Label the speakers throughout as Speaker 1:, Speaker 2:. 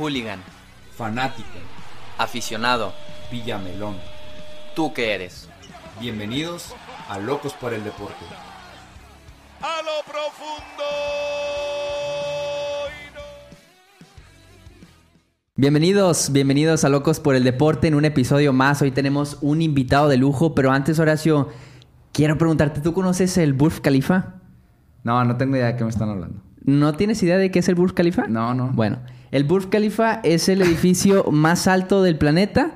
Speaker 1: Hooligan.
Speaker 2: Fanático.
Speaker 1: Aficionado.
Speaker 2: Villamelón.
Speaker 1: ¿Tú qué eres?
Speaker 2: Bienvenidos a Locos por el Deporte.
Speaker 3: A lo profundo.
Speaker 4: Bienvenidos, bienvenidos a Locos por el Deporte en un episodio más. Hoy tenemos un invitado de lujo, pero antes, Horacio, quiero preguntarte, ¿tú conoces el Burj Khalifa?
Speaker 2: No, no tengo idea de qué me están hablando.
Speaker 4: ¿No tienes idea de qué es el Burj Khalifa?
Speaker 2: No, no.
Speaker 4: Bueno, el Burj Khalifa es el edificio más alto del planeta.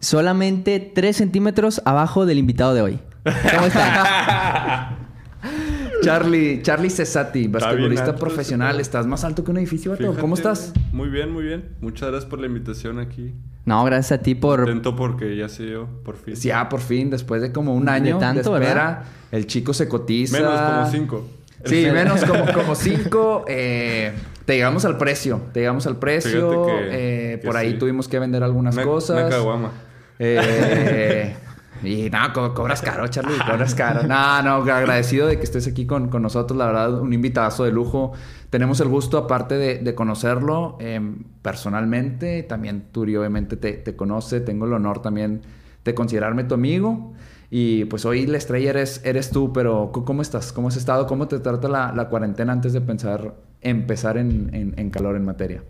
Speaker 4: Solamente 3 centímetros abajo del invitado de hoy. ¿Cómo está?
Speaker 2: Charlie, Charlie Cesati, basquetbolista profesional. ¿Estás más alto que un edificio, vato?
Speaker 5: Fíjate,
Speaker 2: ¿Cómo estás?
Speaker 5: Muy bien, muy bien. Muchas gracias por la invitación aquí.
Speaker 4: No, gracias a ti por...
Speaker 5: Contento porque ya se dio, por fin.
Speaker 2: Sí, Ya, por fin, después de como un año de,
Speaker 4: tanto,
Speaker 2: espera,
Speaker 4: ¿verdad?
Speaker 2: el chico se cotiza.
Speaker 5: Menos como cinco.
Speaker 2: Sí, menos como, como cinco. eh, te llegamos al precio. Te llegamos al precio.
Speaker 5: Que-
Speaker 2: eh,
Speaker 5: que
Speaker 2: por ahí
Speaker 5: sí.
Speaker 2: tuvimos que vender algunas
Speaker 5: Una-
Speaker 2: cosas.
Speaker 5: Una caguama.
Speaker 2: Eh, y no, co- cobras caro, Charlie, cobras caro. No, no, agradecido de que estés aquí con, con nosotros, la verdad, un invitadazo de lujo. Tenemos el gusto, aparte de, de conocerlo eh, personalmente, también Turi obviamente te, te conoce, tengo el honor también de considerarme tu amigo. Y pues hoy la estrella eres, eres tú, pero ¿cómo estás? ¿Cómo has estado? ¿Cómo te trata la, la cuarentena antes de pensar empezar en, en- en calor en materia?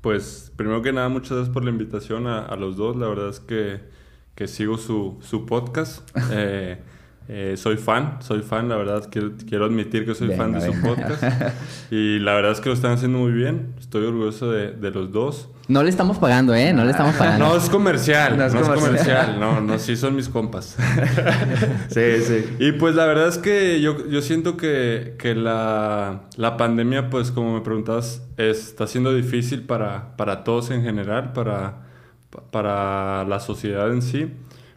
Speaker 5: Pues, primero que nada, muchas gracias por la invitación a, a los dos. La verdad es que, que sigo su, su podcast. Eh, eh, soy fan, soy fan, la verdad. Quiero, quiero admitir que soy
Speaker 2: Venga,
Speaker 5: fan de su podcast. Y la verdad es que lo están haciendo muy bien. Estoy orgulloso de, de los dos.
Speaker 4: No le estamos pagando, ¿eh? No le estamos pagando.
Speaker 5: No es comercial,
Speaker 2: No es comercial.
Speaker 5: comercial. No, no, sí son mis compas.
Speaker 2: Sí, sí.
Speaker 5: Y pues la verdad es que yo, yo siento que, que la, la pandemia, pues como me preguntabas, está siendo difícil para, para todos en general, para, para la sociedad en sí.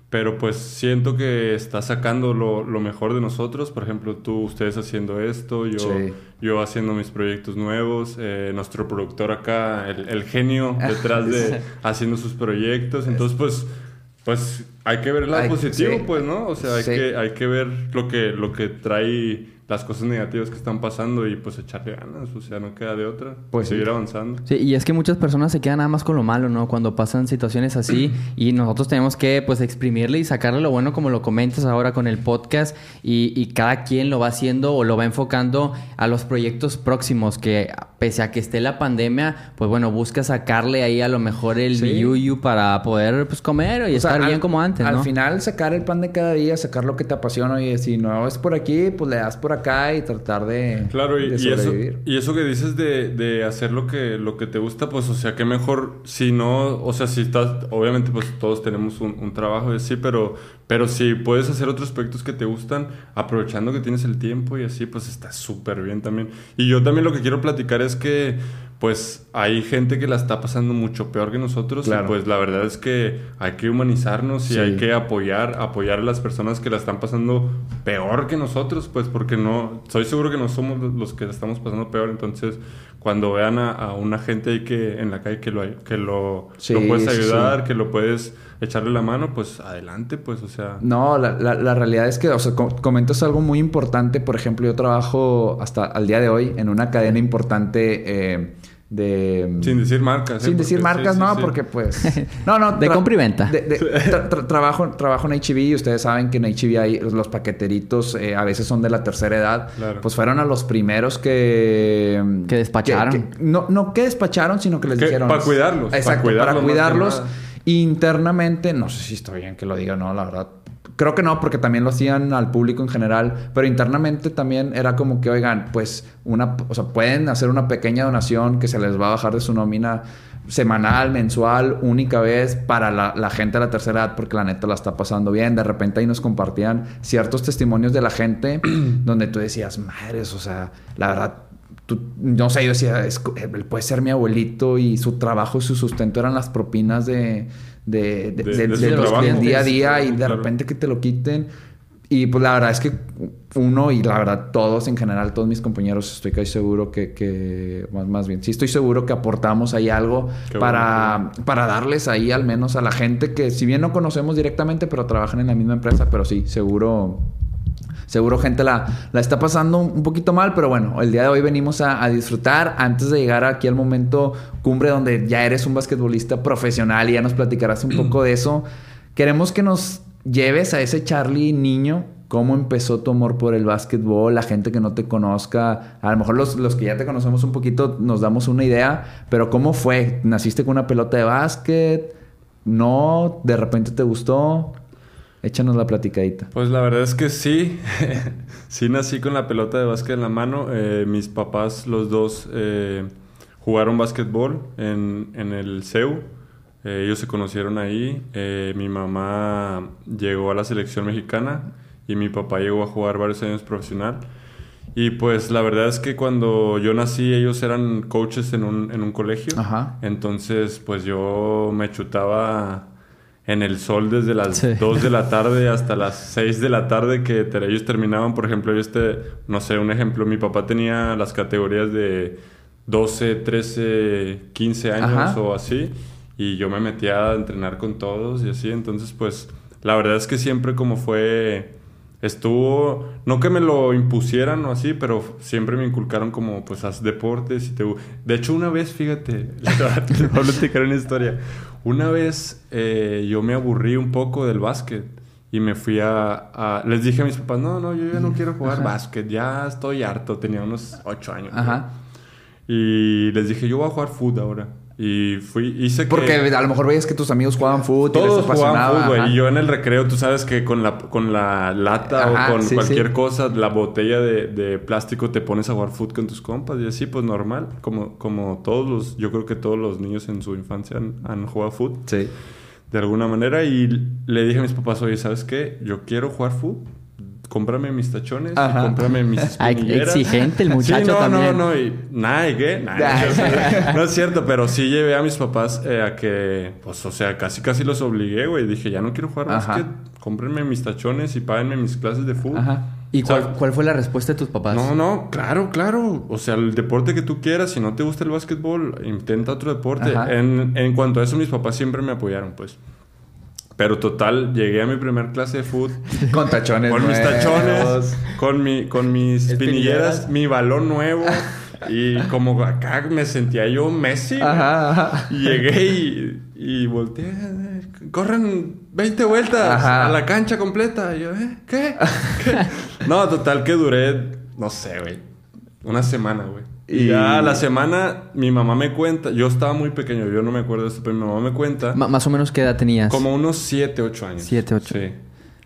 Speaker 5: Pero pues siento que está sacando lo, lo mejor de nosotros. Por ejemplo, tú, ustedes haciendo esto, yo,
Speaker 2: Sí.
Speaker 5: yo haciendo mis proyectos nuevos, eh, nuestro productor acá, el, el genio detrás de haciendo sus proyectos. Entonces, pues, pues hay que ver el lado positivo,
Speaker 2: sí.
Speaker 5: pues, ¿no? O sea, hay,
Speaker 2: Sí.
Speaker 5: que, hay que ver lo que, lo que trae las cosas negativas que están pasando y pues echarle ganas. O sea, no queda de otra.
Speaker 2: Pues sí.
Speaker 5: seguir avanzando.
Speaker 4: Sí, y es que muchas personas se quedan nada más con lo malo, ¿no? Cuando pasan situaciones así y nosotros tenemos que pues exprimirle y sacarle lo bueno como lo comentas ahora con el podcast y, y cada quien lo va haciendo o lo va enfocando a los proyectos próximos que pese a que esté la pandemia, pues bueno, busca sacarle ahí a lo mejor el
Speaker 2: Sí.
Speaker 4: billuyo para poder pues comer y
Speaker 2: O sea,
Speaker 4: estar bien
Speaker 2: al-
Speaker 4: como antes,
Speaker 2: Al
Speaker 4: ¿no?
Speaker 2: final sacar el pan de cada día, sacar lo que te apasiona y si no es por aquí, pues le das por acá y tratar de,
Speaker 5: Claro, y,
Speaker 2: de
Speaker 5: y eso, y eso que dices de, de hacer lo que, lo que te gusta, pues, o sea, que mejor si no, o sea, si estás, obviamente, pues todos tenemos un, un trabajo y así, pero, pero si puedes hacer otros proyectos que te gustan, aprovechando que tienes el tiempo y así, pues está súper bien también. Y yo también lo que quiero platicar es que, pues, hay gente que la está pasando mucho peor que nosotros,
Speaker 2: Claro.
Speaker 5: y pues la verdad es que hay que humanizarnos y
Speaker 2: Sí.
Speaker 5: hay que apoyar, apoyar a las personas que la están pasando peor que nosotros, pues porque no, estoy seguro que no somos los que la estamos pasando peor, entonces cuando vean a, a una gente ahí que en la calle que lo, que lo,
Speaker 2: Sí,
Speaker 5: lo puedes ayudar,
Speaker 2: sí.
Speaker 5: que lo puedes echarle la mano, pues adelante, pues, o sea,
Speaker 2: No, la, la- la realidad es que, o sea, co- comentas algo muy importante. Por ejemplo, yo trabajo hasta al día de hoy en una cadena importante eh, de...
Speaker 5: sin decir marcas. ¿eh?
Speaker 2: Sin decir
Speaker 5: Porque-
Speaker 2: marcas,
Speaker 5: sí, sí,
Speaker 2: no,
Speaker 5: sí.
Speaker 2: porque pues... No, no.
Speaker 4: De compra y venta.
Speaker 2: de- de- tra- tra- trabajo, trabajo en HB y ustedes saben que en HB hay los paqueteritos eh, a veces son de la tercera edad.
Speaker 5: Claro.
Speaker 2: Pues fueron a los primeros que...
Speaker 4: Que despacharon.
Speaker 2: que- no, no que despacharon, sino que les
Speaker 5: Que-
Speaker 2: dijeron...
Speaker 5: para cuidarlos, para
Speaker 2: Exacto, para
Speaker 5: cuidarlos que
Speaker 2: cuidarlos. Internamente, no sé si estoy bien que lo diga, no, la verdad. Creo que no, porque también lo hacían al público en general, pero internamente también era como que, oigan, pues una, o sea, pueden hacer una pequeña donación que se les va a bajar de su nómina semanal, mensual, única vez para la, la gente de la tercera edad, porque la neta la está pasando bien. De repente ahí nos compartían ciertos testimonios de la gente donde tú decías, madres, o sea, la verdad, tú, no sé, yo decía, es- él puede ser mi abuelito y su trabajo, su sustento eran las propinas de, de, de- los- día a día y de
Speaker 5: Claro.
Speaker 2: repente que te lo quiten. Y pues la verdad es que uno y la verdad todos en general, todos mis compañeros, estoy casi seguro que, que más, más bien, sí estoy seguro que aportamos ahí algo
Speaker 5: Qué
Speaker 2: para, para darles ahí al menos a la gente que si bien no conocemos directamente, pero trabajan en la misma empresa, pero sí, seguro seguro gente la, la está pasando un poquito mal, pero bueno, el día de hoy venimos a, a disfrutar antes de llegar aquí al momento cumbre donde ya eres un basquetbolista profesional y ya nos platicarás un poco de eso. Queremos que nos lleves a ese Charlie niño cómo empezó tu amor por el básquetbol, la gente que no te conozca, a lo mejor los, los, que ya te conocemos un poquito nos damos una idea, pero ¿cómo fue? ¿Naciste con una pelota de básquet? ¿No? ¿De repente te gustó? Échanos la platicadita.
Speaker 5: Pues la verdad es que sí, sí nací con la pelota de básquet en la mano. Eh, mis papás, los dos, eh, jugaron básquetbol en, en el CEU. Eh, ellos se conocieron ahí. Mi mamá llegó a la selección mexicana y mi papá llegó a jugar varios años profesional. Y pues la verdad es que cuando yo nací ellos eran coaches en un, en un colegio.
Speaker 2: Ajá.
Speaker 5: Entonces pues yo me chutaba en el sol desde las
Speaker 4: Sí.
Speaker 5: 2 de la tarde hasta las 6 de la tarde que ellos terminaban. Por ejemplo, yo este, no sé, un ejemplo, mi papá tenía las categorías de 12, 13, 15 años
Speaker 2: Ajá.
Speaker 5: o así. Y yo me metía a entrenar con todos y así. Entonces pues la verdad es que siempre como fue... Estuvo, no que me lo impusieran o así, pero siempre me inculcaron como, pues, haz deportes y te... De hecho, una vez, fíjate, voy a platicar una historia. Una vez eh, yo me aburrí un poco del básquet y me fui a, a- Les dije a mis papás, no, no, yo ya no quiero jugar básquet, ya estoy harto, tenía unos ocho años.
Speaker 2: Ajá.
Speaker 5: Y les dije, yo voy a jugar fútbol ahora. Y fui, hice que...
Speaker 2: Porque a lo mejor veías que tus amigos jugaban fútbol
Speaker 5: Todos jugaban fútbol y yo en el recreo, tú sabes que con la, con la lata
Speaker 2: Ajá,
Speaker 5: o con
Speaker 2: sí,
Speaker 5: cualquier
Speaker 2: sí.
Speaker 5: cosa, la botella de, de plástico, te pones a jugar fútbol con tus compas y así, pues normal, como, como todos los, yo creo que todos los niños en su infancia han, han jugado fútbol
Speaker 2: Sí.
Speaker 5: de alguna manera y le dije a mis papás, oye, ¿sabes qué? Yo quiero jugar fútbol. Cómprame mis tachones, y
Speaker 2: Ajá.
Speaker 5: cómprame mis espinilleras.
Speaker 4: exigente el muchacho
Speaker 5: sí, no,
Speaker 4: también.
Speaker 5: No, no, y nada, ¿y qué? Nah, no es cierto, pero sí llevé a mis papás eh, a que, pues, o sea, casi casi los obligué, güey. Dije, ya no quiero jugar
Speaker 2: Ajá.
Speaker 5: básquet, cómprenme mis tachones y páguenme mis clases de fútbol.
Speaker 2: Ajá.
Speaker 4: ¿Y
Speaker 5: O sea,
Speaker 4: cuál, cuál fue la respuesta de tus papás?
Speaker 5: No, no, claro, claro. O sea, el deporte que tú quieras, si no te gusta el básquetbol, intenta otro deporte. En, en cuanto a eso, mis papás siempre me apoyaron, pues. Pero total, llegué a mi primer clase de fútbol
Speaker 2: Con tachones.
Speaker 5: con mis tachones, con, mi, con mis
Speaker 4: espinilleras,
Speaker 5: mi balón nuevo. Y como acá me sentía yo Messi.
Speaker 2: Ajá, ajá.
Speaker 5: Y llegué y, y volteé. Corren 20 vueltas
Speaker 2: Ajá.
Speaker 5: a la cancha completa. Y yo, ¿eh? ¿Qué? ¿Qué? No, total que duré, no sé, güey. Una semana, güey. Y ya a la semana mi mamá me cuenta. Yo estaba muy pequeño, yo no me acuerdo de esto, pero mi mamá me cuenta.
Speaker 4: Más o menos qué edad tenías.
Speaker 5: Como unos 7, 8 años.
Speaker 4: Siete, ocho.
Speaker 5: Sí.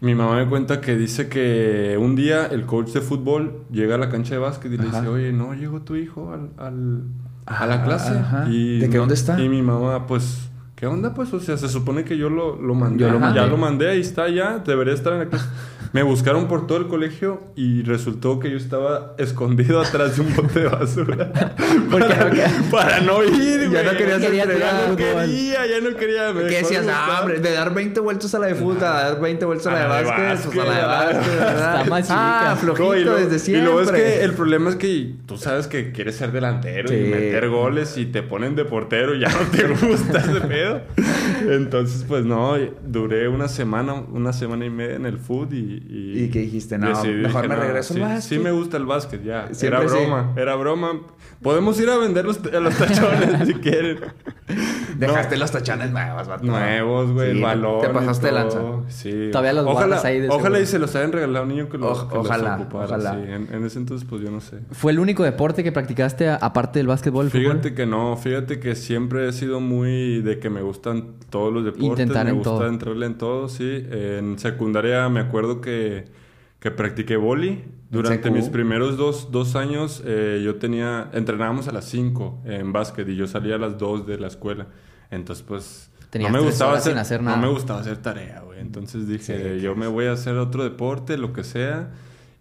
Speaker 5: Mi mamá me cuenta que dice que un día el coach de fútbol llega a la cancha de básquet y le dice, oye, no llegó tu hijo al, al- a la
Speaker 2: Ah,
Speaker 5: clase.
Speaker 2: ajá.
Speaker 5: Y,
Speaker 2: ¿De qué dónde está?
Speaker 5: Y mi mamá, pues, ¿qué onda? Pues, o sea, se supone que yo lo, lo mandé.
Speaker 2: Yo lo mandé.
Speaker 5: Ya lo mandé, ahí está, ya, debería estar en la clase. Me buscaron por todo el colegio y resultó que yo estaba escondido atrás de un bote de basura. para, para no ir, güey.
Speaker 2: Ya no querías
Speaker 4: querías
Speaker 2: entrenar
Speaker 5: no
Speaker 4: fútbol.
Speaker 5: quería, ya no quería. me
Speaker 2: ¿Qué decías? Ah, hombre, de dar 20 vueltas a la de fútbol, a dar 20 vueltas a la de básquet, pues a la de
Speaker 5: básquet.
Speaker 4: Está más
Speaker 2: Ah,
Speaker 4: chica.
Speaker 2: flojito
Speaker 5: No, y lo-
Speaker 2: desde
Speaker 5: Y
Speaker 2: siempre.
Speaker 5: luego es que el problema es que tú sabes que quieres ser delantero
Speaker 2: Sí.
Speaker 5: y meter goles y te ponen de portero y ya no te gusta ese pedo. Entonces, pues no, duré una semana, una semana y media en el foot y... ¿Y,
Speaker 2: ¿Y qué dijiste? No,
Speaker 5: decidí,
Speaker 2: mejor me
Speaker 5: no,
Speaker 2: regreso al
Speaker 5: sí,
Speaker 2: básquet.
Speaker 5: Sí me gusta el básquet, ya.
Speaker 2: Siempre
Speaker 5: era
Speaker 2: sí.
Speaker 5: broma, era broma. Podemos ir a vender los, a los tachones si quieren.
Speaker 2: Dejaste los tachones nuevos, vato.
Speaker 5: Nuevos, güey,
Speaker 2: Sí,
Speaker 5: el balón.
Speaker 2: Te pasaste de lanza.
Speaker 5: Sí.
Speaker 4: Todavía los
Speaker 5: ojalá,
Speaker 4: ahí de
Speaker 5: Ojalá
Speaker 4: seguro.
Speaker 5: y se los hayan regalado a un niño que los,
Speaker 2: O-
Speaker 5: que los
Speaker 2: ojalá,
Speaker 5: ocupara,
Speaker 2: ojalá.
Speaker 5: sí. En, en ese entonces, pues yo no sé.
Speaker 4: ¿Fue el único deporte que practicaste aparte del básquetbol? fútbol?
Speaker 5: Fíjate que no, fíjate que siempre he sido muy de que me gustan todos los deportes.
Speaker 4: Intentar
Speaker 5: me
Speaker 4: en
Speaker 5: gusta
Speaker 4: todo.
Speaker 5: entrarle en todo, sí. En secundaria me acuerdo que, que practiqué boli. Durante mis primeros dos, dos años eh, yo tenía... Entrenábamos a las 5 en básquet y yo salía a las 2 de la escuela. Entonces, pues...
Speaker 4: Tenías
Speaker 5: no me gustaba hacer,
Speaker 4: sin hacer
Speaker 5: No me gustaba hacer tarea, güey. Entonces dije,
Speaker 2: Sí,
Speaker 5: yo me voy a hacer otro deporte, lo que sea.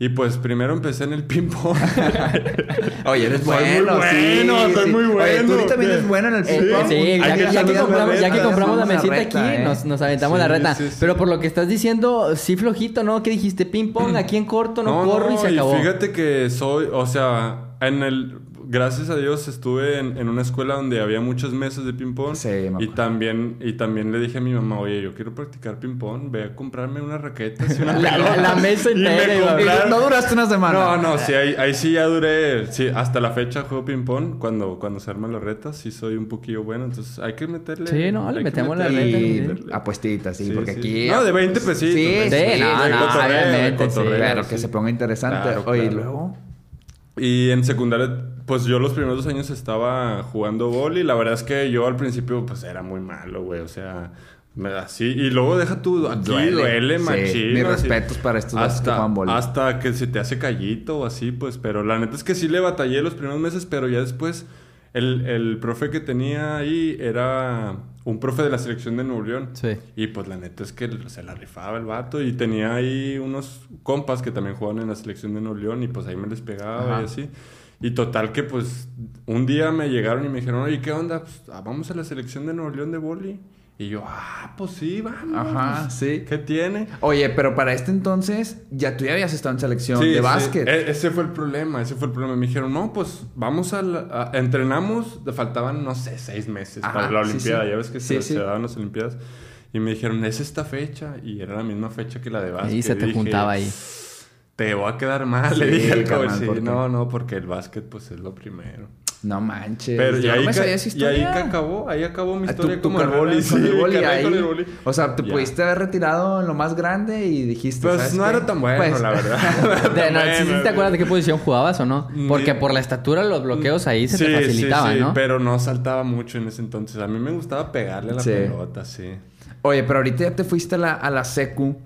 Speaker 5: Y pues primero empecé en el ping-pong.
Speaker 2: Oye, eres
Speaker 5: Soy muy
Speaker 2: bueno, sí,
Speaker 5: bueno, soy
Speaker 2: sí.
Speaker 5: muy
Speaker 2: Oye, tú
Speaker 5: bueno.
Speaker 2: también eres bueno en el ping-pong.
Speaker 4: sí, ya
Speaker 5: que
Speaker 4: ya que compramos,
Speaker 5: una
Speaker 4: ya que
Speaker 5: reta,
Speaker 4: compramos la mesita
Speaker 2: reta,
Speaker 4: aquí,
Speaker 2: ¿eh?
Speaker 4: nos, nos aventamos
Speaker 5: Sí,
Speaker 4: la reta.
Speaker 5: sí, sí.
Speaker 4: Pero por lo que estás diciendo, sí flojito, ¿no? ¿Qué dijiste? Ping pong, aquí en corto, no, corro y se acabó.
Speaker 5: fíjate que soy, o sea, en el gracias a Dios estuve en, en una escuela donde había muchas mesas de ping-pong.
Speaker 2: Sí,
Speaker 5: y también, y también le dije a mi mamá, oye, yo quiero practicar ping-pong, ve a comprarme una raqueta. y una
Speaker 4: La- la-
Speaker 5: pelota".
Speaker 4: la mesa
Speaker 5: Y me
Speaker 4: entera, iba.
Speaker 5: compraron-
Speaker 2: No duraste una semana.
Speaker 5: No, no, sí, ahí, ahí sí ya duré, sí, hasta la fecha juego ping-pong, cuando, cuando se arman las retas, sí soy un poquillo bueno, entonces hay que meterle...
Speaker 4: Sí, no, le metemos la reta,
Speaker 2: Y apuestitas, sí,
Speaker 5: Sí,
Speaker 2: porque
Speaker 5: sí.
Speaker 2: aquí...
Speaker 5: No, de 20 pesitos.
Speaker 2: Sí,
Speaker 5: de-
Speaker 2: sí,
Speaker 4: no,
Speaker 5: de
Speaker 4: no, obviamente,
Speaker 2: Pero que se ponga interesante.
Speaker 5: Claro,
Speaker 2: Oye, y
Speaker 5: claro.
Speaker 2: luego...
Speaker 5: Y en secundaria, pues yo los primeros dos años estaba jugando boli. La verdad es que yo al principio, pues era muy malo, güey. O sea, me- así. Y luego deja tú, aquí
Speaker 2: Duele,
Speaker 5: duele,
Speaker 2: sí.
Speaker 5: machín.
Speaker 2: Mis
Speaker 5: así.
Speaker 2: respetos para estos vatos que
Speaker 5: hasta,
Speaker 2: juegan boli.
Speaker 5: hasta que se te hace callito o así, pues. Pero la neta es que sí le batallé los primeros meses, pero ya después. El, el profe que tenía ahí era un profe de la selección de Nuevo León.
Speaker 4: Sí.
Speaker 5: Y pues la neta es que se la rifaba el vato y tenía ahí unos compas que también jugaban en la selección de Nuevo León y pues ahí me les pegaba
Speaker 2: Ajá.
Speaker 5: y así. Y total que pues un día me llegaron y me dijeron, oye, ¿qué onda? Pues, ah, vamos a la selección de Nuevo León de boli. Y yo, ah, pues sí, vamos.
Speaker 2: Ajá, sí.
Speaker 5: ¿Qué tiene?
Speaker 2: Oye, pero para este entonces ya tú ya habías estado en selección
Speaker 5: Sí,
Speaker 2: de
Speaker 5: sí.
Speaker 2: básquet.
Speaker 5: E- ese fue el problema, ese fue el problema. Me dijeron, no, pues vamos a, la- a- entrenamos, faltaban, no sé, seis meses
Speaker 2: Ajá,
Speaker 5: para la Olimpiada.
Speaker 2: sí.
Speaker 5: Ya ves que se, se daban las Olimpiadas. Y me dijeron, es esta fecha. Y era la misma fecha que la de básquet.
Speaker 4: Y se te
Speaker 5: dije,
Speaker 4: juntaba ahí.
Speaker 5: Te voy a quedar mal,
Speaker 2: Sí,
Speaker 5: le dije al coach. Sí, no, no, porque el básquet pues es lo primero.
Speaker 2: No manches.
Speaker 5: Pero y
Speaker 2: yo no
Speaker 5: ahí,
Speaker 2: me
Speaker 5: ca-
Speaker 2: sabía esa
Speaker 5: y ahí
Speaker 2: historia.
Speaker 5: que acabó, ahí acabó mi
Speaker 2: Ah,
Speaker 5: historia
Speaker 2: tú- tú
Speaker 5: como
Speaker 2: el boli,
Speaker 5: con
Speaker 2: con el boli
Speaker 5: carrera
Speaker 2: ahí.
Speaker 5: con el boli.
Speaker 2: O sea, te
Speaker 5: Ya.
Speaker 2: pudiste haber retirado en lo más grande y dijiste.
Speaker 5: Pues
Speaker 2: ¿sabes
Speaker 5: no
Speaker 2: qué?
Speaker 5: era tan bueno,
Speaker 2: Pues,
Speaker 5: la verdad.
Speaker 4: De- no,
Speaker 5: Bueno,
Speaker 4: ¿sí, sí te acuerdas de qué posición jugabas o no? Porque por la estatura los bloqueos ahí se te facilitaban,
Speaker 5: sí,
Speaker 4: ¿no?
Speaker 5: pero no saltaba mucho en ese entonces. A mí me gustaba pegarle a la
Speaker 2: Sí.
Speaker 5: pelota, sí.
Speaker 2: Oye, pero ahorita ya te fuiste a la, a la secu.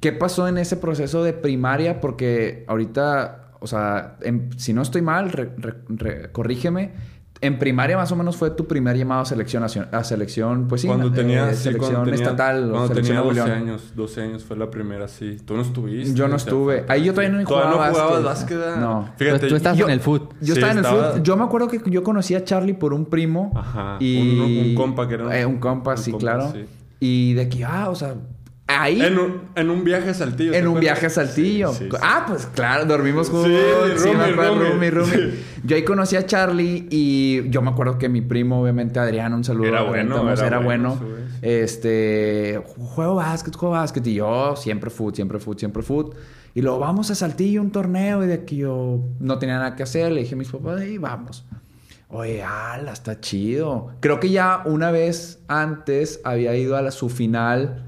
Speaker 2: ¿Qué pasó en ese proceso de primaria? Porque ahorita, o sea, en- si no estoy mal, re- re- re- corrígeme. En primaria más o menos fue tu primer llamado a selección, a selección pues sí,
Speaker 5: cuando
Speaker 2: eh,
Speaker 5: tenía, sí,
Speaker 2: selección
Speaker 5: cuando tenía,
Speaker 2: estatal o
Speaker 5: cuando
Speaker 2: selección
Speaker 5: tenía
Speaker 2: Nuevo
Speaker 5: 12
Speaker 2: León.
Speaker 5: años, 12 años fue la primera, sí. Tú no estuviste.
Speaker 2: Yo no estuve.
Speaker 5: falta-
Speaker 2: Ahí yo todavía no jugaba
Speaker 5: Todavía no jugabas
Speaker 2: básquet.
Speaker 5: básquet. ¿ah?
Speaker 2: No.
Speaker 5: Fíjate,
Speaker 4: Pues tú estás
Speaker 2: yo-
Speaker 4: en el foot.
Speaker 2: Yo
Speaker 5: Sí,
Speaker 2: estaba en el
Speaker 5: estaba-
Speaker 2: fútbol. Yo me acuerdo que yo conocí a Charlie por un primo.
Speaker 5: Ajá,
Speaker 2: Y...
Speaker 5: un- un compa que era-
Speaker 2: Eh, un compa,
Speaker 5: un
Speaker 2: sí,
Speaker 5: compa,
Speaker 2: claro.
Speaker 5: sí.
Speaker 2: Y de aquí, ah, o sea, ahí...
Speaker 5: En un, en un viaje a Saltillo. ¿te
Speaker 2: En un
Speaker 5: acuerdas?
Speaker 2: viaje a Saltillo.
Speaker 5: Sí, sí, sí.
Speaker 2: Ah, pues claro, dormimos
Speaker 5: Sí,
Speaker 2: juntos. Sí,
Speaker 5: roomie,
Speaker 2: acuerdo,
Speaker 5: roomie.
Speaker 2: roomie, roomie.
Speaker 5: Sí.
Speaker 2: Yo ahí conocí a Charlie y yo me acuerdo que mi primo, obviamente Adrián, un saludo.
Speaker 5: Era bueno, era
Speaker 2: era
Speaker 5: bueno,
Speaker 2: bueno.
Speaker 5: sí, sí.
Speaker 2: Este, juego básquet, juego básquet. Y yo siempre foot, siempre foot, siempre foot. Y luego vamos a Saltillo, un torneo. Y de aquí yo no tenía nada que hacer. Le dije a mis papás, y vamos. Oye, ala, está chido. Creo que ya una vez antes había ido a la su final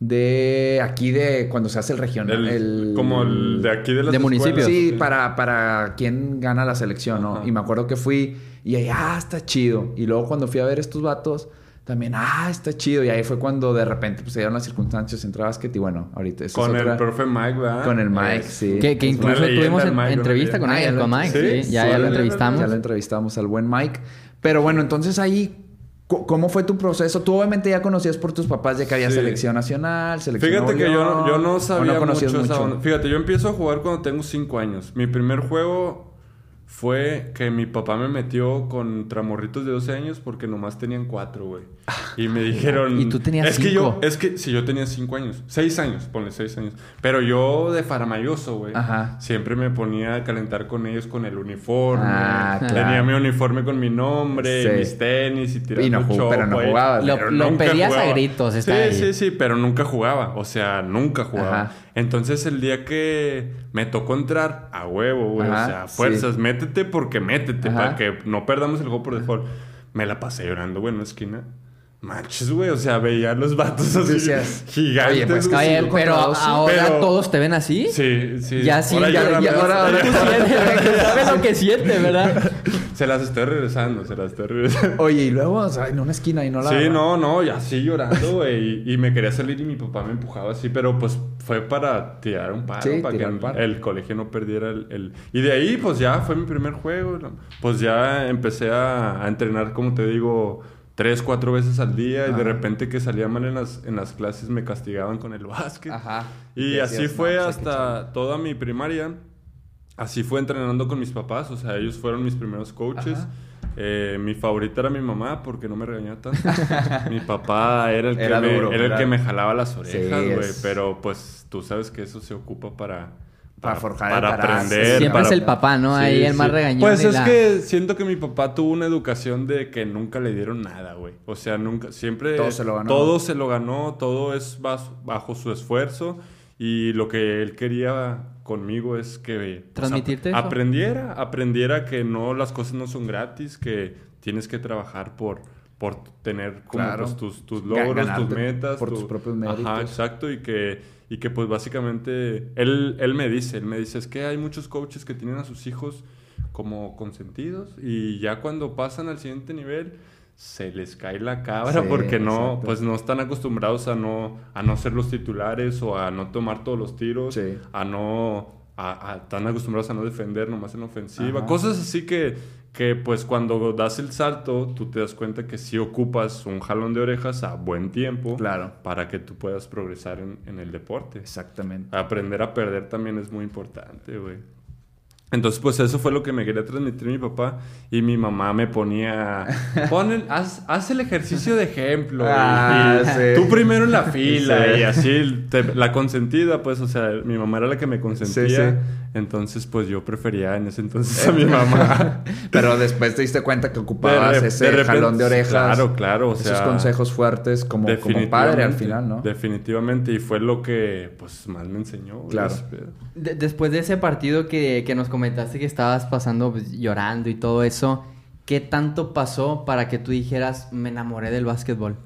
Speaker 2: de aquí de cuando se hace el regional.
Speaker 5: El- como el de aquí de las
Speaker 4: De municipios.
Speaker 2: Sí, para, para quién gana la selección, ¿no?
Speaker 5: Ajá.
Speaker 2: Y me acuerdo que fui y ahí, ah, está chido. Y luego cuando fui a ver estos vatos, también, ah, está chido. Y ahí fue cuando de repente pues, se dieron las circunstancias, entré a básquet y bueno, ahorita esa
Speaker 5: Con
Speaker 2: es otra-
Speaker 5: el profe Mike, ¿verdad?
Speaker 2: Con el Mike,
Speaker 5: Es-
Speaker 2: sí.
Speaker 4: Que, incluso tuvimos en-
Speaker 5: Mike,
Speaker 4: entrevista con
Speaker 5: leyenda.
Speaker 4: él,
Speaker 2: Ah,
Speaker 4: con Mike. Sí,
Speaker 5: sí,
Speaker 4: ya,
Speaker 5: sí,
Speaker 4: ya lo entrevistamos.
Speaker 2: Ya lo entrevistamos al buen Mike. Pero bueno, entonces ahí, ¿cómo fue tu proceso? Tú obviamente ya conocías por tus papás de que había
Speaker 5: Sí.
Speaker 2: selección nacional, selección
Speaker 5: Fíjate
Speaker 2: Nuevo
Speaker 5: que yo,
Speaker 2: León,
Speaker 5: yo no
Speaker 2: ¿o
Speaker 5: sabía
Speaker 2: conocías
Speaker 5: mucho, esa onda. Fíjate, yo empiezo a jugar cuando tengo 5 años. Mi primer juego fue que mi papá me metió contra morritos de 12 años porque nomás tenían 4, güey. Y me dijeron...
Speaker 4: Y tú tenías
Speaker 5: Es que yo... Es que si yo tenía 5 años. 6 años, ponle 6 años. Pero yo de faramayoso, güey.
Speaker 2: Ajá.
Speaker 5: Siempre me ponía a calentar con ellos con el uniforme.
Speaker 2: Ah,
Speaker 5: Tenía
Speaker 2: claro.
Speaker 5: mi uniforme con mi nombre,
Speaker 2: Sí.
Speaker 5: mis tenis y tirando
Speaker 2: Y no pero no jugabas.
Speaker 4: Lo-
Speaker 5: Pero
Speaker 4: lo pedías a
Speaker 5: jugaba.
Speaker 4: gritos, está
Speaker 5: Sí,
Speaker 4: ahí.
Speaker 5: sí, sí, pero nunca jugaba. O sea, nunca jugaba.
Speaker 2: Ajá.
Speaker 5: Entonces el día que me tocó entrar a huevo, güey. O sea, fuerzas,
Speaker 2: sí.
Speaker 5: métete porque métete,
Speaker 2: Ajá.
Speaker 5: para que no perdamos el juego por default. Me la pasé llorando, güey, en una esquina. Manches, güey. O sea, veía a los vatos así
Speaker 2: Decías,
Speaker 5: gigantes.
Speaker 2: oye, pues.
Speaker 4: Oye, pero ahora
Speaker 5: Pero-
Speaker 4: todos te ven así.
Speaker 5: Sí, sí.
Speaker 4: Ya sí,
Speaker 5: Ahora
Speaker 4: ya, ya- ahora tú sientes, sabes lo que siente, ¿verdad?
Speaker 5: Se las estoy regresando, se las estoy regresando.
Speaker 2: Oye, y luego, o sea, en una esquina y no la...
Speaker 5: Sí, no, no, y así llorando, güey. Y, y me quería salir y mi papá me empujaba así, pero pues fue para tirar un paro,
Speaker 2: Sí,
Speaker 5: para que el, colegio no perdiera el, el- Y de ahí, pues ya fue mi primer juego. Pues ya empecé a, a entrenar, como te digo, tres, cuatro veces al día. Y de repente que salía mal en las, en las clases me castigaban con el básquet.
Speaker 2: Ajá.
Speaker 5: Y así fue
Speaker 2: no, pues,
Speaker 5: hasta toda mi primaria. Así fue entrenando con mis papás, o sea, ellos fueron mis primeros coaches. Eh, mi favorita era mi mamá porque no me regañaba tanto. mi papá era el que,
Speaker 2: Era
Speaker 5: me,
Speaker 2: duro,
Speaker 5: era el que me jalaba las orejas,
Speaker 2: Sí,
Speaker 5: güey.
Speaker 2: es-
Speaker 5: Pero pues tú sabes que eso se ocupa para,
Speaker 2: Para forjar
Speaker 5: para
Speaker 2: el carácter.
Speaker 5: aprender.
Speaker 4: Siempre
Speaker 5: para-
Speaker 4: es el papá, ¿no? Ahí el más regañón
Speaker 5: Pues es
Speaker 4: la-
Speaker 5: que siento que mi papá tuvo una educación de que nunca le dieron nada, güey. O sea, nunca, siempre...
Speaker 2: Todo se lo ganó.
Speaker 5: Todo se lo ganó, todo es bajo su esfuerzo. Y lo que él quería conmigo es que... pues,
Speaker 4: ¿Transmitirte
Speaker 5: ap-
Speaker 4: eso?
Speaker 5: Aprendiera, aprendiera que no, las cosas no son gratis, que tienes que trabajar por... Por tener como
Speaker 2: Claro.
Speaker 5: pues, tus, tus logros, tus metas.
Speaker 2: por
Speaker 5: tu-
Speaker 2: tus propios
Speaker 5: Ajá,
Speaker 2: méritos.
Speaker 5: exacto. Y que, y que pues básicamente él, él me dice, él me dice, es que hay muchos coaches que tienen a sus hijos como consentidos y ya cuando pasan al siguiente nivel se les cae la cabra
Speaker 2: Sí,
Speaker 5: porque no,
Speaker 2: exacto.
Speaker 5: pues no están acostumbrados a no, a no ser los titulares o a no tomar todos los tiros,
Speaker 2: Sí.
Speaker 5: a no, a, a- están acostumbrados a no defender nomás en ofensiva,
Speaker 2: Ajá.
Speaker 5: cosas así que, que pues cuando das el salto tú te das cuenta que sí ocupas un jalón de orejas a buen tiempo
Speaker 2: Claro.
Speaker 5: para que tú puedas progresar en, en el deporte.
Speaker 2: Exactamente.
Speaker 5: Aprender a perder también es muy importante, güey. Entonces, pues eso fue lo que me quería transmitir mi papá. Y mi mamá me ponía... Pon el- haz, haz el ejercicio de ejemplo.
Speaker 2: Ah,
Speaker 5: y
Speaker 2: sí.
Speaker 5: Tú primero en la fila.
Speaker 2: Sí.
Speaker 5: Y así, te- la consentida, pues, o sea, mi mamá era la que me consentía.
Speaker 2: Sí, sí.
Speaker 5: Entonces, pues yo prefería en ese entonces a mi mamá.
Speaker 2: Pero después te diste cuenta que
Speaker 5: De
Speaker 2: ocupabas
Speaker 5: de
Speaker 2: ese
Speaker 5: repente-
Speaker 2: jalón de orejas.
Speaker 5: Claro, claro. O
Speaker 2: esos consejos fuertes como, como padre al
Speaker 5: definitivamente,
Speaker 2: final, ¿no?
Speaker 5: Definitivamente. Y fue lo que, pues, más me enseñó.
Speaker 2: Claro.
Speaker 4: De- después de ese partido que, que nos comentaste que estabas pasando pues, llorando y todo eso, ¿qué tanto pasó para que tú dijeras, me enamoré del básquetbol?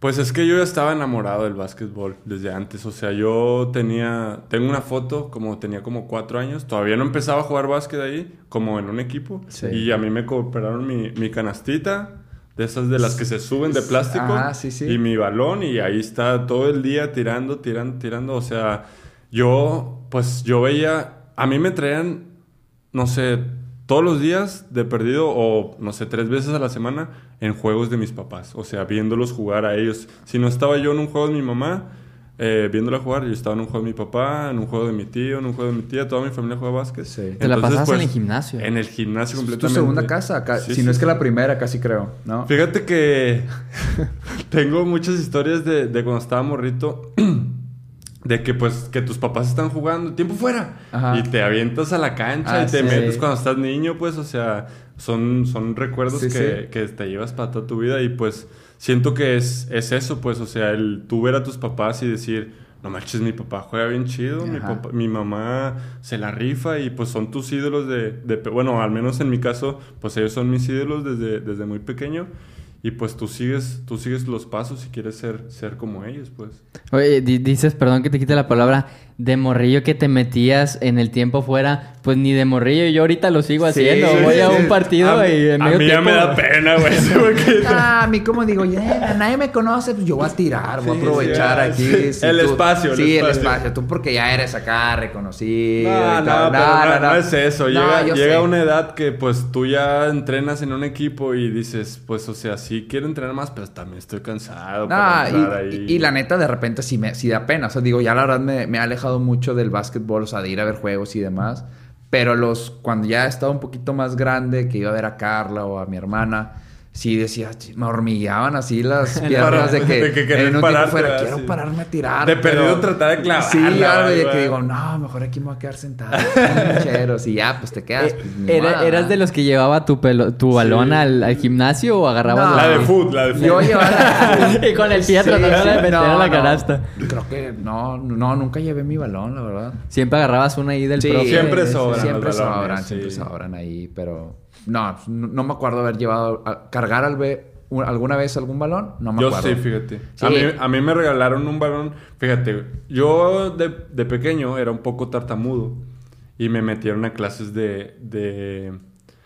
Speaker 5: Pues es que yo ya estaba enamorado del básquetbol desde antes. O sea, yo tenía... Tengo una foto como tenía como cuatro años. Todavía no empezaba a jugar básquet ahí, como en un equipo.
Speaker 2: Sí.
Speaker 5: Y a mí me cooperaron mi, mi canastita, de esas de las que se suben de plástico.
Speaker 2: Ajá, sí, sí.
Speaker 5: Y mi balón, y ahí está todo el día tirando, tirando, tirando. O sea, yo, pues yo veía... A mí me traían, no sé, todos los días de perdido o, no sé, tres veces a la semana en juegos de mis papás. O sea, viéndolos jugar a ellos. Si no estaba yo en un juego de mi mamá, eh, viéndola jugar, yo estaba en un juego de mi papá, en un juego de mi tío, en un juego de mi tía, toda mi familia juega básquet.
Speaker 2: Sí.
Speaker 4: Te la pasabas en el gimnasio.
Speaker 5: En el gimnasio
Speaker 2: Es tu
Speaker 5: completamente.
Speaker 2: segunda casa,
Speaker 5: Sí,
Speaker 2: si
Speaker 5: sí,
Speaker 2: no es que la primera, casi creo, ¿no?
Speaker 5: Fíjate que tengo muchas historias de, de cuando estaba morrito. De que pues que tus papás están jugando tiempo fuera
Speaker 2: Ajá.
Speaker 5: y te avientas a la cancha
Speaker 2: Ah,
Speaker 5: y te
Speaker 2: sí.
Speaker 5: metes cuando estás niño, pues, o sea, son, son recuerdos
Speaker 2: Sí,
Speaker 5: que,
Speaker 2: sí.
Speaker 5: que te llevas para toda tu vida y pues siento que es, es eso, pues, o sea, el tú ver a tus papás y decir, no manches, mi papá juega bien chido, mi, papá- mi mamá se la rifa y pues son tus ídolos de, de bueno, al menos en mi caso, pues ellos son mis ídolos desde, desde muy pequeño y pues tú sigues, tú sigues los pasos y quieres ser, ser como ellos, pues.
Speaker 4: Oye, di- dices, perdón que te quite la palabra, de morrillo que te metías en el tiempo fuera, pues ni de morrillo, yo ahorita lo sigo haciendo.
Speaker 2: sí,
Speaker 4: Voy a un partido
Speaker 5: a,
Speaker 4: y en
Speaker 5: a
Speaker 4: medio
Speaker 5: mí ya me da pena, güey.
Speaker 2: Ah, a mí como digo, ya, nadie me conoce, pues yo voy a tirar, voy
Speaker 5: Sí,
Speaker 2: a aprovechar
Speaker 5: sí,
Speaker 2: aquí.
Speaker 5: sí. El espacio, el
Speaker 2: Sí, el
Speaker 5: espacio.
Speaker 2: Tú porque ya eres acá reconocido.
Speaker 5: No,
Speaker 2: y
Speaker 5: no,
Speaker 2: tal.
Speaker 5: no, no es eso. Llega llega
Speaker 2: sé.
Speaker 5: una edad que pues tú ya entrenas en un equipo y dices, pues o sea, sí quiero entrenar más, pero también estoy cansado. para
Speaker 2: No,
Speaker 5: entrar
Speaker 2: y,
Speaker 5: ahí.
Speaker 2: y- y la neta, de repente sí, me, sí da pena. O sea, digo, ya la verdad me, me ha alejado mucho del básquetbol, o sea, de ir a ver juegos y demás. Pero los, cuando ya estaba un poquito más grande, que iba a ver a Carla o a mi hermana, sí decía, "Ch- me hormigueaban así las piernas de que,
Speaker 5: de que querer pararte,
Speaker 2: fuera, quiero
Speaker 5: Sí.
Speaker 2: pararme a tirar.
Speaker 5: De perdido tratar de clavarla,
Speaker 2: Sí, algo de
Speaker 5: güey.
Speaker 2: que digo, no, mejor aquí me voy a quedar sentado. Cheros, y ya, pues te quedas. pues,
Speaker 4: Eh, Era-
Speaker 2: modo,
Speaker 4: ¿Eras de los que llevaba tu, pelo, tu balón al, al gimnasio o agarrabas
Speaker 2: No.
Speaker 4: los-
Speaker 5: La de foot, la de foot.
Speaker 2: Yo llevaba...
Speaker 4: y con el pie
Speaker 2: Sí,
Speaker 4: tratando
Speaker 2: sí,
Speaker 4: de meter
Speaker 2: no,
Speaker 4: a la
Speaker 2: no.
Speaker 4: canasta?
Speaker 2: Creo que no, no, nunca llevé mi balón, la verdad.
Speaker 4: Siempre agarrabas una ahí del
Speaker 2: Sí,
Speaker 4: profe.
Speaker 5: Siempre
Speaker 2: sí,
Speaker 5: sobran
Speaker 2: Siempre sobran,
Speaker 5: sí.
Speaker 2: siempre sobran ahí, pero no, no, me acuerdo haber llevado, a- cargar al alguna vez algún balón, no me
Speaker 5: Yo
Speaker 2: acuerdo.
Speaker 5: sí, fíjate.
Speaker 2: Sí.
Speaker 5: A, mí, a mí me regalaron un balón. Fíjate, yo de, de pequeño era un poco tartamudo y me metieron a clases de... de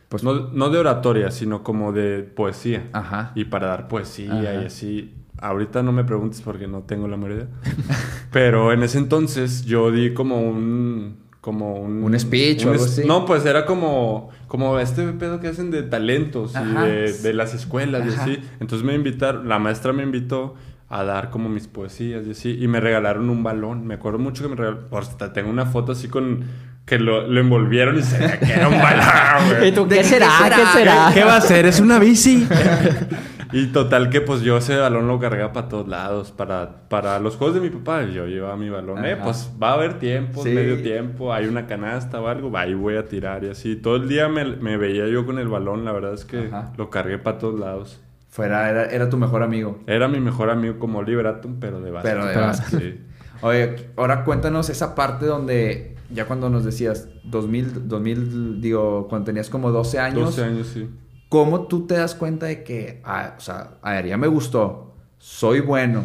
Speaker 2: Pues-
Speaker 5: no, no de oratoria, sino como de poesía.
Speaker 2: Ajá.
Speaker 5: Y para dar poesía
Speaker 2: Ajá.
Speaker 5: y así. Ahorita no me preguntes porque no tengo la mayoría. Pero en ese entonces yo di como un... Como un,
Speaker 2: Un speech o
Speaker 5: un
Speaker 2: algo así.
Speaker 5: No, pues era como, como este pedo que hacen de talentos
Speaker 2: Ajá.
Speaker 5: y de, de las escuelas y
Speaker 2: Ajá.
Speaker 5: así. Entonces me invitaron, la maestra me invitó a dar como mis poesías y así. Y me regalaron un balón. Me acuerdo mucho que me regalaron. Hasta tengo una foto así con. que lo, lo envolvieron y se que era un balón, güey.
Speaker 4: ¿Y tú
Speaker 2: ¿De
Speaker 4: qué
Speaker 2: qué
Speaker 4: será?
Speaker 2: será?
Speaker 4: ¿Qué será?
Speaker 5: ¿Qué va a ser? ¿Es una bici? Y total que pues yo ese balón lo cargaba para todos lados. Para, para los juegos de mi papá, yo llevaba mi balón. Eh, pues va a haber tiempo,
Speaker 2: Sí.
Speaker 5: medio tiempo, hay una canasta o algo, ahí voy a tirar y así. Todo el día me, me veía yo con el balón, la verdad es que
Speaker 2: Ajá.
Speaker 5: lo cargué para todos lados.
Speaker 2: Fuera, era, era tu mejor amigo.
Speaker 5: Era mi mejor amigo como Oliver Atom, pero de básquet.
Speaker 2: Pero de básquet.
Speaker 5: Sí.
Speaker 2: Oye, ahora cuéntanos esa parte donde, ya cuando nos decías 2000, 2000 digo, cuando tenías como 12 años,
Speaker 5: 12 años, sí.
Speaker 2: ¿Cómo tú te das cuenta de que, ah, o sea, a ver, ya me gustó, soy bueno?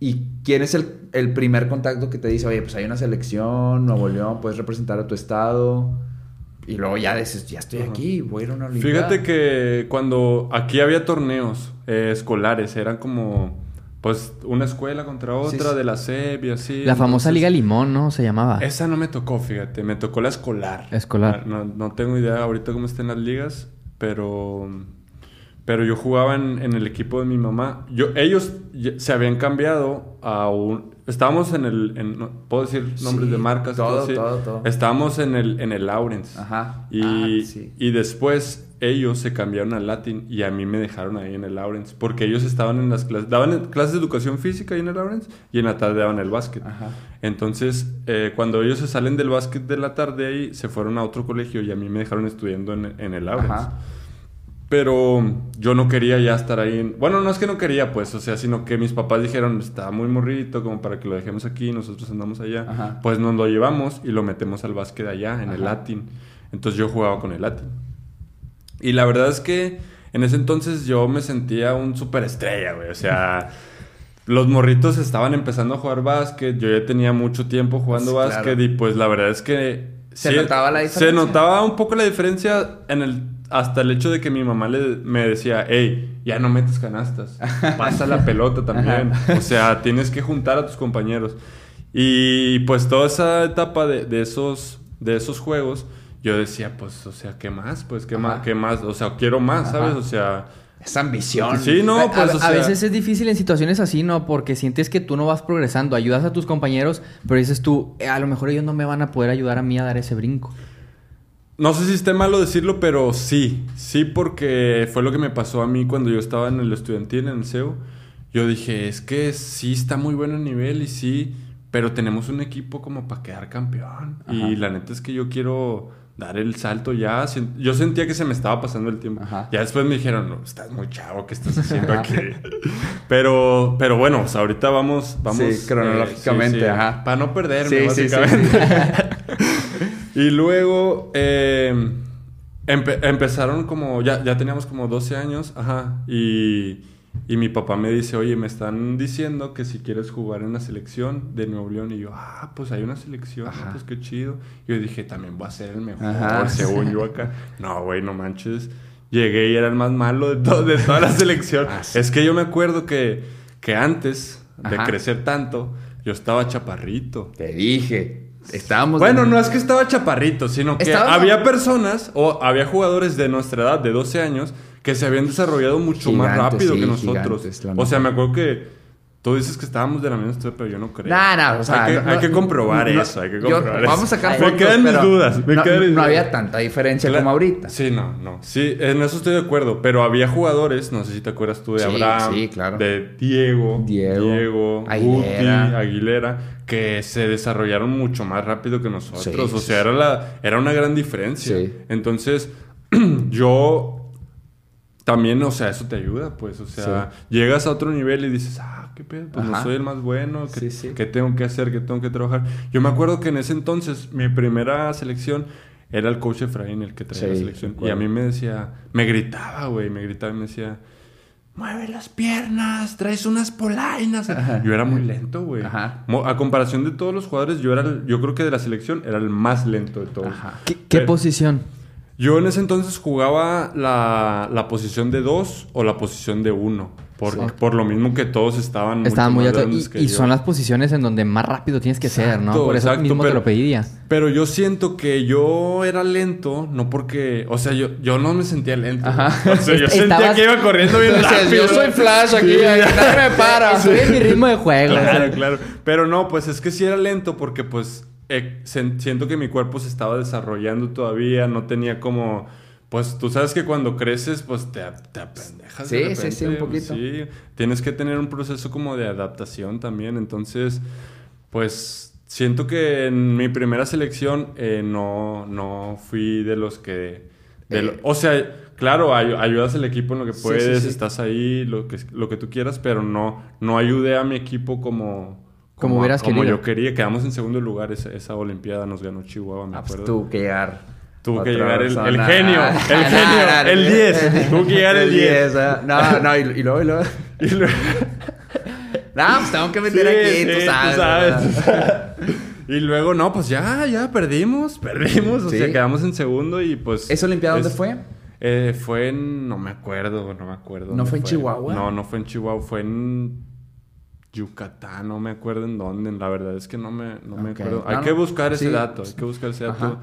Speaker 2: ¿Y quién es el, el primer contacto que te dice, oye, pues hay una selección, Nuevo León, puedes representar a tu estado? Y luego ya dices, ya estoy
Speaker 5: Ajá.
Speaker 2: aquí, voy a ir a una olimpiada.
Speaker 5: Fíjate que cuando aquí había torneos eh, escolares, eran como pues una escuela contra otra
Speaker 2: sí.
Speaker 5: de la SEP y así.
Speaker 4: La famosa Liga Limón, ¿no? Se llamaba.
Speaker 5: Esa no me tocó, fíjate, me tocó la escolar.
Speaker 4: Escolar.
Speaker 5: No, no tengo idea ahorita cómo estén las ligas, pero pero yo jugaba en, en el equipo de mi mamá. Yo ellos se habían cambiado a un estábamos en el en- puedo decir nombres
Speaker 2: Sí,
Speaker 5: de marcas
Speaker 2: todo, todo, todo.
Speaker 5: Estábamos en el en el Lawrence.
Speaker 2: Ajá.
Speaker 5: Y,
Speaker 2: Ah, sí.
Speaker 5: y después ellos se cambiaron al Latin y a mí me dejaron ahí en el Lawrence porque ellos estaban en las clases, daban clases de educación física ahí en el Lawrence y en la tarde daban el básquet.
Speaker 2: Ajá.
Speaker 5: Entonces, eh, cuando ellos se salen del básquet de la tarde ahí, se fueron a otro colegio y a mí me dejaron estudiando en, en el Lawrence.
Speaker 2: Ajá.
Speaker 5: Pero yo no quería ya estar ahí. en- Bueno, no es que no quería, pues, o sea, sino que mis papás dijeron, está muy morrito, como para que lo dejemos aquí, nosotros andamos allá.
Speaker 2: Ajá.
Speaker 5: Pues nos lo llevamos y lo metemos al básquet allá, en el. Latin. Entonces yo jugaba con el Latin. Y la verdad es que en ese entonces yo me sentía un superestrella, güey. O sea, los morritos estaban empezando a jugar básquet. Yo ya tenía mucho tiempo jugando
Speaker 2: Sí,
Speaker 5: básquet
Speaker 2: claro.
Speaker 5: y pues la verdad es que...
Speaker 2: ¿Se notaba la
Speaker 5: Se
Speaker 2: diferencia?
Speaker 5: notaba un poco la diferencia en el... Hasta el hecho de que mi mamá le, me decía, hey, ya no metes canastas, pasa la pelota también. O sea, tienes que juntar a tus compañeros. Y pues toda esa etapa de, de esos, de esos juegos, yo decía, pues, o sea, ¿qué más? Pues, ¿qué, más? ¿qué más? O sea, quiero más, ¿sabes? O sea,
Speaker 2: Esa ambición.
Speaker 5: sí, no,
Speaker 4: A-
Speaker 5: pues,
Speaker 4: a,
Speaker 5: o
Speaker 4: a
Speaker 5: sea,
Speaker 4: veces es difícil en situaciones así, ¿no? Porque sientes que tú no vas progresando, ayudas a tus compañeros, pero dices tú, "Eh, a lo mejor ellos no me van a poder ayudar a mí a dar ese brinco.
Speaker 5: No sé si esté malo decirlo, pero sí. Sí, porque fue lo que me pasó a mí cuando yo estaba en el estudiantil, en el CEU. Yo dije, es que sí está muy bueno el nivel y sí, pero tenemos un equipo como para quedar campeón.
Speaker 2: Ajá.
Speaker 5: Y la neta es que yo quiero dar el salto ya. Yo sentía que se me estaba pasando el tiempo.
Speaker 2: Ajá.
Speaker 5: Ya después me dijeron, no, estás muy chavo, ¿qué estás haciendo aquí? pero, pero bueno, o sea, ahorita vamos, vamos. eh,
Speaker 2: Sí, cronológicamente, ajá.
Speaker 5: Para no perderme,
Speaker 2: Sí, sí, sí,
Speaker 5: básicamente. Y luego eh, empe- empezaron como, ya, ya teníamos como 12 años, ajá, y, y mi papá me dice, oye, me están diciendo que si quieres jugar en la selección de Nuevo León, y yo, ah, pues hay una selección,
Speaker 2: Ajá.
Speaker 5: pues qué chido. Y yo dije, también voy a ser el mejor,
Speaker 2: Ajá.
Speaker 5: según yo acá. No, güey, no manches. Llegué y era el más malo de, de toda la selección.
Speaker 2: Ah, sí.
Speaker 5: Es que yo me acuerdo que, que antes de
Speaker 2: Ajá.
Speaker 5: crecer tanto, yo estaba chaparrito.
Speaker 2: Te dije. Estábamos.
Speaker 5: Bueno,
Speaker 2: en-
Speaker 5: no es que estaba chaparrito, sino que había personas o había jugadores de nuestra edad, de 12 años, que se habían desarrollado mucho más rápido
Speaker 2: sí,
Speaker 5: que nosotros.
Speaker 2: gigantes,
Speaker 5: o sea, me acuerdo que tú dices que estábamos de la misma historia, pero yo no creo.
Speaker 2: Nah, nah, o sea,
Speaker 5: hay que,
Speaker 2: no-
Speaker 5: hay que
Speaker 2: no-
Speaker 5: comprobar
Speaker 2: no-
Speaker 5: eso, hay que
Speaker 2: yo-
Speaker 5: comprobar eso.
Speaker 2: Vamos a sacar
Speaker 5: Me quedan mis dudas, me
Speaker 2: no,
Speaker 5: quedan
Speaker 2: había tanta diferencia como ahorita.
Speaker 5: Sí, no, no. Sí, en eso estoy de acuerdo. Pero había jugadores, no sé si te acuerdas tú de
Speaker 2: Sí,
Speaker 5: Abraham,
Speaker 2: sí, claro.
Speaker 5: de Diego,
Speaker 2: Diego,
Speaker 5: Diego,
Speaker 2: Aguilera.
Speaker 5: Guti, Aguilera, que se desarrollaron mucho más rápido que nosotros.
Speaker 2: Sí,
Speaker 5: o sea, era, la, era una gran diferencia.
Speaker 2: Sí.
Speaker 5: Entonces, yo también, o sea, eso te ayuda, pues. O sea, llegas a otro nivel y dices, ah, qué pedo, pues no
Speaker 2: Ajá.
Speaker 5: soy el más bueno, ¿qué,
Speaker 2: Sí, sí.
Speaker 5: qué tengo que hacer? ¿Qué tengo que trabajar? Yo me acuerdo que en ese entonces, mi primera selección era el coach Efraín el que traía la
Speaker 2: Sí,
Speaker 5: selección. Y a mí me decía, me gritaba, güey, me gritaba y me decía, mueve las piernas, traes unas polainas. Yo era muy lento, güey.
Speaker 2: Ajá.
Speaker 5: A comparación de todos los jugadores, yo era, el- yo creo que de la selección era el más lento de todos.
Speaker 2: Ajá.
Speaker 4: ¿Qué, qué
Speaker 5: Pero-
Speaker 4: posición?
Speaker 5: Yo en ese entonces jugaba la, la posición de dos o la posición de uno. Por,
Speaker 4: Sí.
Speaker 5: por lo mismo que todos estaban
Speaker 4: Estaban muy alto. Y, son las posiciones en donde más rápido tienes que ser, ¿no?
Speaker 5: Exacto,
Speaker 4: Por eso
Speaker 5: exacto,
Speaker 4: mismo te lo pedía.
Speaker 5: Pero yo siento que yo era lento, no porque... O sea, yo, yo no me sentía lento.
Speaker 2: Ajá.
Speaker 5: O sea, yo sentía que iba corriendo bien rápido.
Speaker 2: yo soy Flash aquí,
Speaker 5: Sí.
Speaker 2: nadie me para.
Speaker 4: En mi ritmo de juego. o sea,
Speaker 5: Claro, claro. Pero no, pues es que sí era lento porque pues eh, siento que mi cuerpo se estaba desarrollando todavía, no tenía como pues tú sabes que cuando creces, pues te, te apendejas. de
Speaker 2: Sí, sí, sí,
Speaker 5: repente,
Speaker 2: un poquito.
Speaker 5: Sí, tienes que tener un proceso como de adaptación también. Entonces, pues siento que en mi primera selección eh, no, no fui de los que... de lo-
Speaker 2: Eh.
Speaker 5: o sea, claro, ay- ayudas al equipo en lo que
Speaker 2: Sí,
Speaker 5: puedes,
Speaker 2: sí, sí.
Speaker 5: estás ahí, lo que, lo que tú quieras, pero no, no ayudé a mi equipo como...
Speaker 4: Como hubieras
Speaker 5: como
Speaker 4: querido.
Speaker 5: yo quería. Quedamos en segundo lugar esa, esa olimpiada, nos ganó Chihuahua, me
Speaker 2: Ah, pues
Speaker 5: acuerdo.
Speaker 2: tuvo que llegar.
Speaker 5: Tuvo que llegar el, genio, el genio, el 10. Tuvo que llegar el 10.
Speaker 2: ah. No, no, y, y luego, y luego.
Speaker 5: Y luego-
Speaker 2: No, pues tengo que meter
Speaker 5: Sí,
Speaker 2: aquí,
Speaker 5: sí,
Speaker 2: tú sabes.
Speaker 5: tú sabes,
Speaker 2: ¿verdad?
Speaker 5: tú sabes. Y luego, no, pues ya, ya perdimos, perdimos. O
Speaker 2: Sí.
Speaker 5: sea, quedamos en segundo y pues.
Speaker 2: ¿Esa Olimpiada dónde fue?
Speaker 5: Eh, fue en. No me acuerdo, no me acuerdo.
Speaker 2: ¿No fue en Chihuahua?
Speaker 5: No, no fue en Chihuahua, fue en. Yucatán, no me acuerdo en dónde. La verdad es que no me, no me acuerdo. Hay
Speaker 2: no.
Speaker 5: que buscar ese
Speaker 2: Sí.
Speaker 5: dato, hay que buscar ese dato.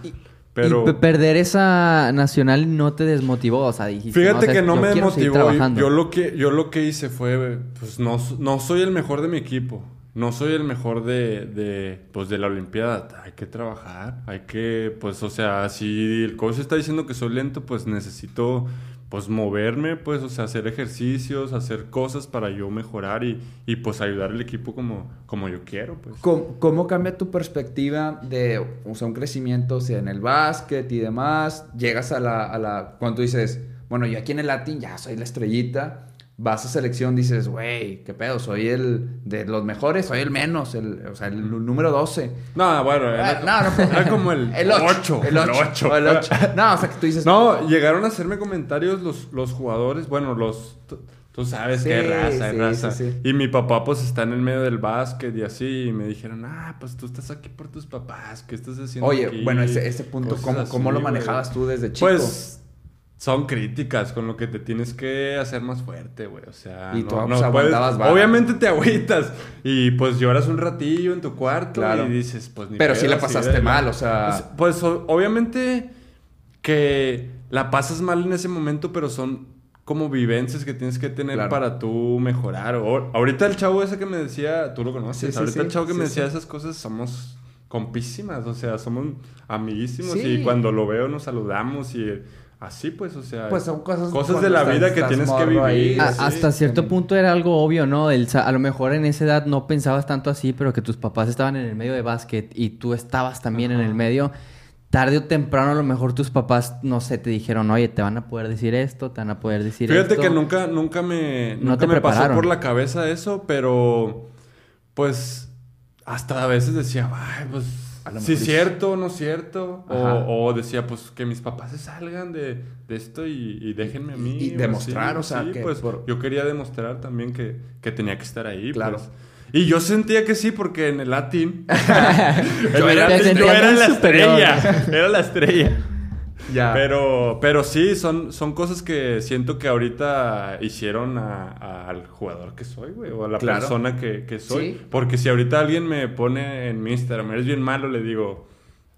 Speaker 5: Pero.
Speaker 4: Y perder esa nacional no te desmotivó, o sea, dijiste...
Speaker 5: Fíjate
Speaker 4: o sea,
Speaker 5: que no
Speaker 4: yo
Speaker 5: me
Speaker 4: quiero seguir
Speaker 5: motivó.
Speaker 4: trabajando.
Speaker 5: Yo lo que yo lo que hice fue, pues no, no soy el mejor de mi equipo. No soy el mejor de, de, pues, de la Olimpiada. Hay que trabajar. Hay que, pues, o sea, si el coach está diciendo que soy lento, pues necesito, pues, moverme, pues, o sea, hacer ejercicios, hacer cosas para yo mejorar y, y pues, ayudar al equipo como, como yo quiero, pues.
Speaker 2: ¿Cómo, cómo cambia tu perspectiva de o sea, un crecimiento sea, en el básquet y demás? Llegas a la, a la... Cuando dices, bueno, yo aquí en el Latin ya soy la estrellita. Vas a selección, dices, güey, qué pedo, soy el de los mejores, soy el menos, el, o sea, el número 12.
Speaker 5: No, bueno, era,
Speaker 2: Ah, no, no,
Speaker 5: era como el,
Speaker 2: el 8.
Speaker 5: 8.
Speaker 2: El 8. El 8. No, o sea, que tú dices,
Speaker 5: No, llegaron a hacerme comentarios los, los jugadores, bueno, los... tú- sabes
Speaker 2: Sí,
Speaker 5: que hay raza, hay
Speaker 2: sí,
Speaker 5: raza.
Speaker 2: sí.
Speaker 5: Y mi papá pues está en el medio del básquet y así, y me dijeron, ah, pues tú estás aquí por tus papás, ¿qué estás haciendo
Speaker 2: Oye,
Speaker 5: aquí?"
Speaker 2: bueno, ese, ese punto,
Speaker 5: Cosas
Speaker 2: ¿cómo,
Speaker 5: así,
Speaker 2: cómo lo
Speaker 5: güey.
Speaker 2: manejabas tú desde chico?
Speaker 5: Pues son críticas con lo que te tienes que hacer más fuerte, güey. O sea,
Speaker 2: Y
Speaker 5: no,
Speaker 2: tú,
Speaker 5: no
Speaker 2: pues,
Speaker 5: puedes-. Obviamente te agüitas y pues lloras un ratillo en tu cuarto
Speaker 2: Claro.
Speaker 5: y dices, pues ni
Speaker 2: Pero sí
Speaker 5: pedo,
Speaker 2: la
Speaker 5: sigue
Speaker 2: pasaste mal, o sea-
Speaker 5: Pues, pues, obviamente que la pasas mal en ese momento, pero son como vivencias que tienes que tener
Speaker 2: Claro.
Speaker 5: para tú mejorar. O- ahorita el chavo ese que me decía, tú lo conoces,
Speaker 2: Sí, sí,
Speaker 5: ahorita
Speaker 2: sí,
Speaker 5: el chavo que
Speaker 2: sí,
Speaker 5: me decía
Speaker 2: sí.
Speaker 5: esas cosas somos compísimas, o sea, somos amiguísimos
Speaker 2: Sí.
Speaker 5: y cuando lo veo nos saludamos y así pues, o sea,
Speaker 2: Pues son cosas,
Speaker 5: cosas de la
Speaker 2: estás-
Speaker 5: vida que tienes que vivir.
Speaker 2: ahí,
Speaker 4: A-
Speaker 5: sí.
Speaker 4: hasta cierto punto era algo obvio, ¿no? El, a lo mejor en esa edad no pensabas tanto así, pero que tus papás estaban en el medio de básquet y tú estabas también en el medio. Tarde o temprano, a lo mejor tus papás, no sé, te dijeron, oye, te van a poder decir esto, te van a poder decir
Speaker 5: Fíjate
Speaker 4: esto.
Speaker 5: que nunca, nunca me,
Speaker 4: No
Speaker 5: nunca
Speaker 4: te
Speaker 5: me pasó por la cabeza eso, pero pues hasta a veces decía, ay, pues
Speaker 2: A lo mejor
Speaker 5: cierto no cierto. O, o decía, pues que mis papás se salgan de, de esto y, y déjenme a mí.
Speaker 2: Y- demostrar, o sea,
Speaker 5: sí,
Speaker 2: que
Speaker 5: pues
Speaker 2: por-
Speaker 5: yo quería demostrar también que, que tenía que estar ahí.
Speaker 2: Claro.
Speaker 5: pues. Y yo sentía que sí, porque en el latín.
Speaker 2: Yo era-
Speaker 5: yo era la
Speaker 4: superior.
Speaker 5: estrella. Era la estrella.
Speaker 2: Ya.
Speaker 5: Pero, pero sí, son, son cosas que siento que ahorita hicieron a- a- al jugador que soy, güey, o a la
Speaker 2: Claro.
Speaker 5: persona que, que soy.
Speaker 2: Sí.
Speaker 5: Porque si ahorita alguien me pone en mi Instagram, eres bien malo, le digo,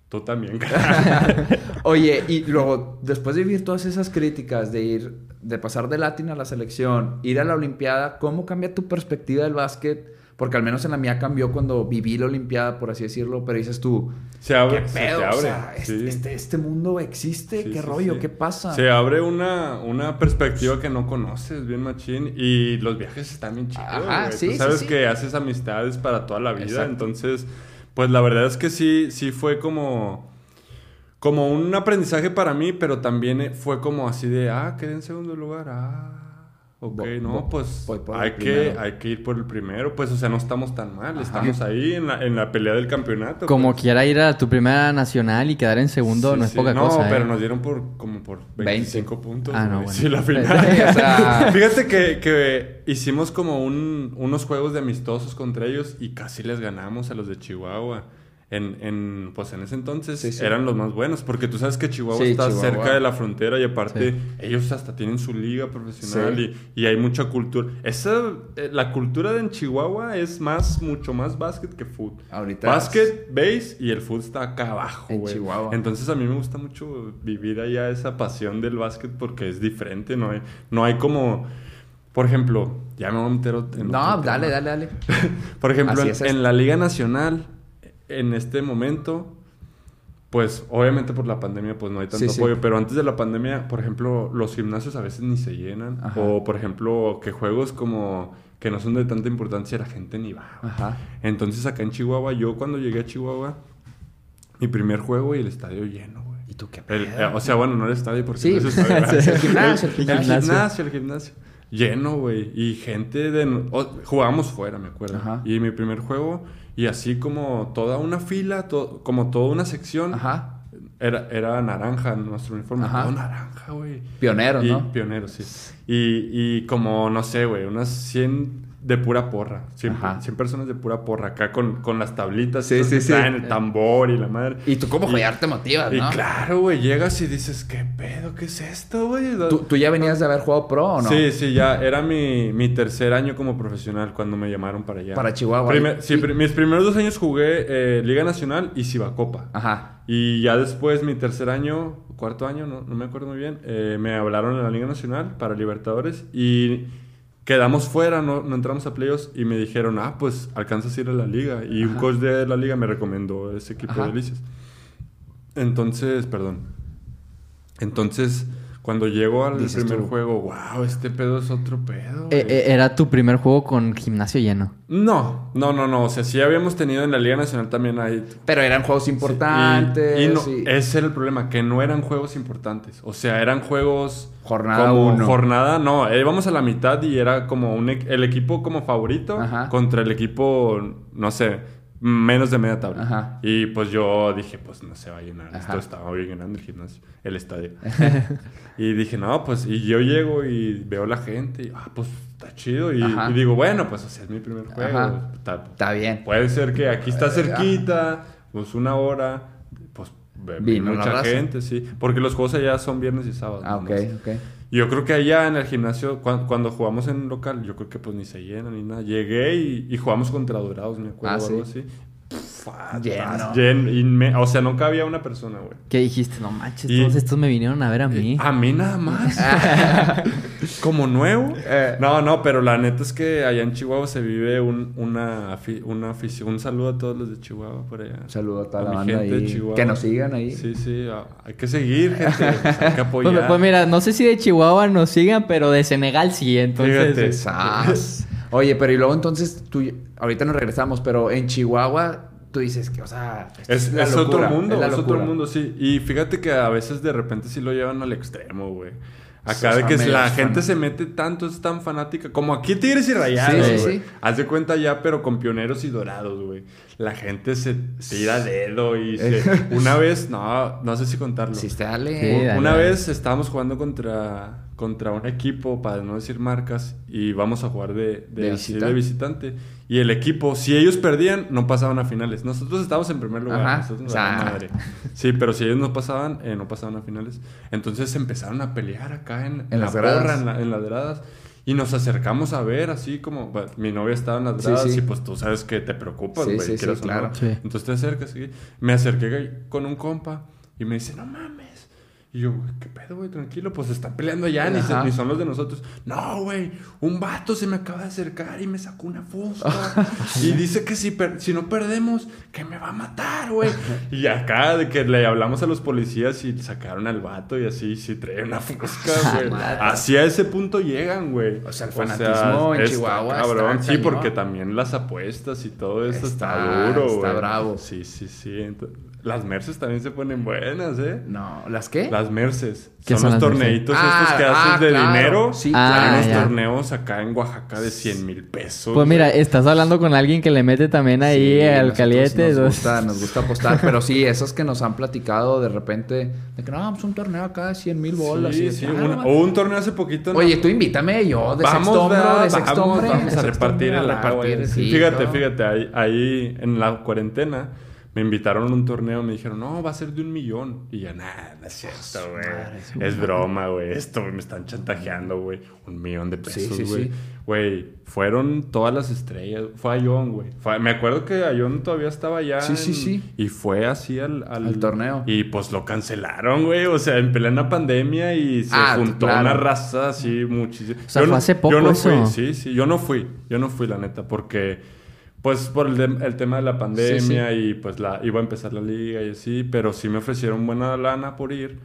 Speaker 5: tú también, cara".
Speaker 2: Oye, y luego, después de vivir todas esas críticas, de ir, de pasar de Latin a la selección, ir a la Olimpiada, ¿cómo cambia tu perspectiva del básquet? Porque al menos en la mía cambió cuando viví la Olimpiada, por así decirlo, pero dices tú,
Speaker 5: Se abre,
Speaker 2: ¿qué
Speaker 5: se
Speaker 2: pedo? O sea,
Speaker 5: sí.
Speaker 2: este, este, mundo existe,
Speaker 5: Sí,
Speaker 2: ¿qué
Speaker 5: sí,
Speaker 2: rollo? ¿Qué pasa?
Speaker 5: Se abre una, una perspectiva que no conoces, bien machín. Y los viajes están bien chidos,
Speaker 2: Ajá,
Speaker 5: Tú sabes que haces amistades para toda la vida.
Speaker 2: Exacto.
Speaker 5: Entonces, pues la verdad es que sí, sí fue como... Como un aprendizaje para mí, pero también fue como así de, ah, quedé en segundo lugar, ah, ok, no, pues
Speaker 2: voy por el
Speaker 5: hay que, hay que ir por el primero, pues, o sea, no estamos tan mal,
Speaker 2: Ajá.
Speaker 5: estamos ahí en la, en la pelea del campeonato.
Speaker 4: Como
Speaker 5: pues.
Speaker 4: quiera ir a tu primera nacional y quedar en segundo
Speaker 5: Sí,
Speaker 4: no es
Speaker 5: sí.
Speaker 4: poca
Speaker 5: no,
Speaker 4: cosa.
Speaker 5: pero
Speaker 4: ¿eh?
Speaker 5: nos dieron por como por 25 puntos.
Speaker 4: Ah, no,
Speaker 5: güey.
Speaker 4: bueno.
Speaker 5: Sí, la final.
Speaker 2: o sea,
Speaker 5: Fíjate que, que hicimos como un- unos juegos de amistosos contra ellos y casi les ganamos a los de Chihuahua. En, en, pues en ese entonces
Speaker 2: Sí, sí.
Speaker 5: eran los más buenos, porque tú sabes que Chihuahua
Speaker 2: Sí,
Speaker 5: está
Speaker 2: Chihuahua.
Speaker 5: cerca de la frontera y aparte ellos hasta tienen su liga profesional y, y hay mucha cultura. Esa, eh, la cultura de en Chihuahua es más, mucho más básquet que fútbol.
Speaker 2: Ahorita
Speaker 5: Básquet, base y el fútbol está acá abajo,
Speaker 2: En
Speaker 5: güey.
Speaker 2: Chihuahua.
Speaker 5: Entonces a mí me gusta mucho vivir allá esa pasión del básquet porque es diferente, no hay, no hay como, por ejemplo, ya me voy a meter en
Speaker 2: No, dale, dale, dale.
Speaker 5: Por ejemplo, en la Liga Nacional, en este momento, pues obviamente por la pandemia pues no hay tanto
Speaker 2: Sí, sí.
Speaker 5: apoyo, pero antes de la pandemia, por ejemplo, los gimnasios a veces ni se llenan
Speaker 2: Ajá.
Speaker 5: o por ejemplo, que juegos como que no son de tanta importancia la gente ni va.
Speaker 2: Ajá.
Speaker 5: Entonces acá en Chihuahua, yo cuando llegué a Chihuahua, mi primer juego y el estadio lleno, güey.
Speaker 2: ¿Y tú qué
Speaker 5: El- eh, o sea, bueno, no el estadio porque
Speaker 2: Sí,
Speaker 5: no es estadio,
Speaker 2: sí, el gimnasio, el
Speaker 5: el
Speaker 2: gimnasio.
Speaker 5: gimnasio, el gimnasio. Lleno, güey. Y gente de... no- o- jugábamos fuera, me acuerdo.
Speaker 2: Ajá.
Speaker 5: Y mi primer juego, y así como toda una fila, to- como toda una sección,
Speaker 2: Ajá.
Speaker 5: era, era naranja nuestro uniforme.
Speaker 2: Ajá.
Speaker 5: Todo naranja, güey.
Speaker 2: Pioneros,
Speaker 5: Y-
Speaker 2: ¿no?
Speaker 5: Pioneros, sí. Y, y como, no sé, güey, unas 100 de pura porra. 100,
Speaker 2: Ajá.
Speaker 5: 100 personas de pura porra. Acá con, con las tablitas.
Speaker 2: Sí, sí, sí.
Speaker 5: traen, el tambor y la madre.
Speaker 2: Y tú como
Speaker 5: Y-
Speaker 2: joyar te motivas,
Speaker 5: Y
Speaker 2: ¿no?
Speaker 5: claro, güey, llegas y dices, ¿qué pedo? ¿Qué es esto, güey?
Speaker 2: ¿Tú, tú ya venías de haber jugado pro o no?
Speaker 5: Sí, sí, ya era mi, mi tercer año como profesional cuando me llamaron para allá.
Speaker 2: Para Chihuahua.
Speaker 5: Primer- sí,
Speaker 2: Y-
Speaker 5: mis primeros dos años jugué eh, Liga Nacional y Cibacopa.
Speaker 2: Ajá.
Speaker 5: Y ya después, mi tercer año, cuarto año, no, no me acuerdo muy bien, eh, me hablaron en la Liga Nacional para Libertadores y quedamos fuera, no, no entramos a playoffs y me dijeron, ah, pues alcanzas a ir a la liga. Y un coach de la liga me recomendó ese equipo
Speaker 2: Ajá.
Speaker 5: de Delicias. Entonces, perdón. Entonces, cuando llego al
Speaker 2: Dices
Speaker 5: primer
Speaker 2: tú.
Speaker 5: juego, wow, este pedo es otro pedo.
Speaker 4: Eh,
Speaker 5: güey".
Speaker 4: eh, era tu primer juego con gimnasio lleno.
Speaker 5: No, no, no, no. O sea, sí habíamos tenido en la Liga Nacional también ahí
Speaker 2: Pero eran juegos importantes.
Speaker 5: y, y no,
Speaker 2: y-
Speaker 5: ese era el problema, que no eran juegos importantes. O sea, eran juegos...
Speaker 2: Jornada
Speaker 5: como
Speaker 2: uno.
Speaker 5: Jornada, no. Íbamos a la mitad y era como un, e- el equipo como favorito
Speaker 2: Ajá.
Speaker 5: contra el equipo, no sé, menos de media tabla.
Speaker 2: Ajá.
Speaker 5: Y pues yo dije, pues no se va a llenar.
Speaker 2: Ajá.
Speaker 5: Esto estaba bien grande el gimnasio, el estadio. y dije, no, pues, y yo llego y veo la gente y, ah, pues está chido. Y, digo, bueno, pues o sea, es mi primer juego. Está,
Speaker 2: Está bien.
Speaker 5: Puede ser que aquí está cerquita, pues una hora, pues
Speaker 2: Vino
Speaker 5: mucha gente, sí. Porque los juegos allá son viernes y sábados.
Speaker 2: Ah, ok, ok.
Speaker 5: Yo creo que allá en el gimnasio, cuan- cuando, jugamos en local, yo creo que pues ni se llena ni nada. Llegué y, y jugamos contra Dorados, me acuerdo,
Speaker 2: Ah,
Speaker 5: o algo
Speaker 2: sí.
Speaker 5: así.
Speaker 2: Lleno.
Speaker 5: o sea, no cabía una persona, güey.
Speaker 4: ¿Qué dijiste? No manches,
Speaker 5: Y-
Speaker 4: todos estos me vinieron a ver a mí.
Speaker 5: A mí nada más. Como nuevo.
Speaker 2: Eh.
Speaker 5: No, no, pero la neta es que allá en Chihuahua se vive un, una, una afición. Un saludo a todos los de Chihuahua por allá.
Speaker 2: Un saludo a toda la
Speaker 5: mi
Speaker 2: banda
Speaker 5: gente de
Speaker 2: ahí.
Speaker 5: Chihuahua.
Speaker 2: Que nos sigan ahí.
Speaker 5: Sí, sí, hay que seguir, gente. pues, hay que apoyar.
Speaker 4: Pues, pues mira, no sé si de Chihuahua nos sigan, pero de Senegal sí, entonces.
Speaker 5: Fíjate.
Speaker 2: Oye, pero y luego entonces tú, ahorita nos regresamos, pero en Chihuahua tú dices que, o sea,
Speaker 5: Es,
Speaker 2: la
Speaker 5: es
Speaker 2: locura,
Speaker 5: otro mundo,
Speaker 2: la
Speaker 5: es, otro mundo, sí. Y fíjate que a veces de repente sí lo llevan al extremo, güey. Acá
Speaker 2: O
Speaker 5: de que la gente
Speaker 2: fan-
Speaker 5: se mete tanto, es tan fanática. Como aquí Tigres y Rayados,
Speaker 2: Sí, sí, sí.
Speaker 5: Haz de cuenta ya, pero con pioneros y dorados, güey. La gente se tira dedo y se... Una vez, no, no sé si contarlo.
Speaker 2: Sí, dale.
Speaker 4: Sí, dale.
Speaker 5: Una vez estábamos jugando contra, contra un equipo, para no decir marcas, y vamos a jugar de, de,
Speaker 2: ¿De
Speaker 5: visitante. Y el equipo, si ellos perdían, no pasaban a finales. Nosotros estábamos en primer lugar.
Speaker 2: Ajá.
Speaker 5: Nosotros nos
Speaker 2: O sea,
Speaker 5: madre. Sí, pero si ellos no pasaban, eh, no pasaban a finales. Entonces empezaron a pelear acá en,
Speaker 2: En
Speaker 5: la
Speaker 2: las gradas.
Speaker 5: porra, en, la- en las gradas. Y nos acercamos a ver, así como bueno, mi novia estaba en las gradas
Speaker 2: sí.
Speaker 5: y pues tú sabes que te preocupas, güey.
Speaker 2: sí, claro.
Speaker 4: Sí.
Speaker 5: Entonces te acercas y me acerqué con un compa y me dice, no mames. Y yo, güey, ¿qué pedo, güey? Tranquilo, pues están peleando allá, ni, se- ni son los de nosotros. No, güey, un vato se me acaba de acercar y me sacó una fusca. y dice que si, per- si no perdemos, que me va a matar, güey. y acá de que le hablamos a los policías y sacaron al vato y así, si trae una fusca, güey. así a ese punto llegan, güey.
Speaker 2: O sea, el fanatismo en
Speaker 5: está
Speaker 2: Chihuahua
Speaker 5: Cabrón,
Speaker 2: está
Speaker 5: sí, porque también las apuestas y todo eso está,
Speaker 2: Está-
Speaker 5: duro,
Speaker 2: está
Speaker 5: güey.
Speaker 2: bravo.
Speaker 5: Sí, sí, sí. Las merces también se ponen buenas, ¿eh?
Speaker 2: No, ¿las qué?
Speaker 5: Las merces.
Speaker 4: ¿Qué
Speaker 5: Son
Speaker 4: son
Speaker 5: los
Speaker 4: las merces?
Speaker 5: torneitos
Speaker 2: Ah,
Speaker 5: estos que haces
Speaker 2: ah,
Speaker 5: de
Speaker 2: claro.
Speaker 5: dinero.
Speaker 2: Sí,
Speaker 4: Ah,
Speaker 5: Hay unos
Speaker 4: ya.
Speaker 5: torneos acá en Oaxaca de 100 mil pesos.
Speaker 4: Pues mira, estás hablando con alguien que le mete también ahí
Speaker 2: Sí,
Speaker 4: al caliente.
Speaker 2: Nos gusta, nos gusta apostar, pero sí, esos que nos han platicado de repente, de que no, vamos a un torneo acá de 100 mil bolas.
Speaker 5: Sí, sí.
Speaker 2: ah,
Speaker 5: o un torneo hace poquito. ¿no?
Speaker 2: Oye, tú invítame yo, de
Speaker 5: vamos,
Speaker 2: sexto hombro,
Speaker 5: ¿verdad?
Speaker 2: de sexto
Speaker 5: vamos,
Speaker 2: hombre.
Speaker 5: vamos
Speaker 2: de
Speaker 5: a repartir el agua. Fíjate, fíjate, ahí, ahí en la cuarentena me invitaron a un torneo, me dijeron, no, va a ser de un millón. Y ya, nada, no es cierto, güey. Es broma, güey. Esto güey, me están chantajeando, güey. Un millón de pesos,
Speaker 2: sí,
Speaker 5: güey.
Speaker 2: sí.
Speaker 5: Güey, fueron todas las estrellas. Fue Ayón, güey. Me acuerdo que Ayón todavía estaba allá.
Speaker 2: Sí, sí,
Speaker 5: en-
Speaker 2: sí.
Speaker 5: Y fue así al,
Speaker 2: Al torneo.
Speaker 5: Y pues lo cancelaron, güey. O sea, en plena pandemia y se
Speaker 2: Ah,
Speaker 5: juntó
Speaker 2: claro.
Speaker 5: una raza así muchísimo.
Speaker 4: O sea,
Speaker 5: Yo
Speaker 4: fue
Speaker 5: no-
Speaker 4: hace poco
Speaker 5: Yo no
Speaker 4: eso.
Speaker 5: fui, sí, sí. Yo no fui. Yo no fui, la neta, porque... Pues por el, de- el tema de la pandemia y pues la iba a empezar la liga y así, pero sí me ofrecieron buena lana por ir,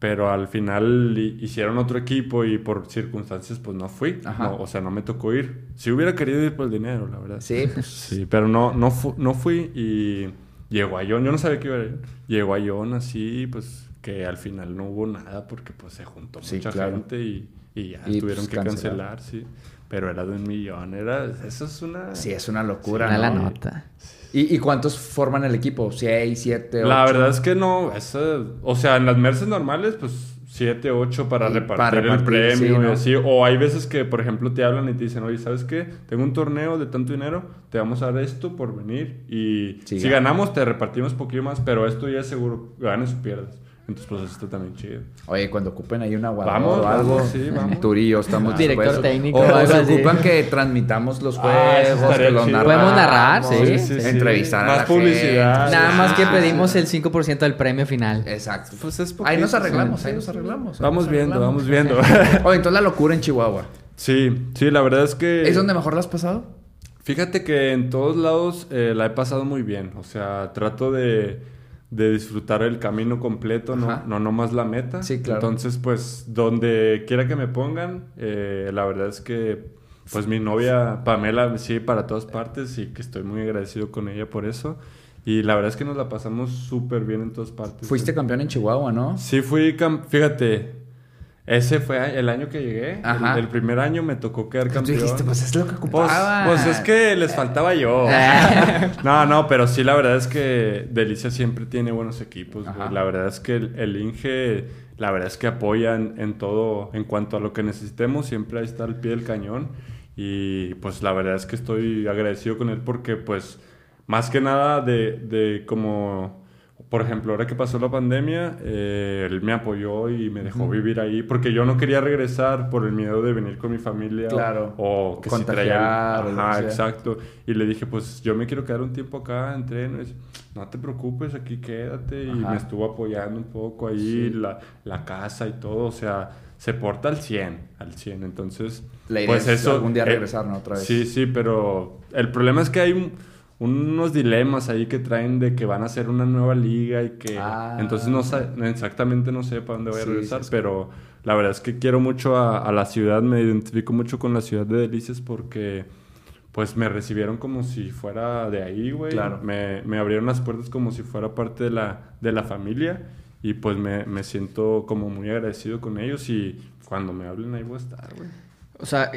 Speaker 5: pero al final hi- hicieron otro equipo y por circunstancias pues no fui. No, o sea, no me tocó ir. Si hubiera querido ir por el dinero, la verdad.
Speaker 2: Sí, pues.
Speaker 5: Sí, pero no, no, fu- no fui y llegó a Ion. Yo no sabía que iba a ir. Llegó a Ion así, pues que al final no hubo nada porque pues se juntó
Speaker 2: Sí,
Speaker 5: mucha
Speaker 2: claro.
Speaker 5: gente y, y ya
Speaker 2: Y,
Speaker 5: tuvieron
Speaker 2: pues,
Speaker 5: que
Speaker 2: cancelar.
Speaker 5: cancelar, sí. Pero era de un millón, era... Eso es una...
Speaker 2: Sí, es una locura.
Speaker 4: Una la
Speaker 2: ¿no?
Speaker 4: nota.
Speaker 2: ¿Y, y cuántos forman el equipo? ¿Seis, siete,
Speaker 5: La
Speaker 2: ocho?
Speaker 5: verdad es que no, esa- o sea, en las Merces normales, pues 7, 8 para repartir,
Speaker 2: para repartir,
Speaker 5: el premio
Speaker 2: sí,
Speaker 5: y
Speaker 2: ¿no?
Speaker 5: así. O hay veces que, por ejemplo, te hablan y te dicen, oye, ¿sabes qué? Tengo un torneo de tanto dinero, te vamos a dar esto por venir. Y
Speaker 2: Sí,
Speaker 5: si
Speaker 2: gana.
Speaker 5: ganamos, te repartimos un poquillo más, pero esto ya es seguro, ganes o pierdas. Entonces, pues eso está también chido.
Speaker 2: Oye, cuando ocupen ahí una guarda
Speaker 5: Vamos,
Speaker 2: o algo,
Speaker 5: sí, vamos.
Speaker 2: Turillo, estamos
Speaker 4: Director
Speaker 2: dispuestos.
Speaker 4: técnico
Speaker 2: O,
Speaker 4: o
Speaker 2: se
Speaker 4: así.
Speaker 2: ocupan que transmitamos los
Speaker 5: Ah,
Speaker 2: juegos,
Speaker 5: estaría
Speaker 2: que los narramos.
Speaker 4: Podemos narrar, sí, sí,
Speaker 5: sí.
Speaker 2: Entrevistar a
Speaker 5: Más
Speaker 2: la
Speaker 5: publicidad.
Speaker 2: gente.
Speaker 4: Nada más que
Speaker 2: Ah,
Speaker 4: pedimos el 5% del premio final.
Speaker 2: Exacto.
Speaker 5: Pues es
Speaker 2: ahí nos arreglamos,
Speaker 5: sí.
Speaker 2: ahí nos arreglamos.
Speaker 5: Vamos
Speaker 2: nos
Speaker 5: viendo,
Speaker 2: arreglamos.
Speaker 5: vamos viendo.
Speaker 2: Oye, entonces la locura en Chihuahua.
Speaker 5: sí, sí, la verdad es que...
Speaker 2: ¿Es donde mejor la has pasado?
Speaker 5: Fíjate que en todos lados eh, la he pasado muy bien. O sea, trato de, de disfrutar el camino completo, no,
Speaker 2: Ajá.
Speaker 5: no nomás la meta.
Speaker 2: Sí, claro.
Speaker 5: Entonces, pues, donde quiera que me pongan, eh, la verdad es que, pues, mi novia Pamela me sigue para todas partes y que estoy muy agradecido con ella por eso. Y la verdad es que nos la pasamos súper bien en todas partes.
Speaker 2: Fuiste campeón en Chihuahua, ¿no?
Speaker 5: Sí, fui, fíjate, ese fue el año que llegué.
Speaker 2: Ajá.
Speaker 5: El, el primer año me tocó quedar
Speaker 2: Tú
Speaker 5: campeón.
Speaker 2: dijiste, pues es lo que
Speaker 5: Pues,
Speaker 2: ocupaba.
Speaker 5: pues es que les faltaba yo. no, no, pero sí, la verdad es que Delicia siempre tiene buenos equipos. güey. La verdad es que el, el Inge, la verdad es que apoyan en todo, en cuanto a lo que necesitemos, siempre ahí está al pie del cañón. Y pues la verdad es que estoy agradecido con él porque pues más que nada de, de como... Por ejemplo, ahora que pasó la pandemia, eh, él me apoyó y me dejó vivir ahí porque yo no quería regresar por el miedo de venir con mi familia o-
Speaker 2: Claro.
Speaker 5: o que
Speaker 2: Contagiar
Speaker 5: si
Speaker 2: o
Speaker 5: traía... Ajá, exacto. Y le dije, pues yo me quiero quedar un tiempo acá, entreno. Y dice, no te preocupes, aquí quédate. Y
Speaker 2: Ajá.
Speaker 5: me estuvo apoyando un poco ahí, la, la casa y todo. O sea, se porta al 100, al 100. Entonces,
Speaker 2: La idea
Speaker 5: pues
Speaker 2: es
Speaker 5: eso...
Speaker 2: algún día
Speaker 5: eh,
Speaker 2: regresar, ¿no? Otra vez.
Speaker 5: Sí, sí, pero el problema es que hay un- unos dilemas ahí que traen de que van a hacer una nueva liga y que
Speaker 2: Ah.
Speaker 5: entonces no exactamente no sé para dónde voy a
Speaker 2: Sí,
Speaker 5: regresar,
Speaker 2: sí,
Speaker 5: pero la verdad es que quiero mucho a, a la ciudad, me identifico mucho con la ciudad de Delicias porque pues me recibieron como si fuera de ahí, güey.
Speaker 2: Claro.
Speaker 5: Me, me abrieron las puertas como si fuera parte de la, de la familia y pues me, me siento como muy agradecido con ellos y cuando me hablen ahí voy a estar, güey.
Speaker 4: O sea,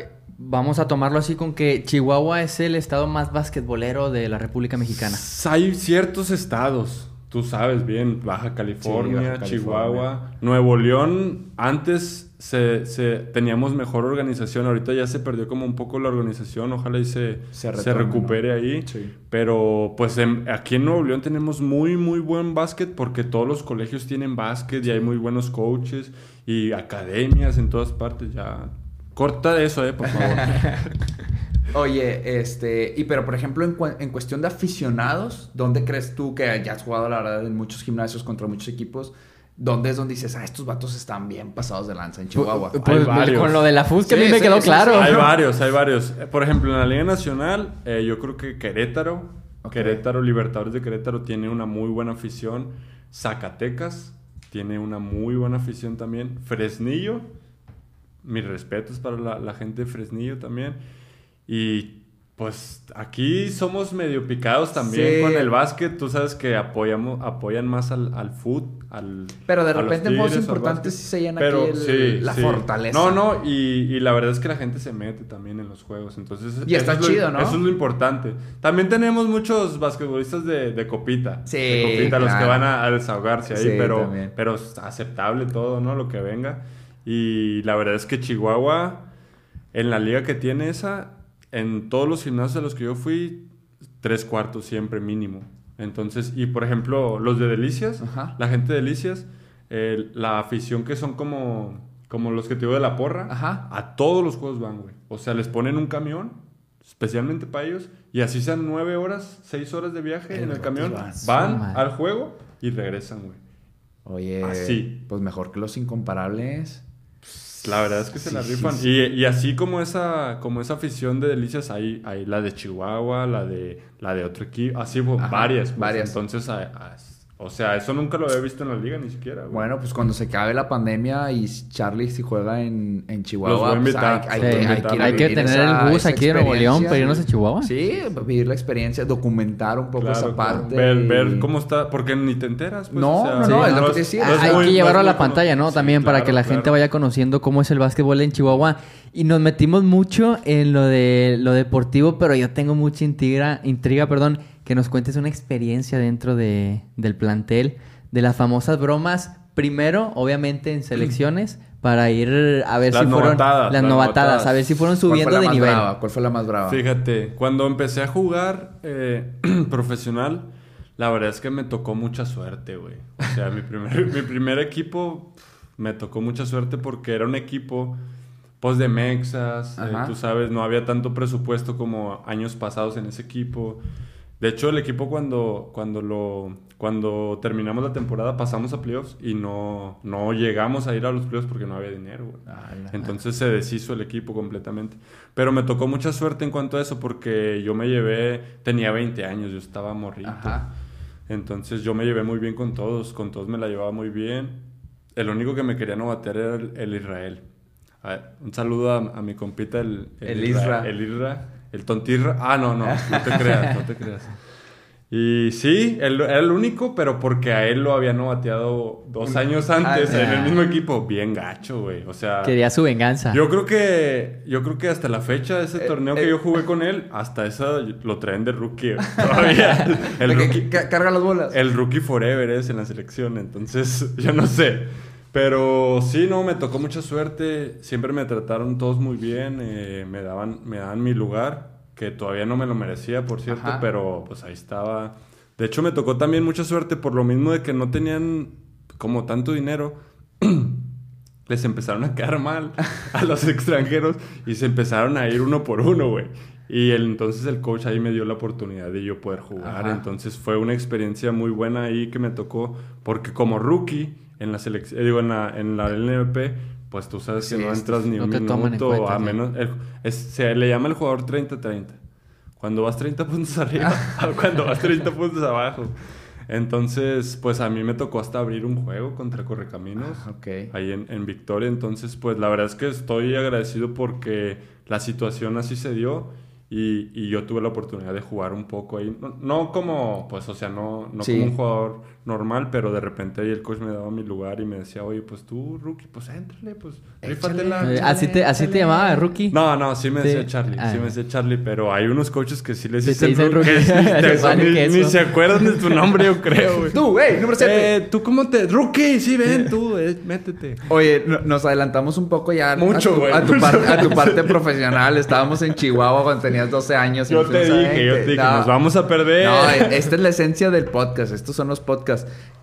Speaker 4: vamos a tomarlo así con que Chihuahua es el estado más basquetbolero de la República Mexicana.
Speaker 5: Hay ciertos estados, tú sabes bien, Baja California,
Speaker 2: Sí, Baja California.
Speaker 5: Chihuahua, Nuevo León, antes se, se- teníamos mejor organización, ahorita ya se perdió como un poco la organización, ojalá y se,
Speaker 2: Se
Speaker 5: recupere
Speaker 2: ¿no?
Speaker 5: ahí,
Speaker 2: Sí.
Speaker 5: pero pues en- aquí en Nuevo León tenemos muy muy buen básquet porque todos los colegios tienen básquet y hay muy buenos coaches y academias en todas partes, ya... Corta de eso, eh, por favor.
Speaker 2: Oye, este, y pero por ejemplo, en, en cuestión de aficionados, ¿dónde crees tú que ya has jugado, la verdad, en muchos gimnasios contra muchos equipos? ¿Dónde es donde dices, ah, estos vatos están bien pasados de lanza en Chihuahua?
Speaker 4: Pues,
Speaker 5: Hay varios.
Speaker 4: con lo de la FUS que
Speaker 2: Sí,
Speaker 4: a mí me quedó
Speaker 2: sí,
Speaker 4: claro.
Speaker 5: Hay varios, hay varios. Por ejemplo, en la Liga Nacional, eh, yo creo que Querétaro. Querétaro, Libertadores de Querétaro tiene una muy buena afición. Zacatecas tiene una muy buena afición también. Fresnillo, mis respetos para la, la gente de Fresnillo también. Y pues aquí somos medio picados también
Speaker 2: Sí.
Speaker 5: con el básquet. Tú sabes que apoyamos, apoyan más al, al foot, al
Speaker 2: Pero de
Speaker 5: los
Speaker 2: repente en juegos importantes sí se llena
Speaker 5: Pero
Speaker 2: aquí el-
Speaker 5: sí,
Speaker 2: la
Speaker 5: sí.
Speaker 2: fortaleza.
Speaker 5: No, no, y, y la verdad es que la gente se mete también en los juegos. Entonces,
Speaker 2: Y está
Speaker 5: es lo-
Speaker 2: chido, ¿no?
Speaker 5: Eso es lo importante. También tenemos muchos basquetbolistas de, de copita.
Speaker 2: Sí,
Speaker 5: De copita, los
Speaker 2: claro.
Speaker 5: que van a, a desahogarse ahí, pero,
Speaker 2: también.
Speaker 5: pero aceptable todo, ¿no? Lo que venga. Y la verdad es que Chihuahua, en la liga que tiene esa, en todos los gimnasios a los que yo fui, tres cuartos siempre mínimo. Entonces, y por ejemplo, los de Delicias,
Speaker 2: Ajá.
Speaker 5: la gente de Delicias, eh, la afición que son como, como los que te digo de la porra,
Speaker 2: Ajá.
Speaker 5: a todos los juegos van, güey. O sea, les ponen un camión, especialmente para ellos, y así sean nueve horas, seis horas de viaje
Speaker 2: El
Speaker 5: en el camión,
Speaker 2: van,
Speaker 5: al juego y regresan, güey.
Speaker 2: Oye,
Speaker 5: Así.
Speaker 2: pues mejor que los incomparables.
Speaker 5: La verdad es que se la
Speaker 2: Sí,
Speaker 5: rifan.
Speaker 2: sí,
Speaker 5: Y, y así como esa, como esa afición de delicias, hay, hay la de Chihuahua, la de, la de otro equipo, así pues,
Speaker 2: Ajá,
Speaker 5: varias. pues.
Speaker 2: varias.
Speaker 5: Entonces, a- a- o sea, eso nunca lo había visto en la liga ni siquiera. güey.
Speaker 2: Bueno, pues cuando se acabe la pandemia y Charlie si juega en, en Chihuahua, pues hay, hay
Speaker 4: Sí.
Speaker 2: que, hay que ir a
Speaker 4: Hay que
Speaker 2: vivir
Speaker 4: tener
Speaker 2: esa-
Speaker 4: el bus aquí de Nuevo León para irnos a Chihuahua.
Speaker 2: Sí, vivir la experiencia, documentar un poco
Speaker 5: Claro,
Speaker 2: esa
Speaker 5: claro.
Speaker 2: parte.
Speaker 5: Ver,
Speaker 2: y-
Speaker 5: ver cómo está, porque ni te enteras. Pues,
Speaker 2: No,
Speaker 5: o sea,
Speaker 2: no, no, es lo que
Speaker 5: es-
Speaker 2: te decía.
Speaker 5: no es
Speaker 4: hay
Speaker 5: muy-
Speaker 4: que llevarlo a la pantalla, ¿no? También
Speaker 5: Sí,
Speaker 4: para que la gente
Speaker 5: claro.
Speaker 4: vaya conociendo cómo es el básquetbol en Chihuahua. Y nos metimos mucho en lo de lo deportivo, pero yo tengo mucha intriga, intriga, perdón, que nos cuentes una experiencia dentro de, del plantel, de las famosas bromas. Primero, obviamente, en selecciones, para ir a ver
Speaker 5: Las
Speaker 4: si fueron
Speaker 5: novatadas,
Speaker 4: las
Speaker 5: las
Speaker 4: novatadas,
Speaker 5: novatadas.
Speaker 4: a ver si fueron
Speaker 2: ¿Cuál fue
Speaker 4: subiendo
Speaker 2: la
Speaker 4: de
Speaker 2: más
Speaker 4: nivel.
Speaker 2: brava? ¿Cuál fue la más brava?
Speaker 5: Fíjate, cuando empecé a jugar eh, profesional, la verdad es que me tocó mucha suerte, güey. O sea, mi primer, mi primer equipo me tocó mucha suerte porque era un equipo, pues, de mexas. eh, tú sabes, no había tanto presupuesto como años pasados en ese equipo. De hecho, el equipo cuando, cuando, lo, cuando terminamos la temporada pasamos a playoffs y no, no llegamos a ir a los playoffs porque no había dinero, güey.
Speaker 2: Ala.
Speaker 5: Entonces se deshizo el equipo completamente. Pero me tocó mucha suerte en cuanto a eso porque yo me llevé, tenía 20 años, yo estaba morrito.
Speaker 2: Ajá.
Speaker 5: Entonces yo me llevé muy bien con todos, con todos me la llevaba muy bien. El único que me quería no batear era el, el Israel. A ver, un saludo a, a mi compita, el,
Speaker 2: El
Speaker 5: Isra. El Isra. El tontirra. Ah, no, no, no te creas, no te creas. Y sí, él era el único, pero porque a él lo había no bateado dos años antes
Speaker 2: Ah,
Speaker 5: en el mismo equipo. Bien gacho, güey. O sea...
Speaker 4: Quería su venganza.
Speaker 5: Yo creo que yo creo que hasta la fecha de ese torneo que
Speaker 2: eh.
Speaker 5: yo jugué con él, hasta eso lo traen de rookie todavía. El rookie,
Speaker 2: que- carga las bolas.
Speaker 5: el rookie forever es en la selección, entonces yo no sé. Pero sí, no, me tocó mucha suerte. Siempre me trataron todos muy bien. eh, me, daban, me daban mi lugar, que todavía no me lo merecía, por cierto,
Speaker 2: Ajá.
Speaker 5: pero pues ahí estaba. De hecho, me tocó también mucha suerte por lo mismo de que no tenían como tanto dinero. les empezaron a quedar mal a los extranjeros y se empezaron a ir uno por uno, güey. Y el, entonces el coach ahí me dio la oportunidad de yo poder jugar.
Speaker 2: Ajá.
Speaker 5: Entonces fue una experiencia muy buena ahí que me tocó. Porque como rookie en la selección, digo, en la, en la LNP, pues tú sabes que no entras ni
Speaker 4: no
Speaker 5: un
Speaker 4: te toman en
Speaker 5: minuto
Speaker 4: cuenta,
Speaker 5: a menos. el- es- se le llama el jugador 30-30. Cuando vas 30 puntos arriba, o cuando vas 30 puntos abajo. Entonces, pues a mí me tocó hasta abrir un juego contra Correcaminos
Speaker 2: Ah, ok.
Speaker 5: ahí en, en Victoria. Entonces, pues la verdad es que estoy agradecido porque la situación así se dio y, y yo tuve la oportunidad de jugar un poco ahí. No, no como, pues, o sea, no, no
Speaker 2: Sí.
Speaker 5: como un jugador normal, pero de repente ahí el coach me daba mi lugar y me decía, oye, pues tú, rookie, pues éntrale, pues rífatela.
Speaker 4: Eh, ¿Así te, así te llamaba, Rookie?
Speaker 5: No, no, sí me
Speaker 4: Sí.
Speaker 5: decía Charlie,
Speaker 4: Ah.
Speaker 5: sí me decía Charlie, pero hay unos coaches que sí les
Speaker 4: te
Speaker 5: dicen,
Speaker 4: dicen
Speaker 5: rookie,
Speaker 4: rookie.
Speaker 5: que sí,
Speaker 4: vale
Speaker 5: ni, ni se acuerdan de tu nombre, yo creo, güey.
Speaker 2: Tú, güey, número 7.
Speaker 5: Eh, ¿Tú cómo te...? Rookie, sí, ven, tú, eh, métete.
Speaker 2: Oye, no- nos adelantamos un poco ya
Speaker 5: Mucho,
Speaker 2: a tu,
Speaker 5: güey,
Speaker 2: a tu par- a tu parte profesional. Estábamos en Chihuahua cuando tenías 12 años.
Speaker 5: Yo te dije, yo te dije,
Speaker 2: No.
Speaker 5: nos vamos a perder.
Speaker 2: No, esta es la esencia del podcast. Estos son los podcasts.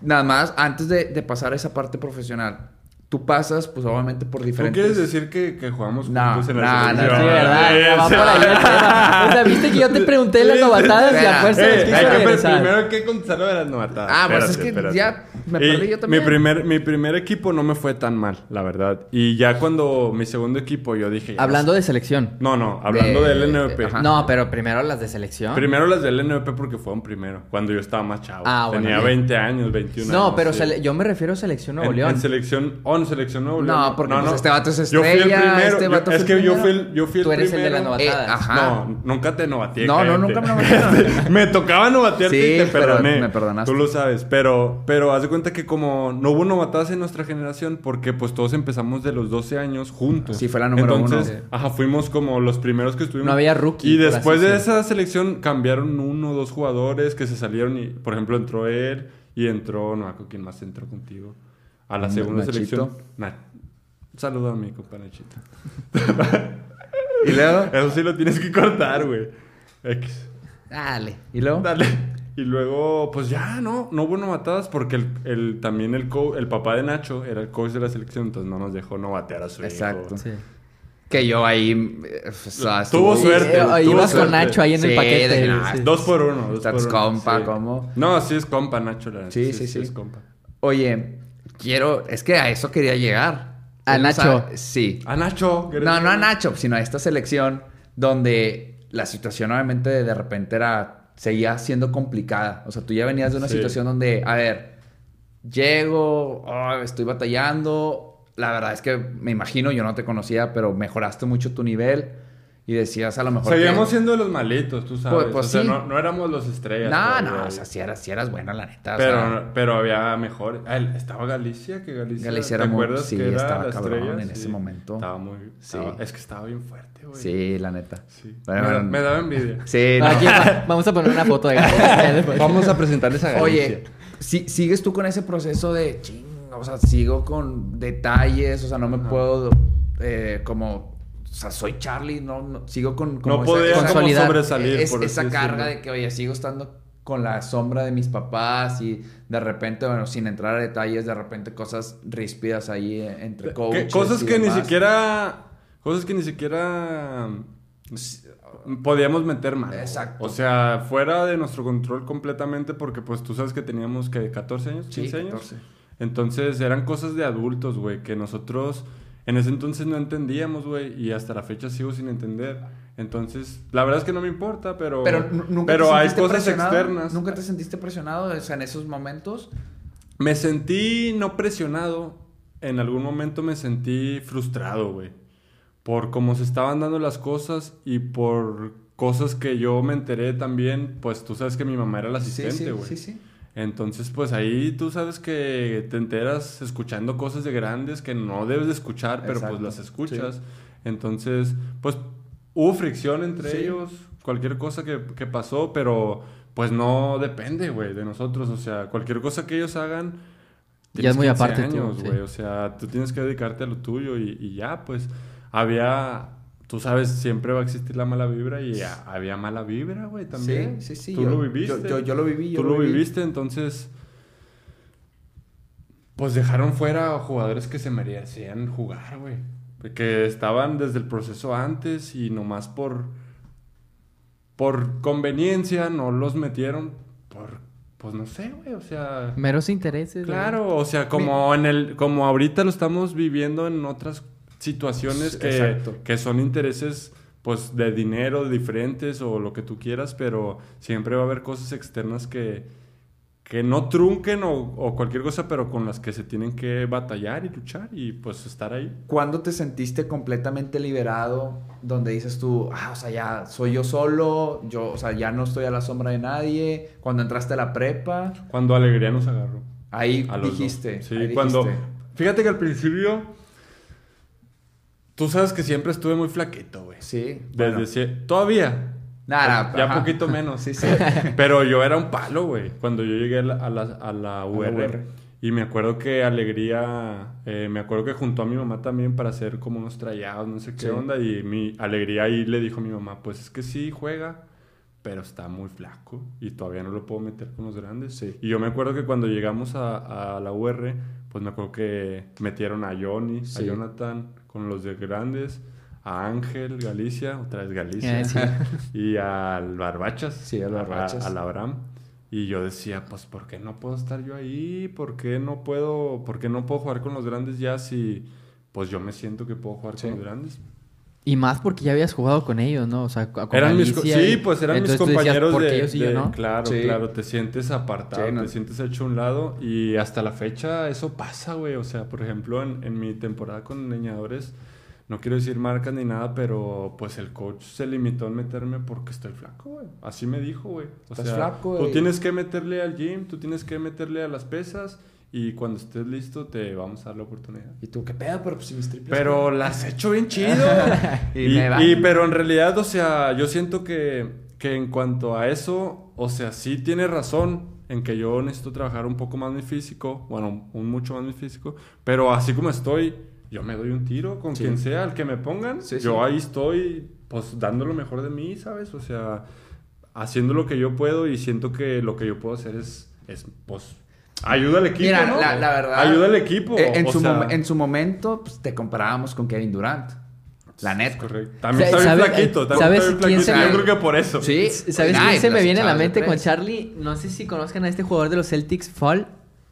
Speaker 2: Nada más, antes de, de pasar a esa parte profesional, tú pasas, pues obviamente por
Speaker 5: ¿Tú
Speaker 2: diferentes.
Speaker 5: quieres decir que, que jugamos
Speaker 2: No,
Speaker 5: juntos en
Speaker 2: no,
Speaker 5: la
Speaker 2: no,
Speaker 5: selección?
Speaker 4: Sí, ¿verdad?
Speaker 5: Eh,
Speaker 4: Ya va
Speaker 5: sí.
Speaker 4: por ahí el tema. O sea, viste que yo te pregunté las novatadas y a fuerza
Speaker 5: Eh, hay que
Speaker 4: regresar.
Speaker 5: primero hay que contestar lo de las novatadas.
Speaker 2: Ah, pues es
Speaker 5: Espérate,
Speaker 2: que
Speaker 5: espérate.
Speaker 2: ya me
Speaker 5: Y
Speaker 2: perdí yo también.
Speaker 5: Mi primer, mi primer equipo no me fue tan mal, la verdad. Y ya cuando mi segundo equipo yo dije...
Speaker 4: Hablando de selección.
Speaker 5: No, no, hablando
Speaker 2: De-
Speaker 5: del LNVP.
Speaker 2: ajá.
Speaker 4: No, pero primero las de selección.
Speaker 5: Primero las del LNVP porque fueron primero, cuando yo estaba más chavo.
Speaker 4: Ah, bueno,
Speaker 5: Tenía
Speaker 4: bien.
Speaker 5: 20 años, 21
Speaker 4: No,
Speaker 5: años.
Speaker 4: pero
Speaker 5: sí.
Speaker 4: sele- yo me refiero a selección Nuevo León.
Speaker 5: en selección... Nuevo León.
Speaker 2: No, porque este vato es
Speaker 5: Yo fui el
Speaker 2: estrella,
Speaker 5: primero.
Speaker 2: este
Speaker 5: yo- es que yo fui
Speaker 2: primero.
Speaker 5: el, yo fui el
Speaker 4: Tú eres el de
Speaker 5: primero.
Speaker 4: las novatadas.
Speaker 2: Eh, ajá.
Speaker 5: No, nunca te novateé.
Speaker 2: No, no, nunca me novateaste.
Speaker 5: me tocaba novatearte
Speaker 2: Sí,
Speaker 5: y te
Speaker 2: pero
Speaker 5: perdoné.
Speaker 2: me perdonaste.
Speaker 5: Tú lo sabes. Pero, pero haz de cuenta que como no hubo novatadas en nuestra generación, porque pues todos empezamos de los 12 años juntos.
Speaker 2: Sí, fue la número
Speaker 5: Entonces,
Speaker 2: uno.
Speaker 5: ajá, fuimos como los primeros que estuvimos.
Speaker 4: No había rookie,
Speaker 5: Y después de esa selección cambiaron uno o dos jugadores que se salieron y, por ejemplo, entró él y entró, no quién más entró contigo. A la segunda
Speaker 2: Nachito.
Speaker 5: selección. Saludo a mi compa Nachito.
Speaker 2: Y luego.
Speaker 5: Eso sí lo tienes que cortar, güey. X.
Speaker 2: Dale. Y luego.
Speaker 5: Dale. Y luego, pues ya, no, no hubo novatadas porque el, el- también el, co- el papá de Nacho era el coach de la selección, entonces no nos dejó novatear a su
Speaker 2: Exacto.
Speaker 5: hijo.
Speaker 4: Sí.
Speaker 2: Que yo ahí. eh, o sea,
Speaker 5: Tuvo suerte.
Speaker 4: Eh,
Speaker 5: tuvo
Speaker 4: ibas con. Nacho ahí en el paquete.
Speaker 2: de
Speaker 4: sí.
Speaker 5: Dos por uno. Dos
Speaker 2: Estás
Speaker 5: por uno,
Speaker 2: compa. ¿cómo?
Speaker 5: No, sí es compa, Nacho. la-
Speaker 2: Sí, sí, sí.
Speaker 5: es compa.
Speaker 2: Oye, quiero. Es que a eso quería llegar.
Speaker 4: A
Speaker 2: Él
Speaker 4: Nacho.
Speaker 2: sabe- sí.
Speaker 5: A Nacho.
Speaker 2: No, no a Nacho, sino a esta selección donde la situación obviamente de, de repente era, seguía siendo complicada. O sea, tú ya venías de una
Speaker 5: Sí.
Speaker 2: situación donde, a ver, llego, oh, estoy batallando. La verdad es que me imagino, yo no te conocía, pero mejoraste mucho tu nivel y decías a lo mejor... que-
Speaker 5: Seguíamos siendo los malitos, tú sabes.
Speaker 2: Pues- pues
Speaker 5: o sea,
Speaker 2: sí.
Speaker 5: no, no éramos los estrellas.
Speaker 2: No, no, o sea, si eras, sí eras buena, la neta. o
Speaker 5: Pero,
Speaker 2: sea,
Speaker 5: pero había mejor. El- estaba Galicia, que Galicia.
Speaker 2: Galicia
Speaker 5: ¿Te
Speaker 2: era muy-
Speaker 5: acuerdas
Speaker 2: sí,
Speaker 5: que era
Speaker 2: estaba
Speaker 5: la
Speaker 2: cabrón
Speaker 5: estrella?
Speaker 2: en ese
Speaker 5: Sí.
Speaker 2: momento.
Speaker 5: Estaba muy.
Speaker 2: Sí.
Speaker 5: estaba- es que estaba bien fuerte, güey.
Speaker 2: sí, la neta.
Speaker 5: Sí. Me,
Speaker 2: bueno.
Speaker 5: me daba envidia.
Speaker 2: Sí, no.
Speaker 4: Aquí va- vamos a poner una foto de Galicia.
Speaker 5: Vamos a presentarles a Galicia.
Speaker 2: Oye, si- ¿sigues tú con ese proceso de ching? O sea, sigo con detalles, o sea, no me puedo eh, como... O sea, soy Charlie, no, no- sigo con... como
Speaker 5: no
Speaker 2: esa-
Speaker 5: podía como sobresalir.
Speaker 2: es-
Speaker 5: por
Speaker 2: esa carga de que, oye, sigo estando con la sombra de mis papás y de repente, bueno, sin entrar a detalles, de repente cosas ríspidas ahí eh, entre coaches
Speaker 5: cosas
Speaker 2: y
Speaker 5: que ni siquiera. Cosas que ni siquiera. mm, Podíamos meter mano.
Speaker 2: Exacto.
Speaker 5: O sea, fuera de nuestro control completamente, porque pues tú sabes que teníamos que 14 años,
Speaker 2: Sí,
Speaker 5: 15 años.
Speaker 2: 14.
Speaker 5: Entonces eran cosas de adultos, güey, que nosotros en ese entonces no entendíamos, güey, y hasta la fecha sigo sin entender. Entonces, la verdad es que no me importa, pero.
Speaker 2: Pero nu- nunca
Speaker 5: pero
Speaker 2: te
Speaker 5: hay cosas externas.
Speaker 2: ¿Nunca te sentiste presionado o sea, en esos momentos?
Speaker 5: Me sentí no presionado. En algún momento me sentí frustrado, güey. Por cómo se estaban dando las cosas y por cosas que yo me enteré también. Pues tú sabes que mi mamá era la asistente, güey.
Speaker 2: sí, sí, sí.
Speaker 5: Entonces, pues ahí tú sabes que te enteras escuchando cosas de grandes que no debes de escuchar, pero
Speaker 2: Exacto,
Speaker 5: pues las escuchas. Entonces, pues hubo fricción entre
Speaker 2: Sí.
Speaker 5: ellos, cualquier cosa que, que pasó, pero pues no depende, güey, de nosotros. O sea, cualquier cosa que ellos hagan...
Speaker 4: Ya es muy
Speaker 5: 15
Speaker 4: aparte
Speaker 5: años,
Speaker 4: sí.
Speaker 5: güey. O sea, tú tienes que dedicarte a lo tuyo y, y ya, pues había... Tú sabes, siempre va a existir la mala vibra y a- había mala vibra, güey, también.
Speaker 2: Sí, sí, sí.
Speaker 5: Tú
Speaker 2: yo-
Speaker 5: lo viviste.
Speaker 2: Yo, yo- yo lo viví. yo
Speaker 5: Tú lo
Speaker 2: viví.
Speaker 5: viviste, entonces. Pues dejaron fuera a jugadores que se merecían jugar, güey. Que estaban desde el proceso antes y nomás por. Por conveniencia no los metieron. Por. Pues no sé, güey. O sea.
Speaker 4: Meros intereses. güey.
Speaker 5: Claro, o sea, como en el. Como ahorita lo estamos viviendo en otras situaciones que, que son intereses. Pues de dinero diferentes o lo que tú quieras, pero siempre va a haber cosas externas que, que no trunquen o, o cualquier cosa, pero con las que se tienen que batallar y luchar y pues estar ahí.
Speaker 2: ¿Cuándo te sentiste completamente liberado? Donde dices tú, ah, o sea, ya soy yo solo, yo, o sea, ya no estoy a la sombra de nadie. Cuando entraste a la prepa,
Speaker 5: Cuando Alegría nos agarró.
Speaker 2: ahí dijiste.
Speaker 5: Sí,
Speaker 2: ahí
Speaker 5: cuando.
Speaker 2: dijiste.
Speaker 5: Fíjate que al principio. Tú sabes que siempre estuve muy flaquito, güey.
Speaker 2: Sí.
Speaker 5: Desde
Speaker 2: bueno.
Speaker 5: Todavía.
Speaker 2: Nada,
Speaker 5: ya
Speaker 2: ajá.
Speaker 5: poquito menos.
Speaker 2: Sí, sí.
Speaker 5: Pero yo era un palo, güey. Cuando yo llegué a la, a la, a la UR.
Speaker 2: UR.
Speaker 5: Y me acuerdo que Alegría. eh, me acuerdo que juntó a mi mamá también para hacer como unos trayados, no sé qué
Speaker 2: Sí.
Speaker 5: onda. Y mi Alegría ahí le dijo a mi mamá: Pues es que sí juega, pero está muy flaco. Y todavía no lo puedo meter con los grandes.
Speaker 2: Sí.
Speaker 5: Y yo me acuerdo que cuando llegamos a, a la UR, pues me acuerdo que metieron a Johnny,
Speaker 2: Sí.
Speaker 5: a Jonathan con los de grandes. A Ángel, Galicia, otra vez Galicia
Speaker 4: Eh, sí.
Speaker 5: y al Barbachas.
Speaker 2: Sí, al Barbachas.
Speaker 5: a-. Y yo decía, pues, ¿por qué no puedo estar yo ahí? ¿Por qué no puedo, por qué no puedo jugar con los grandes ya si, pues, yo me siento que puedo jugar
Speaker 2: Sí.
Speaker 5: con los grandes?
Speaker 4: Y más porque ya habías jugado con ellos, ¿no? O sea, con
Speaker 5: Eran mis, sí,
Speaker 4: y-
Speaker 5: pues eran mis
Speaker 4: decías,
Speaker 5: compañeros
Speaker 4: ¿por qué
Speaker 5: de,
Speaker 4: ellos y yo
Speaker 5: de-
Speaker 4: no?
Speaker 5: Claro,
Speaker 2: Sí.
Speaker 5: claro, te sientes apartado,
Speaker 2: Sí, no.
Speaker 5: te sientes hecho a un lado y hasta la fecha eso pasa, güey. O sea, por ejemplo, en, en mi temporada con leñadores, no quiero decir marcas ni nada, pero pues el coach se limitó en meterme porque estoy flaco, güey. Así me dijo, güey. O
Speaker 2: Estás
Speaker 5: sea,
Speaker 2: flaco,
Speaker 5: tú tienes que meterle al gym, tú tienes que meterle a las pesas y cuando estés listo te vamos a dar la oportunidad.
Speaker 2: Y tú, ¿qué pedo? Pero pues si mis triples.
Speaker 5: Pero las he hecho bien chido.
Speaker 2: Y
Speaker 5: y,
Speaker 2: me va.
Speaker 5: y- pero en realidad, o sea, yo siento que, que en cuanto a eso, o sea, sí tiene razón en que yo necesito trabajar un poco más mi físico, bueno, un mucho más mi físico, pero así como estoy, yo me doy un tiro con
Speaker 2: Sí.
Speaker 5: quien sea, al que me pongan,
Speaker 2: Sí,
Speaker 5: yo
Speaker 2: sí.
Speaker 5: ahí estoy, pues, dando lo mejor de mí, ¿sabes? O sea, haciendo lo que yo puedo y siento que lo que yo puedo hacer es, es pues, ayuda al equipo,
Speaker 2: Mira,
Speaker 5: ¿no?
Speaker 2: la, la verdad.
Speaker 5: Ayuda al equipo.
Speaker 2: eh, En, su,
Speaker 5: sea,
Speaker 2: mom- en su momento, pues, te comparábamos con Kevin Durant. La neta.
Speaker 5: correcto. También está bien
Speaker 4: ¿Sabe-
Speaker 5: flaquito. También
Speaker 4: ¿sabes
Speaker 5: está bien
Speaker 4: quién
Speaker 5: flaquito.
Speaker 4: se
Speaker 5: Yo creo que por eso.
Speaker 2: Sí.
Speaker 4: ¿Sabes quién se me viene a la mente con. Charlie? No sé si conozcan a este jugador de los Celtics, Fall.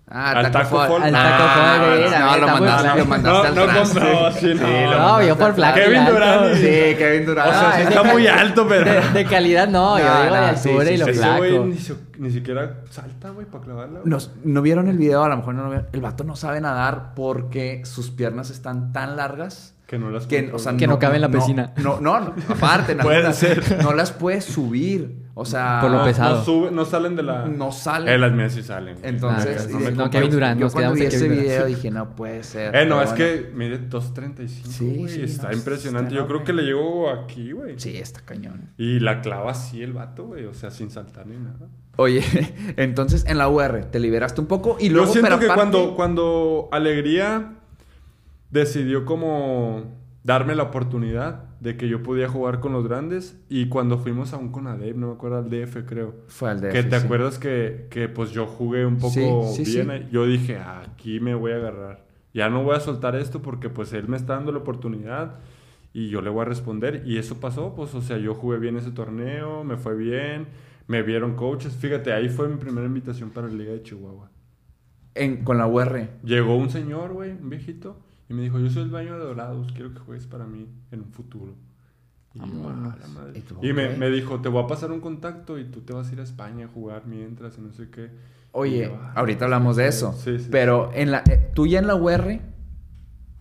Speaker 2: Ah,
Speaker 5: Al
Speaker 2: Taco
Speaker 5: Taco
Speaker 2: Fall.
Speaker 4: Al
Speaker 2: Ah,
Speaker 4: Taco Fall,
Speaker 2: no, no, lo mandaste, lo mandaste al
Speaker 5: No, no, no, sí, no.
Speaker 4: No, yo por flaco.
Speaker 5: Kevin. Durant
Speaker 2: Sí, Kevin Durant.
Speaker 5: O sea, sí está muy alto, pero...
Speaker 4: De, calidad no, yo
Speaker 2: No,
Speaker 4: digo de
Speaker 2: no,
Speaker 4: altura y lo flaco.
Speaker 5: güey ni, siquiera salta, güey, para clavarla.
Speaker 2: no vieron el video, a lo mejor no lo vieron. El vato no sabe nadar porque sus piernas están tan largas
Speaker 5: Que no las
Speaker 2: que,
Speaker 5: controla.
Speaker 2: o sea,
Speaker 4: Que no cabe en la piscina.
Speaker 2: No, no, no, aparte, en
Speaker 5: Puede
Speaker 2: algunas,
Speaker 5: ser.
Speaker 2: No las puedes subir. O sea,
Speaker 4: Por lo
Speaker 5: no,
Speaker 4: pesado.
Speaker 5: No, sube- no salen de la...
Speaker 2: No salen.
Speaker 5: Eh, las mías sí salen.
Speaker 2: Entonces,
Speaker 4: Ah, no, no, Kevin Durant,
Speaker 2: Yo cuando vi ese video dije, no puede ser.
Speaker 5: Eh, no, es
Speaker 2: bueno.
Speaker 5: que mide 2.35,
Speaker 2: Sí, sí,
Speaker 5: está
Speaker 2: no,
Speaker 5: impresionante.
Speaker 2: está
Speaker 5: Yo creo que le llegó aquí, güey.
Speaker 2: Sí, está cañón.
Speaker 5: Y la clava así el vato, güey. O sea, sin saltar ni nada.
Speaker 2: Oye, entonces en la UR te liberaste un poco y luego...
Speaker 5: Yo siento
Speaker 2: pero
Speaker 5: que
Speaker 2: aparte-
Speaker 5: cuando, cuando Alegría decidió como darme la oportunidad de que yo podía jugar con los grandes y cuando fuimos a un Conadep, no me acuerdo, al DF creo.
Speaker 2: Fue al DF,
Speaker 5: que te
Speaker 2: sí.
Speaker 5: acuerdas que, que, pues yo jugué un poco
Speaker 2: Sí, sí,
Speaker 5: bien? Yo dije, aquí me voy a agarrar. Ya no voy a soltar esto porque pues él me está dando la oportunidad y yo le voy a responder. Y eso pasó, pues o sea, yo jugué bien ese torneo, me fue bien, me vieron coaches. Fíjate, ahí fue mi primera invitación para la Liga de Chihuahua.
Speaker 2: En- con la UR.
Speaker 5: Llegó un señor, güey, un viejito, y me dijo, yo soy el baño de Dorados, quiero que juegues para mí en un futuro. Y, yo,
Speaker 2: Vámonos.
Speaker 5: "Ah, la madre".
Speaker 2: ¿Y tú,
Speaker 5: Y me, me dijo, te voy a pasar un contacto y tú te vas a ir a España a jugar mientras y no sé qué.
Speaker 2: Oye,
Speaker 5: yo, "Ah,
Speaker 2: ahorita hablamos de eso.
Speaker 5: Sí, sí.
Speaker 2: Pero en la, eh, tú ya en la UR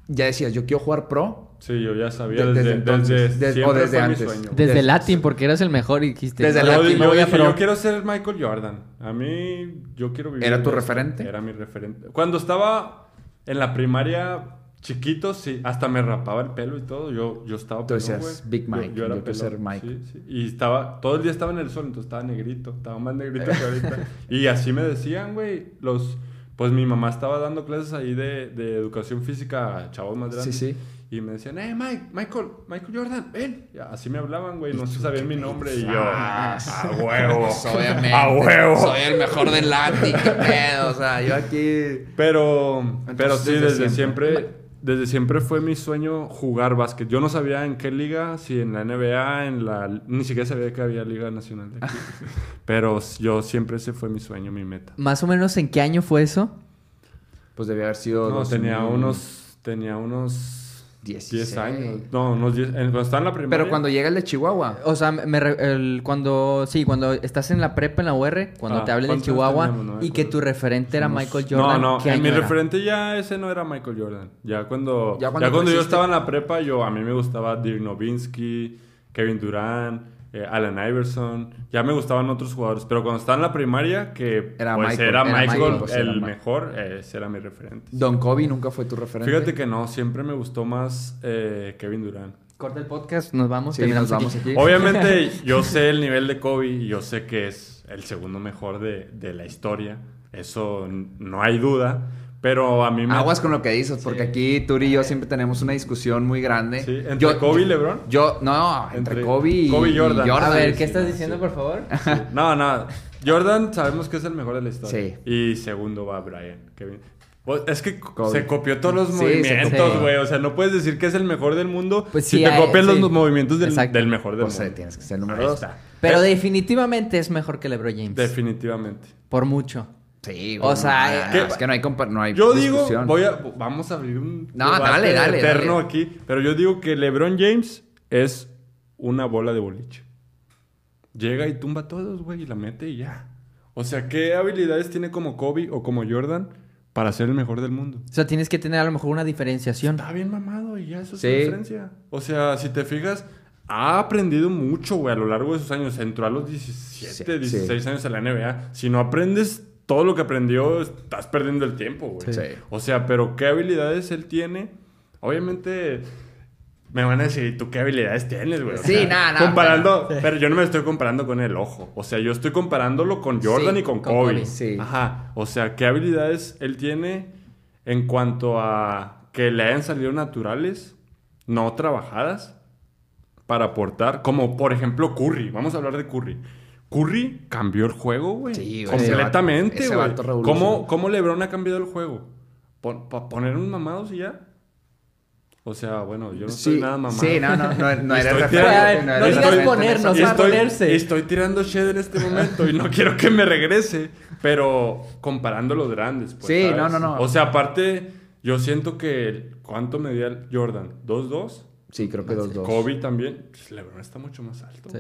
Speaker 2: ya decías, yo quiero jugar pro.
Speaker 5: Sí, yo ya sabía
Speaker 2: De-
Speaker 5: desde,
Speaker 2: desde entonces,
Speaker 5: desde,
Speaker 2: o desde antes.
Speaker 5: sueño.
Speaker 4: Desde
Speaker 2: Des-
Speaker 4: Latin, porque eras el mejor y dijiste...
Speaker 2: Desde
Speaker 4: "No,
Speaker 5: yo,
Speaker 2: Latin
Speaker 4: me
Speaker 5: yo
Speaker 4: voy a pro".
Speaker 5: yo quiero ser Michael Jordan. A mí, yo quiero vivir.
Speaker 2: ¿Era tu referente?
Speaker 5: Era mi referente. Cuando estaba en la primaria, chiquito, sí, hasta me rapaba el pelo y todo. Yo, yo estaba
Speaker 2: Tú
Speaker 5: pelón,
Speaker 2: decías,
Speaker 5: güey.
Speaker 2: Big
Speaker 5: Yo-
Speaker 2: Mike,
Speaker 5: Yo, era
Speaker 2: yo ser Mike.
Speaker 5: Sí, sí. Y estaba, todo el día estaba en el sol, entonces estaba negrito. Estaba más negrito que ahorita. y así me decían, güey, los... Pues mi mamá estaba dando clases ahí de, de educación física a chavos más
Speaker 2: Sí,
Speaker 5: grandes.
Speaker 2: sí.
Speaker 5: Y me decían, eh, Mike, Michael, Michael Jordan, ven. Y así me hablaban, güey, no se sabían mi nombre. Y yo,
Speaker 2: Ah,
Speaker 5: a huevo.
Speaker 2: obviamente.
Speaker 5: A huevo.
Speaker 2: Soy el mejor del Latin, qué pedo. O sea, yo aquí.
Speaker 5: Pero, pero sí,
Speaker 2: desde
Speaker 5: desde,
Speaker 2: siempre.
Speaker 5: siempre, desde siempre fue mi sueño jugar básquet. Yo no sabía en qué liga, si en la NBA, en la... Ni siquiera sabía que había Liga Nacional de aquí. pero yo siempre ese fue mi sueño, mi meta.
Speaker 4: Más o menos, ¿en qué año fue eso?
Speaker 2: Pues debía haber sido.
Speaker 5: No,
Speaker 2: 2000,
Speaker 5: tenía unos... Tenía unos...
Speaker 2: 16.
Speaker 5: 10 años. No, unos 10... en- Cuando estaba en la primaria...
Speaker 2: Pero cuando llega el de Chihuahua.
Speaker 4: O sea, me re- el- cuando... Sí, cuando estás en la prepa, en la UR, cuando
Speaker 5: Ah,
Speaker 4: te hablen de
Speaker 5: ¿cuántos
Speaker 4: Chihuahua?
Speaker 5: No
Speaker 4: y que tu referente era
Speaker 5: Unos-
Speaker 4: Michael Jordan.
Speaker 5: No, no,
Speaker 4: ¿qué
Speaker 5: en mi
Speaker 4: era?
Speaker 5: referente ya ese no era Michael Jordan. Ya cuando,
Speaker 2: Ya
Speaker 5: ya
Speaker 2: cuando
Speaker 5: cuando, yo estaba en la prepa, yo a mí me gustaba Dirk Nowitzki, Kevin Durant, eh, Allen Iverson. Ya me gustaban otros jugadores, pero cuando estaba en la primaria, que
Speaker 2: Era
Speaker 5: pues
Speaker 2: Michael,
Speaker 5: era
Speaker 2: era
Speaker 5: Michael,
Speaker 2: Michael, pues, era
Speaker 5: el
Speaker 2: Michael.
Speaker 5: mejor, eh, ese era mi referente.
Speaker 2: Don Kobe nunca fue tu referente.
Speaker 5: Fíjate que no, siempre me gustó más eh, Kevin Durant.
Speaker 4: Corta el podcast, nos vamos,
Speaker 2: Sí,
Speaker 4: terminamos
Speaker 2: nos vamos
Speaker 4: aquí.
Speaker 2: aquí.
Speaker 5: Obviamente yo sé el nivel de Kobe y yo sé que es el segundo mejor de, de la historia. Eso no hay duda. Pero a mí me...
Speaker 2: Aguas con lo que dices, porque
Speaker 5: Sí.
Speaker 2: aquí tú y yo siempre tenemos una discusión muy grande.
Speaker 5: Sí, ¿entre Kobe y LeBron?
Speaker 2: Yo, no, entre,
Speaker 5: Entre
Speaker 2: Kobe y,
Speaker 5: Kobe y Jordan.
Speaker 4: A ver,
Speaker 5: sí,
Speaker 4: ¿qué estás
Speaker 5: sí.
Speaker 4: diciendo, por favor?
Speaker 5: No, no. Jordan sabemos que es el mejor de la historia.
Speaker 2: Sí.
Speaker 5: Y segundo va Brian. Kevin. Pues, Es que
Speaker 2: Kobe.
Speaker 5: se copió todos los movimientos, güey. O sea, no puedes decir que es el mejor del mundo
Speaker 4: Pues
Speaker 5: si te
Speaker 4: hay-
Speaker 5: copias
Speaker 4: sí.
Speaker 5: los movimientos del, del mejor del
Speaker 2: Pues, eh,
Speaker 5: mundo.
Speaker 2: tienes que ser el número
Speaker 5: Ahí
Speaker 2: dos.
Speaker 5: está.
Speaker 4: Pero
Speaker 5: Eh,
Speaker 4: definitivamente es mejor que LeBron James.
Speaker 5: Definitivamente.
Speaker 4: por mucho.
Speaker 2: Sí,
Speaker 4: O sea,
Speaker 2: es que no hay, compa- no hay
Speaker 5: Yo digo, voy a, vamos a abrir un
Speaker 2: No, dale, dale,
Speaker 5: eterno
Speaker 2: dale.
Speaker 5: aquí, pero yo digo que LeBron James es una bola de boliche. Llega y tumba a todos, güey, y la mete y ya. O sea, ¿qué habilidades tiene como Kobe o como Jordan para ser el mejor del mundo?
Speaker 4: O sea, tienes que tener a lo mejor una diferenciación.
Speaker 5: Está bien mamado y ya eso es
Speaker 2: Sí.
Speaker 5: la diferencia. O sea, si te fijas, ha aprendido mucho, güey, a lo largo de sus años. Entró a los 17,
Speaker 2: Sí,
Speaker 5: 16 años en la NBA. Si no aprendes todo lo que aprendió, estás perdiendo el tiempo, güey.
Speaker 2: Sí.
Speaker 5: O sea, pero ¿qué habilidades él tiene? Obviamente... Me van a decir, ¿tú qué habilidades tienes, güey? O
Speaker 2: Sí, nada, nada,
Speaker 5: Comparando, pero yo no me estoy comparando con el ojo. O sea, yo estoy comparándolo con Jordan
Speaker 2: Sí,
Speaker 5: y con,
Speaker 4: con
Speaker 5: Kobe.
Speaker 4: Kobe,
Speaker 2: sí.
Speaker 5: Ajá. O sea, ¿qué habilidades él tiene en cuanto a que le hayan salido naturales, no trabajadas, para aportar? Como por ejemplo Curry. Vamos a hablar de Curry. Curry cambió el juego, güey.
Speaker 2: Sí, güey.
Speaker 5: Completamente,
Speaker 2: Ese vato- ese
Speaker 5: güey. ¿Cómo, ¿Cómo LeBron ha cambiado el juego? ¿Para poner un mamados y ya? O sea, bueno, yo no
Speaker 2: Sí,
Speaker 5: soy nada mamá.
Speaker 2: sí, no, no, no, no eres referente, no
Speaker 4: digas ponernos, a
Speaker 5: estoy,
Speaker 4: ponerse.
Speaker 5: estoy tirando shed en este momento y no quiero que me regrese. Pero comparando los grandes, pues.
Speaker 2: Sí,
Speaker 5: ¿sabes?
Speaker 2: no, no, no.
Speaker 5: O sea, aparte, yo siento que. ¿Cuánto medía el Jordan? ¿2-2?
Speaker 2: Sí, creo que dos, dos.
Speaker 5: Kobe también. Pues LeBron está mucho más alto,
Speaker 4: Sí.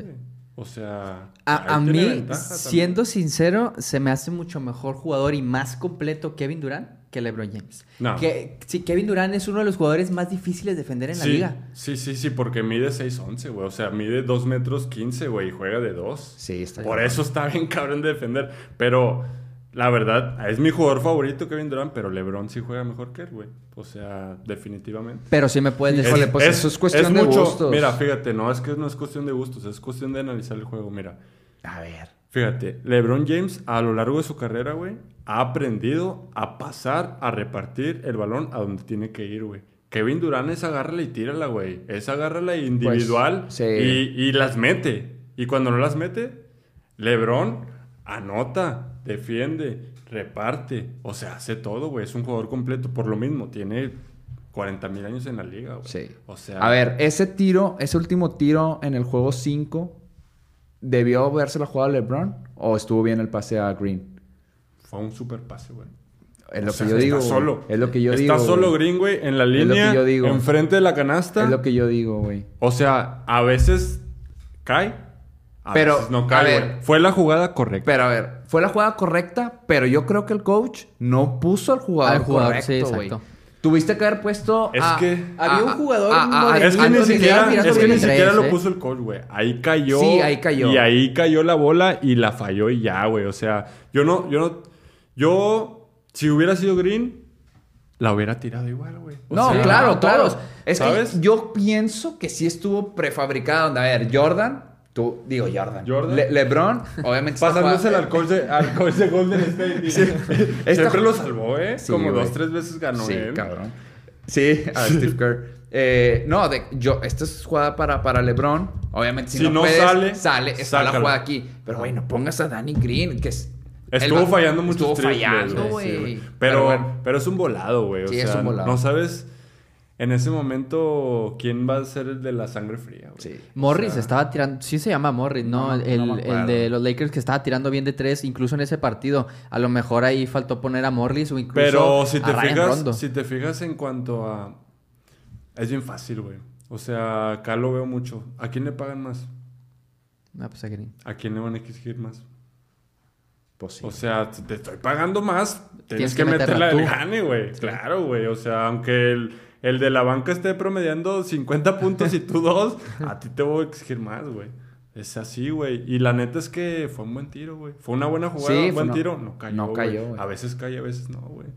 Speaker 5: O sea.
Speaker 4: A, a mí,
Speaker 5: también.
Speaker 4: siendo sincero, se me hace mucho mejor jugador y más completo Kevin Durant que LeBron James.
Speaker 5: No.
Speaker 4: Que, sí, Kevin Durant es uno de los jugadores más difíciles de defender en la liga.
Speaker 5: Sí, sí, sí, porque mide 6'11, güey. O sea, mide 2 metros 15, güey, y juega de 2.
Speaker 2: Sí, está
Speaker 5: Por eso está bien cabrón de defender. Pero, la verdad, es mi jugador favorito, Kevin Durant, pero LeBron sí juega mejor que él, güey. O sea, definitivamente.
Speaker 4: Pero sí me puedes decir.
Speaker 2: Híjole, pues eso es cuestión de gustos.
Speaker 5: Mira, fíjate, no es que no es cuestión de gustos, es cuestión de analizar el juego. Mira,
Speaker 2: A ver.
Speaker 5: Fíjate, LeBron James a lo largo de su carrera, güey, ha aprendido a pasar, a repartir el balón a donde tiene que ir, güey. Kevin Durant es agárrala y tírala, güey. Es agárrala individual
Speaker 2: Pues, sí.
Speaker 5: y, y las mete. Y cuando no las mete, LeBron anota, defiende, reparte. O sea, hace todo, güey. Es un jugador completo. Por lo mismo, tiene 40 mil años en la liga, güey.
Speaker 2: Sí.
Speaker 5: O sea,
Speaker 2: A ver, ese tiro, ese último tiro en el juego 5, ¿debió haberse la jugado a LeBron o estuvo bien el pase a Green?
Speaker 5: fue un super pase, güey.
Speaker 2: Es
Speaker 5: O
Speaker 2: lo
Speaker 5: sea,
Speaker 2: que yo digo.
Speaker 5: Está
Speaker 2: güey.
Speaker 5: solo.
Speaker 2: Es lo que yo
Speaker 5: está
Speaker 2: digo.
Speaker 5: solo
Speaker 2: güey.
Speaker 5: Green, güey, en la
Speaker 2: lo que
Speaker 5: línea.
Speaker 2: yo digo.
Speaker 5: Enfrente de la canasta.
Speaker 2: Es lo que yo digo, güey.
Speaker 5: O sea, a veces cae. A
Speaker 2: Pero,
Speaker 5: veces no
Speaker 2: a ver.
Speaker 5: Fue la jugada correcta.
Speaker 2: Pero a ver, fue la jugada correcta, pero yo creo que el coach no puso al jugador,
Speaker 4: Al jugador,
Speaker 2: correcto,
Speaker 4: sí,
Speaker 2: güey.
Speaker 4: exacto.
Speaker 2: Tuviste que haber puesto.
Speaker 5: Es
Speaker 2: a-
Speaker 5: que-
Speaker 4: Había un jugador
Speaker 2: a- a- a-
Speaker 5: es que ni siquiera, es que ni siquiera lo
Speaker 4: ¿eh?
Speaker 5: puso el coach, güey. Ahí cayó.
Speaker 2: Sí, ahí cayó.
Speaker 5: Y ahí cayó la bola y la falló y ya, güey. O sea, yo no, yo no, yo, si hubiera sido Green, la hubiera tirado igual, güey.
Speaker 2: No,
Speaker 5: sea,
Speaker 2: claro, claro.
Speaker 4: todos.
Speaker 2: Es
Speaker 5: ¿Sabes?
Speaker 2: que yo pienso que sí estuvo prefabricada. Donde, a ver, Jordan, tú, digo Jordan.
Speaker 5: Jordan.
Speaker 2: Le- LeBron, obviamente.
Speaker 5: Pasándose
Speaker 2: jugando-
Speaker 5: alcohol de, alcohol de Golden State.
Speaker 2: Esta-
Speaker 5: Siempre lo salvó, ¿eh?
Speaker 2: Sí,
Speaker 5: Como
Speaker 2: güey.
Speaker 5: dos, tres veces ganó
Speaker 2: Sí,
Speaker 5: él.
Speaker 2: cabrón. Sí, a Steve Kerr. Eh, no, de, yo, esta es jugada para, para LeBron. Obviamente, si,
Speaker 5: Si
Speaker 2: no,
Speaker 5: no
Speaker 2: puedes,
Speaker 5: sale,
Speaker 2: sale, está la jugada aquí. Pero, güey, no pongas a Danny Green, que es.
Speaker 5: Estuvo fallando muchos
Speaker 2: Estuvo
Speaker 5: triples,
Speaker 2: fallando,
Speaker 5: güey, sí, pero,
Speaker 2: bueno.
Speaker 5: pero es un volado, güey. O
Speaker 2: Sí,
Speaker 5: sea,
Speaker 2: es un volado.
Speaker 5: no sabes en ese momento quién va a ser el de la sangre fría, güey.
Speaker 2: Sí.
Speaker 4: Morris
Speaker 5: O sea,
Speaker 4: estaba tirando, sí se llama Morris, ¿no?
Speaker 2: No,
Speaker 4: el,
Speaker 2: no
Speaker 4: el de los Lakers que estaba tirando bien de tres, incluso en ese partido. A lo mejor ahí faltó poner a Morris o incluso
Speaker 5: Pero si
Speaker 4: a
Speaker 5: te
Speaker 4: Ryan
Speaker 5: fijas,
Speaker 4: Rondo.
Speaker 5: si te fijas en cuanto a es bien fácil, güey. O sea, acá lo veo mucho. ¿A quién le pagan más?
Speaker 4: Ah, pues a Green.
Speaker 5: ¿A quién le van a exigir más?
Speaker 2: Pues sí.
Speaker 5: O sea, te estoy pagando más, tienes,
Speaker 4: Tienes
Speaker 5: que,
Speaker 4: que
Speaker 5: meterla del gane, güey. Claro, güey. O sea, aunque el, el de la banca esté promediando 50 puntos y tú dos, a ti te voy a exigir más, güey. Es así, güey. Y la neta es que fue un buen tiro, güey. Fue una buena jugada,
Speaker 2: Sí,
Speaker 5: un buen tiro. No cayó,
Speaker 2: no cayó, güey.
Speaker 5: A veces cae, a veces no, güey.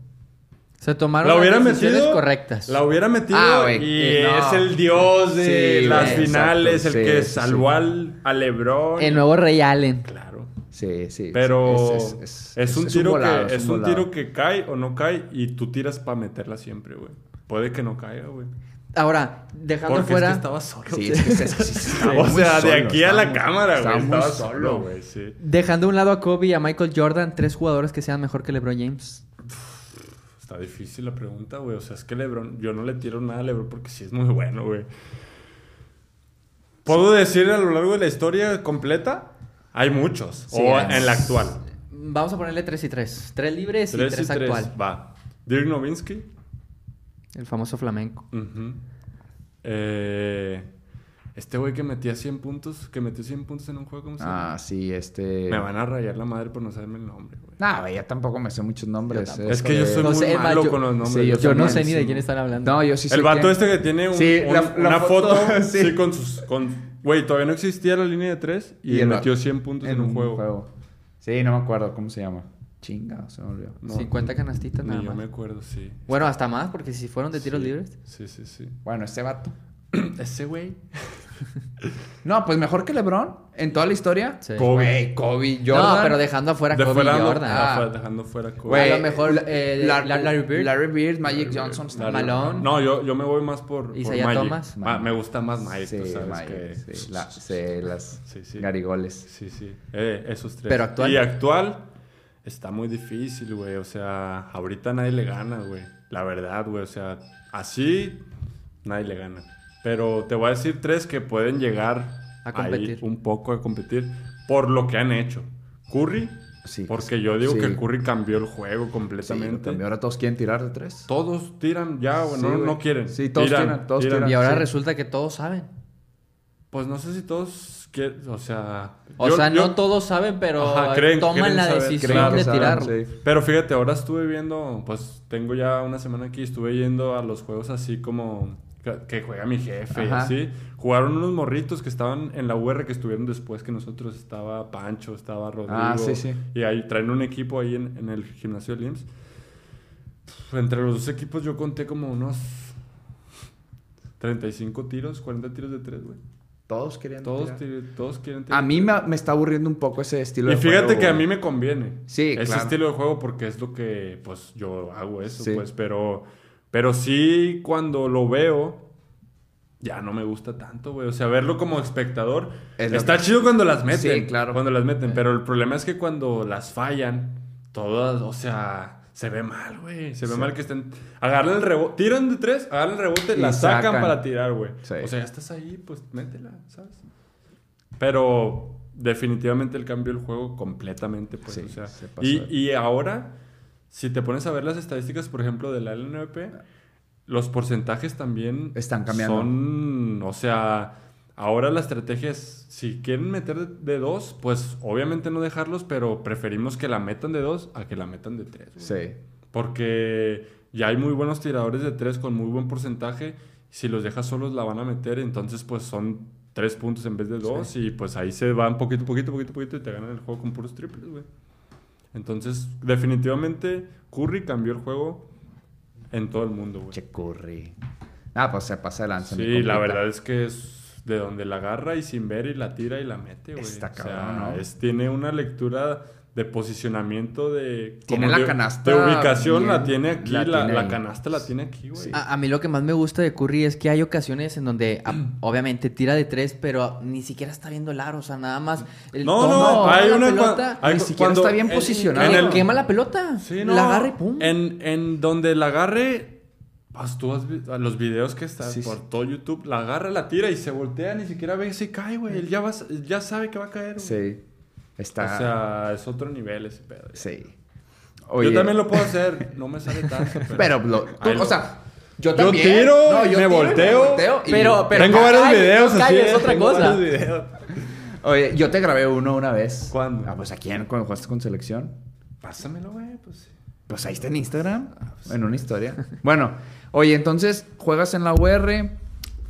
Speaker 4: Se tomaron
Speaker 5: La
Speaker 4: las decisiones
Speaker 5: metido.
Speaker 4: correctas.
Speaker 5: La hubiera metido
Speaker 2: Ah,
Speaker 5: y
Speaker 2: eh, no.
Speaker 5: es el dios de
Speaker 2: Sí,
Speaker 5: las finales,
Speaker 2: exacto,
Speaker 5: el
Speaker 2: sí,
Speaker 5: que salvó
Speaker 2: sí.
Speaker 5: al, a LeBron.
Speaker 4: El nuevo Rey Allen.
Speaker 5: Claro.
Speaker 2: Sí, sí.
Speaker 5: Pero es, un tiro
Speaker 2: volado,
Speaker 5: que es un,
Speaker 2: volado.
Speaker 5: tiro que cae o no cae y tú tiras para meterla siempre, güey. Puede que no caiga, güey.
Speaker 4: Ahora, dejando
Speaker 5: Porque
Speaker 4: fuera.
Speaker 5: es que estaba solo.
Speaker 2: Sí, es que es- sí, sí, estaba
Speaker 5: o sea, de
Speaker 2: solo,
Speaker 5: aquí a la cámara, güey. Estaba
Speaker 2: solo.
Speaker 5: solo, güey, sí.
Speaker 4: Dejando a un lado a Kobe y a Michael Jordan, tres jugadores que sean mejor que LeBron James.
Speaker 5: Está difícil la pregunta, güey. O sea, es que LeBron, yo no le tiro nada a LeBron porque sí es muy bueno, güey. ¿Puedo decir a lo largo de la historia completa? Hay muchos.
Speaker 4: Sí,
Speaker 5: o
Speaker 4: es-
Speaker 5: en la actual.
Speaker 4: Vamos a ponerle tres y tres. Tres libres y
Speaker 5: Tres
Speaker 4: tres,
Speaker 5: y tres.
Speaker 4: actual.
Speaker 5: Va. Dirk Nowitzki.
Speaker 4: El famoso flamenco.
Speaker 5: Eh, este güey que metía 100 puntos, que metió 100 puntos en un juego, ¿cómo se llama?
Speaker 2: Ah, sí, este.
Speaker 5: Me van a rayar la madre por no saberme el nombre, güey.
Speaker 2: No, güey, yo tampoco me sé muchos nombres.
Speaker 5: Es que yo soy
Speaker 4: No
Speaker 5: muy
Speaker 4: sé,
Speaker 5: malo
Speaker 4: yo-
Speaker 5: con los nombres.
Speaker 2: sí, yo
Speaker 4: Yo no sé ni de quién están hablando.
Speaker 2: No, yo sí sé.
Speaker 5: El vato
Speaker 2: quién-
Speaker 5: este que tiene un-
Speaker 2: Sí,
Speaker 5: un-
Speaker 2: la- la
Speaker 5: una foto,
Speaker 2: foto,
Speaker 5: sí.
Speaker 2: sí.
Speaker 5: con sus... Con, güey, todavía no existía la línea de 3 y, metió
Speaker 2: va-
Speaker 5: 100 puntos en, un juego.
Speaker 2: Sí, no me acuerdo cómo se llama. Chinga, se me olvidó.
Speaker 5: No,
Speaker 4: 50 canastitas
Speaker 5: Ni
Speaker 4: nada
Speaker 5: yo
Speaker 4: más.
Speaker 5: me acuerdo, sí.
Speaker 4: Bueno, hasta más, porque si fueron de tiros
Speaker 5: Sí,
Speaker 4: libres.
Speaker 5: Sí, sí, sí.
Speaker 2: Bueno, este vato.
Speaker 5: Ese güey.
Speaker 2: No, pues mejor que LeBron en toda la historia.
Speaker 4: Sí.
Speaker 5: Kobe.
Speaker 2: Güey, Kobe, Jordan.
Speaker 4: No, pero dejando afuera
Speaker 5: De
Speaker 4: Kobe
Speaker 5: fuera,
Speaker 4: y
Speaker 5: no,
Speaker 4: Jordan.
Speaker 5: ah,
Speaker 2: Ah.
Speaker 5: dejando fuera Kobe.
Speaker 2: Güey,
Speaker 4: A lo mejor,
Speaker 2: la-
Speaker 4: eh,
Speaker 2: la-
Speaker 4: Larry Bird.
Speaker 2: Larry Bird, Magic
Speaker 5: Larry
Speaker 2: Johnson.
Speaker 5: Larry-
Speaker 4: Malone.
Speaker 5: No, yo, yo me voy más por, por
Speaker 4: Isaiah
Speaker 5: Magic.
Speaker 4: Thomas.
Speaker 5: Ma- me gusta más Magic,
Speaker 2: Sí,
Speaker 5: tú sabes
Speaker 2: Magic,
Speaker 5: que...
Speaker 2: sí, la- sí, las
Speaker 5: Sí, sí.
Speaker 2: garigoles.
Speaker 5: Sí, sí. Eh, esos tres.
Speaker 4: Pero actual.
Speaker 5: Y actual está muy difícil, güey. O sea, ahorita nadie le gana, güey. La verdad, güey. O sea, así nadie le gana. Pero te voy a decir tres que pueden llegar
Speaker 4: A
Speaker 5: ahí
Speaker 4: competir.
Speaker 5: un poco a competir por lo que han hecho. Curry,
Speaker 2: Sí,
Speaker 5: porque yo digo
Speaker 2: sí.
Speaker 5: que Curry cambió el juego
Speaker 2: Sí,
Speaker 5: completamente.
Speaker 2: también ahora todos quieren tirar de tres.
Speaker 5: Todos tiran ya, güey,
Speaker 2: Sí,
Speaker 5: no, quieren.
Speaker 2: Sí, todos tiran, todos tiran.
Speaker 4: Y ahora
Speaker 2: Sí.
Speaker 4: resulta que todos saben.
Speaker 5: Pues no sé si todos quieren, o sea...
Speaker 4: O
Speaker 5: yo-
Speaker 4: sea,
Speaker 5: yo-
Speaker 4: no todos saben, pero
Speaker 5: Ajá, creen-
Speaker 4: toman
Speaker 5: creen
Speaker 4: la
Speaker 5: saber,
Speaker 4: decisión
Speaker 5: que
Speaker 4: de
Speaker 2: saben,
Speaker 4: tirarlo.
Speaker 2: sí.
Speaker 5: Pero fíjate, ahora estuve viendo, pues tengo ya una semana aquí, estuve yendo a los juegos así como que, que juega mi jefe y así. Jugaron unos morritos que estaban en la UR que estuvieron después que nosotros. Estaba Pancho, estaba Rodrigo.
Speaker 2: Ah, sí, sí.
Speaker 5: Y ahí traen un equipo ahí en, en el gimnasio de IMSS. Entre los dos equipos yo conté como unos 35 tiros, 40 tiros de tres, güey.
Speaker 2: Todos querían
Speaker 5: Todos,
Speaker 2: tirar.
Speaker 5: todos quieren tirar.
Speaker 2: A mí me, me está aburriendo un poco ese estilo
Speaker 5: Y
Speaker 2: de
Speaker 5: fíjate
Speaker 2: juego,
Speaker 5: que a mí me conviene.
Speaker 2: Sí,
Speaker 5: Ese
Speaker 2: claro.
Speaker 5: estilo de juego porque es lo que, pues, yo hago eso,
Speaker 2: Sí.
Speaker 5: pues. Pero, pero sí, cuando lo veo, ya no me gusta tanto, güey. O sea, verlo como espectador.
Speaker 2: Es
Speaker 5: está
Speaker 2: que-
Speaker 5: chido cuando las meten.
Speaker 2: Sí, claro.
Speaker 5: Cuando las meten. Pero el problema es que cuando las fallan, todas, o sea... Se ve mal, güey. Se ve
Speaker 2: Sí.
Speaker 5: mal que estén... Agarran el rebote. Tiran de tres, agarran el rebote,
Speaker 2: Y
Speaker 5: la sacan,
Speaker 2: sacan.
Speaker 5: para tirar, güey.
Speaker 2: Sí.
Speaker 5: O sea, ya estás ahí, pues métela, ¿sabes? Pero definitivamente el cambio del juego completamente, pues,
Speaker 2: Sí,
Speaker 5: o sea,
Speaker 2: se pasó
Speaker 5: y, y ahora, si te pones a ver las estadísticas, por ejemplo, de la LNP, los porcentajes también
Speaker 2: Están cambiando.
Speaker 5: Son, o sea, ahora la estrategia es, si quieren meter de, dos, pues obviamente no dejarlos, pero preferimos que la metan de dos a que la metan de tres. güey.
Speaker 2: Sí.
Speaker 5: Porque ya hay muy buenos tiradores de tres con muy buen porcentaje. Si los dejas solos la van a meter, entonces pues son tres puntos en vez de dos. Y pues ahí se van poquito, poquito, poquito, poquito y te ganan el juego con puros triples, güey. Entonces, definitivamente, Curry cambió el juego en todo el mundo, güey.
Speaker 2: Che Curry. Ah, pues se pasa de lanza. mi
Speaker 5: Sí, la verdad es que es de donde la agarra y sin ver y la tira y la mete, güey.
Speaker 2: Está
Speaker 5: O sea,
Speaker 2: cabrón, ¿no?
Speaker 5: es, tiene una lectura de posicionamiento de...
Speaker 2: Tiene la
Speaker 5: de-
Speaker 2: canasta
Speaker 5: De ubicación la tiene aquí,
Speaker 2: la
Speaker 5: la,
Speaker 2: tiene
Speaker 5: la
Speaker 2: ahí.
Speaker 5: canasta la tiene aquí, güey.
Speaker 2: Sí.
Speaker 4: A, a mí lo que más me gusta de Curry es que hay ocasiones en donde a- obviamente tira de tres, pero ni siquiera está viendo el aro, o sea, nada más el
Speaker 5: No,
Speaker 4: toma,
Speaker 5: no, hay una...
Speaker 4: pelota,
Speaker 5: hay
Speaker 2: Ni siquiera está bien
Speaker 5: en-
Speaker 2: posicionado.
Speaker 5: el-
Speaker 4: quema la pelota,
Speaker 5: Sí, no.
Speaker 4: la agarra y pum.
Speaker 5: En, en donde la agarre, pues tú has visto los videos que están
Speaker 2: Sí,
Speaker 5: por
Speaker 2: sí.
Speaker 5: todo YouTube, la agarra, la tira y se voltea, ni siquiera ve si cae, güey. Él ya, va, ya sabe que va a caer, güey.
Speaker 2: Sí. Está.
Speaker 5: O sea, es otro nivel ese pedo.
Speaker 2: sí.
Speaker 5: Yo también lo puedo hacer, no me sale tanto. Pero,
Speaker 2: Pero, lo- tú-
Speaker 5: lo-
Speaker 2: o sea, yo
Speaker 5: Yo
Speaker 2: también.
Speaker 5: tiro,
Speaker 2: No, yo
Speaker 5: me
Speaker 2: tiro
Speaker 5: volteo,
Speaker 2: y-
Speaker 4: pero- pero-
Speaker 5: Tengo
Speaker 4: no
Speaker 5: varios videos
Speaker 4: no
Speaker 5: así. ¿eh?
Speaker 4: otra
Speaker 5: Tengo
Speaker 4: cosa.
Speaker 5: varios videos.
Speaker 2: Oye, yo te grabé uno una vez.
Speaker 5: ¿Cuándo?
Speaker 2: Ah, pues aquí en, cuando jugaste con selección.
Speaker 5: Pásamelo, güey, pues sí.
Speaker 2: Pues ahí está en Instagram, en una historia. bueno, oye, entonces juegas en la UR,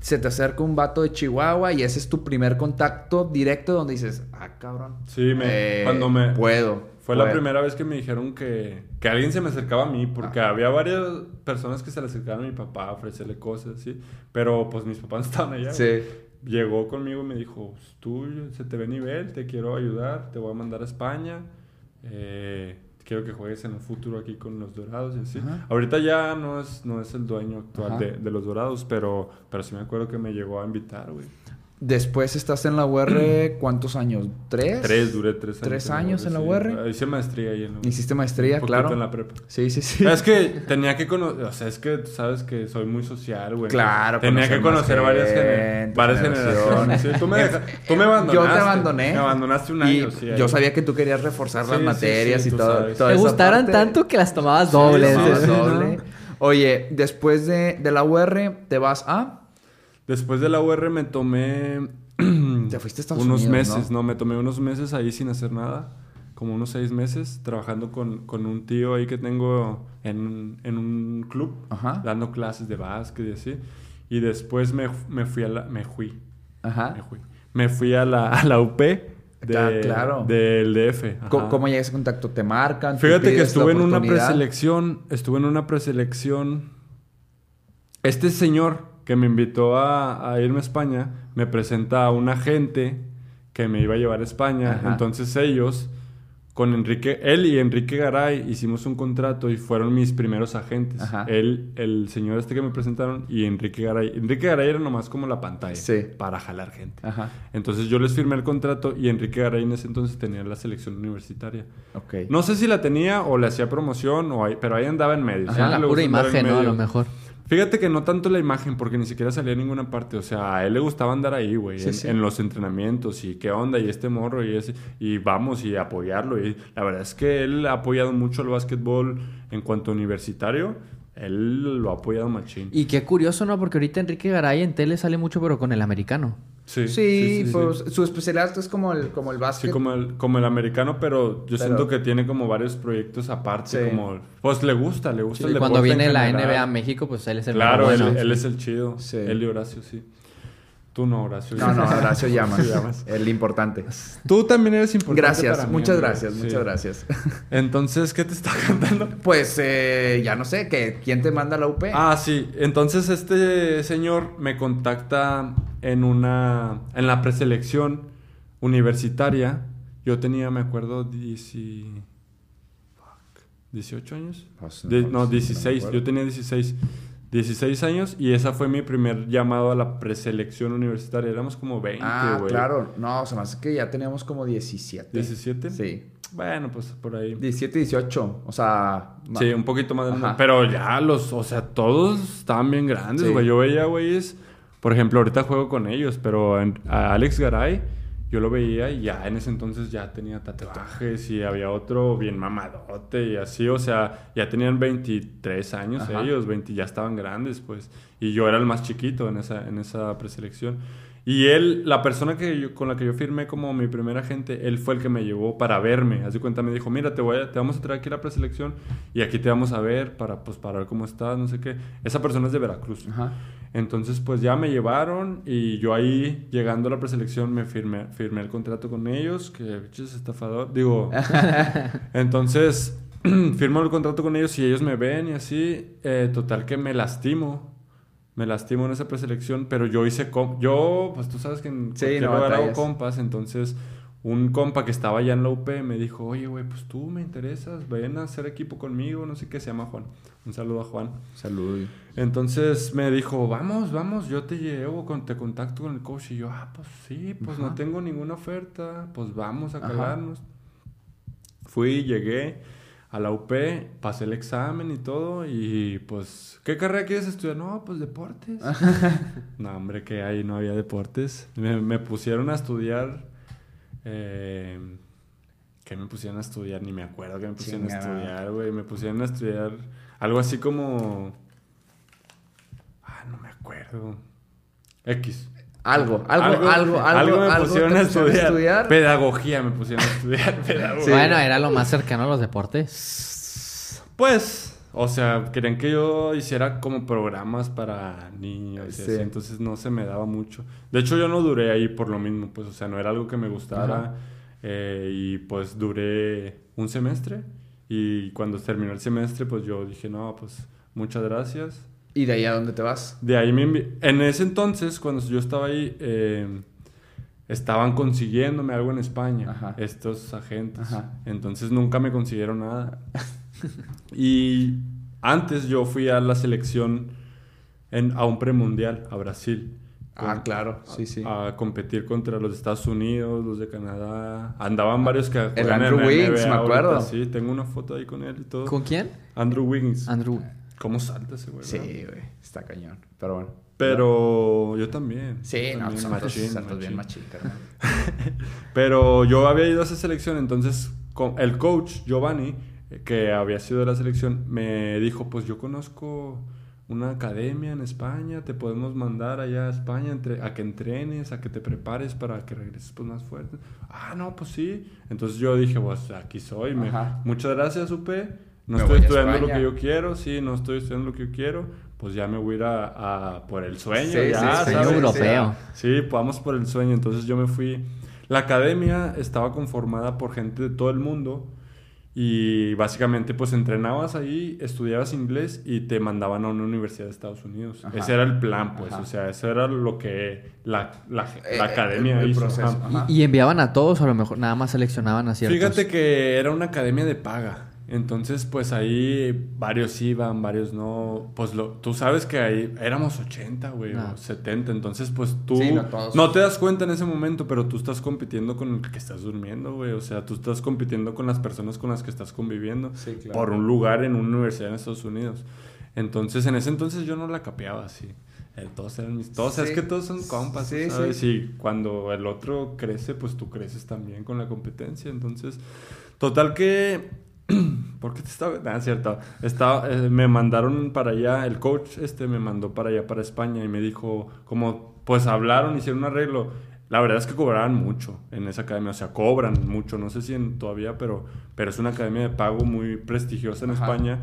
Speaker 2: se te acerca un vato de Chihuahua y ese es tu primer contacto directo donde dices, ah, cabrón.
Speaker 5: Sí, me,
Speaker 2: eh,
Speaker 5: cuando me...
Speaker 2: Puedo.
Speaker 5: Fue la
Speaker 2: puedo".
Speaker 5: primera vez que me dijeron que, que alguien se me acercaba a mí, porque
Speaker 2: Ah.
Speaker 5: había varias personas que se le acercaban a mi papá a ofrecerle cosas, ¿sí? Pero pues mis papás estaban allá.
Speaker 2: Sí.
Speaker 5: güey. Llegó conmigo y me dijo, "Pues, tú se te ve nivel, te quiero ayudar, te voy a mandar a España, eh, quiero que juegues en un futuro aquí con los Dorados y así.
Speaker 2: Ajá.
Speaker 5: Ahorita ya no es, no es el dueño actual de, de los Dorados, pero, pero sí me acuerdo que me llegó a invitar, güey.
Speaker 2: Después estás en la UR, ¿cuántos años? ¿Tres?
Speaker 5: Tres, duré tres años.
Speaker 2: ¿Tres años en la
Speaker 5: sí.
Speaker 2: UR?
Speaker 5: Hice maestría ahí en la UR.
Speaker 2: Hiciste maestría,
Speaker 5: Un
Speaker 2: claro.
Speaker 5: en la prepa.
Speaker 2: Sí, sí, sí.
Speaker 5: Es que tenía que conocer, o sea, es que tú sabes que soy muy social, güey.
Speaker 2: Claro,
Speaker 5: Tenía que
Speaker 2: conocer
Speaker 5: varias,
Speaker 2: gente,
Speaker 5: gener- varias
Speaker 2: generaciones.
Speaker 5: Sí, tú, me tú me abandonaste.
Speaker 2: Yo te abandoné.
Speaker 5: Me abandonaste un
Speaker 2: Y
Speaker 5: año, sí. ahí.
Speaker 2: yo sabía que tú querías reforzar
Speaker 5: Sí,
Speaker 2: las
Speaker 5: sí,
Speaker 2: materias
Speaker 5: sí,
Speaker 2: y todo.
Speaker 5: sabes.
Speaker 2: toda
Speaker 4: Te
Speaker 2: esa
Speaker 4: gustaran
Speaker 2: parte.
Speaker 4: tanto que las tomabas
Speaker 5: Sí,
Speaker 4: dobles.
Speaker 5: sí,
Speaker 2: Tomabas
Speaker 5: sí,
Speaker 4: ¿no?
Speaker 2: doble. Oye, después de, de la UR, te vas a...
Speaker 5: Después de la UR me tomé
Speaker 2: Te fuiste a Estados
Speaker 5: unos
Speaker 2: Unidos,
Speaker 5: meses,
Speaker 2: ¿no?
Speaker 5: ¿no? Me tomé unos meses ahí sin hacer nada. Como unos seis meses trabajando con, con un tío ahí que tengo en, en un club.
Speaker 2: Ajá.
Speaker 5: Dando clases de básquet y así. Y después me, me fui a la... Me fui.
Speaker 2: Ajá.
Speaker 5: Me fui. Me fui a la, a la UP de,
Speaker 2: Ah, claro.
Speaker 5: del DF. ajá.
Speaker 2: ¿Cómo, cómo llegas a contacto? ¿Te marcan? ¿Tú
Speaker 5: Fíjate que estuve en una preselección. Estuve en una preselección. Este señor que me invitó a, a irme a España me presenta a un agente que me iba a llevar a España.
Speaker 2: Ajá.
Speaker 5: Entonces ellos, con Enrique, él y Enrique Garay hicimos un contrato y fueron mis primeros agentes.
Speaker 2: Ajá.
Speaker 5: Él, el señor este que me presentaron y Enrique Garay. Enrique Garay era nomás como la pantalla
Speaker 2: Sí.
Speaker 5: para jalar gente.
Speaker 2: Ajá.
Speaker 5: Entonces yo les firmé el contrato y Enrique Garay en ese entonces tenía la selección universitaria.
Speaker 2: Ok.
Speaker 5: No sé si la tenía o le hacía promoción, o ahí- pero ahí andaba en medio.
Speaker 4: Ajá, la pura imagen, ¿no? A lo mejor.
Speaker 5: Fíjate que no tanto la imagen, porque ni siquiera salía en ninguna parte. O sea, a él le gustaba andar ahí, güey,
Speaker 2: Sí,
Speaker 5: en,
Speaker 2: sí.
Speaker 5: en los entrenamientos y qué onda, y este morro, y ese, y vamos, y apoyarlo. Y la verdad es que él ha apoyado mucho el básquetbol en cuanto a universitario. Él lo ha apoyado machín.
Speaker 4: Y qué curioso, ¿no? Porque ahorita Enrique Garay en tele sale mucho, pero con el americano.
Speaker 5: Sí,
Speaker 2: Sí, pues su especialidad es como el, como el básquet.
Speaker 5: Sí, como el, como el americano, pero yo
Speaker 2: Pero-
Speaker 5: siento que tiene como varios proyectos aparte,
Speaker 2: Sí.
Speaker 5: como... Pues le gusta, le gusta
Speaker 4: Y
Speaker 5: el
Speaker 4: cuando
Speaker 5: deporte en
Speaker 4: viene la
Speaker 5: general.
Speaker 4: NBA a México, pues él es el
Speaker 5: Claro, él,
Speaker 4: bueno.
Speaker 5: él es el chido.
Speaker 2: Sí.
Speaker 5: Él y Horacio, sí. Tú no, Horacio.
Speaker 2: No, no, Horacio Llamas. El importante.
Speaker 5: Tú también eres importante
Speaker 2: Gracias,
Speaker 5: para mí,
Speaker 2: muchas gracias,
Speaker 5: Sí.
Speaker 2: muchas gracias.
Speaker 5: Entonces, ¿qué te está cantando?
Speaker 2: Pues eh, ya no sé, que ¿quién te manda la UP?
Speaker 5: Ah, sí. Entonces este señor me contacta en una... En la preselección universitaria. Yo tenía, me acuerdo, 10 y- fuck, 18 años.
Speaker 2: Pues,
Speaker 5: De-
Speaker 2: no,
Speaker 5: no,
Speaker 2: sí, no me
Speaker 5: 16.
Speaker 2: acuerdo.
Speaker 5: Yo tenía 16. 16 años y esa fue mi primer llamado a la preselección universitaria. Éramos como 20,
Speaker 2: ah,
Speaker 5: güey.
Speaker 2: claro. No, se me hace que ya teníamos como 17.
Speaker 5: ¿17?
Speaker 2: Sí.
Speaker 5: Bueno, pues por ahí.
Speaker 2: 17, 18. O sea...
Speaker 5: Sí, un poquito más.
Speaker 2: Ajá.
Speaker 5: Pero ya los, o sea, todos estaban bien grandes,
Speaker 2: Sí.
Speaker 5: güey. Yo veía, güeyes, por ejemplo, ahorita juego con ellos, pero en- a Alex Garay, yo lo veía y ya en ese entonces ya tenía tatuajes y había otro bien mamadote y así, o sea, ya tenían 23 años
Speaker 2: Ajá.
Speaker 5: ellos, 20, ya estaban grandes, pues. Y yo era el más chiquito en esa, en esa preselección. Y él, la persona que yo- con la que yo firmé como mi primer agente, él fue el que me llevó para verme. De cuenta, me dijo, mira, te, voy a- te vamos a traer aquí a la preselección y aquí te vamos a ver para, pues, para ver cómo estás, no sé qué. Esa persona es de Veracruz.
Speaker 2: Ajá.
Speaker 5: Entonces, pues ya me llevaron y yo ahí, llegando a la preselección, me firmé, firmé el contrato con ellos, que bichos estafador. Digo, entonces, firmo el contrato con ellos y ellos me ven y así. eh, total que me lastimo. Me lastimo en esa preselección, pero yo hice... Yo, pues tú sabes que en
Speaker 2: Sí, no
Speaker 5: lugar hago compas, entonces... Un compa que estaba allá en la UP me dijo, oye, güey, pues tú me interesas, ven a hacer equipo conmigo, no sé qué, se llama Juan. Un saludo a Juan.
Speaker 2: Salud.
Speaker 5: Entonces me dijo, vamos, vamos, yo te llevo, con, te contacto con el coach. Y yo, ah, pues sí, pues no tengo ninguna oferta, pues vamos a calarnos. Fui, llegué a la UP, pasé el examen y todo, y pues, ¿qué carrera quieres estudiar? No, pues deportes. no, hombre, que ahí no había deportes. Me, me pusieron a estudiar... Eh, ¿Qué me pusieron a estudiar? Ni me acuerdo que me pusieron a estudiar, güey. Me pusieron a estudiar algo así como... Ah, no me acuerdo. X.
Speaker 2: Algo, algo, algo, algo,
Speaker 5: me
Speaker 2: algo
Speaker 5: pusieron
Speaker 2: te
Speaker 5: a
Speaker 2: pusieron
Speaker 5: estudiar. Pedagogía me pusieron a estudiar. pedagogía.
Speaker 4: Bueno, era lo más cercano a los deportes.
Speaker 5: Pues, o sea, querían que yo hiciera como programas para niños y
Speaker 2: Sí.
Speaker 5: así, entonces no se me daba mucho. De hecho, yo no duré ahí por lo mismo, pues, o sea, no era algo que me gustara. Eh, y pues duré un semestre. Y cuando terminó el semestre, pues yo dije, no, pues, muchas gracias.
Speaker 2: ¿Y de ahí a dónde te vas?
Speaker 5: De ahí me En ese entonces, cuando yo estaba ahí, eh, estaban consiguiéndome algo en España,
Speaker 2: Ajá.
Speaker 5: estos agentes.
Speaker 2: Ajá.
Speaker 5: Entonces nunca me consiguieron nada. y antes yo fui a la selección en, a un premundial, a Brasil.
Speaker 2: Ah, claro, sí, sí.
Speaker 5: A competir contra los de Estados Unidos, los de Canadá. Andaban varios que
Speaker 2: El Andrew
Speaker 5: en NBA
Speaker 2: me acuerdo.
Speaker 5: ahorita, Sí, tengo una foto ahí con él y todo.
Speaker 4: ¿Con quién?
Speaker 5: Andrew Wiggins.
Speaker 4: Andrew.
Speaker 5: ¿Cómo salta ese güey?
Speaker 2: Sí, güey, está cañón. Pero bueno.
Speaker 5: Pero yo también.
Speaker 2: Sí,
Speaker 5: Yo
Speaker 2: no,
Speaker 5: también,
Speaker 2: Santos,
Speaker 5: machín,
Speaker 2: Santos bien
Speaker 5: machín.
Speaker 2: machín, carnal.
Speaker 5: Pero yo había ido a esa selección, entonces el coach Giovanni, eh, que había sido de la selección, me dijo, pues yo conozco una academia en España, te podemos mandar allá a España entre- a que entrenes, a que te prepares para que regreses pues más fuerte. Ah, no, pues sí. Entonces yo dije, pues aquí soy. me- muchas gracias, Upe. No
Speaker 2: Me
Speaker 5: estoy estudiando lo que yo quiero, sí, no estoy estudiando lo que yo quiero. Pues ya me voy a ir a, a por el sueño.
Speaker 2: Sí,
Speaker 5: ya,
Speaker 2: sí,
Speaker 4: sueño europeo.
Speaker 5: Sí, vamos por el sueño. Entonces yo me fui. La academia estaba conformada por gente de todo el mundo. Y básicamente, pues entrenabas ahí, estudiabas inglés y te mandaban a una universidad de Estados Unidos.
Speaker 2: Ajá.
Speaker 5: Ese era el plan, pues.
Speaker 2: Ajá.
Speaker 5: O sea, eso era lo que la, la-
Speaker 2: Eh,
Speaker 5: la academia
Speaker 2: el- el
Speaker 5: hizo.
Speaker 2: proceso,
Speaker 5: Ajá.
Speaker 2: ajá.
Speaker 4: ¿Y enviaban a todos o a lo mejor nada más seleccionaban a ciertos?
Speaker 5: Fíjate que era una academia de paga. Entonces, pues ahí varios iban, varios no. Pues lo, tú sabes que ahí éramos 80, güey,
Speaker 4: Ah.
Speaker 5: o 70. Entonces, pues tú
Speaker 2: Sí,
Speaker 5: no,
Speaker 2: no
Speaker 5: te das cuenta en ese momento, pero tú estás compitiendo con el que estás durmiendo, güey. O sea, tú estás compitiendo con las personas con las que estás conviviendo
Speaker 2: Sí, claro.
Speaker 5: por un lugar en una universidad en Estados Unidos. Entonces, en ese entonces yo no la capeaba así. Eh, todos eran mis... Todos,
Speaker 2: Sí.
Speaker 5: es que todos son compas,
Speaker 2: Sí,
Speaker 5: ¿sabes?
Speaker 2: sí.
Speaker 5: Y cuando el otro crece, pues tú creces también con la competencia. Entonces, total que... ¿Por qué te estaba...? Ah, es cierto. Estaba, eh, me mandaron para allá, el coach este me mandó para allá, para España, y me dijo, como, pues hablaron, hicieron un arreglo. La verdad es que cobraban mucho en esa academia, o sea, cobran mucho, no sé si en, todavía, pero, pero es una academia de pago muy prestigiosa en
Speaker 2: Ajá.
Speaker 5: España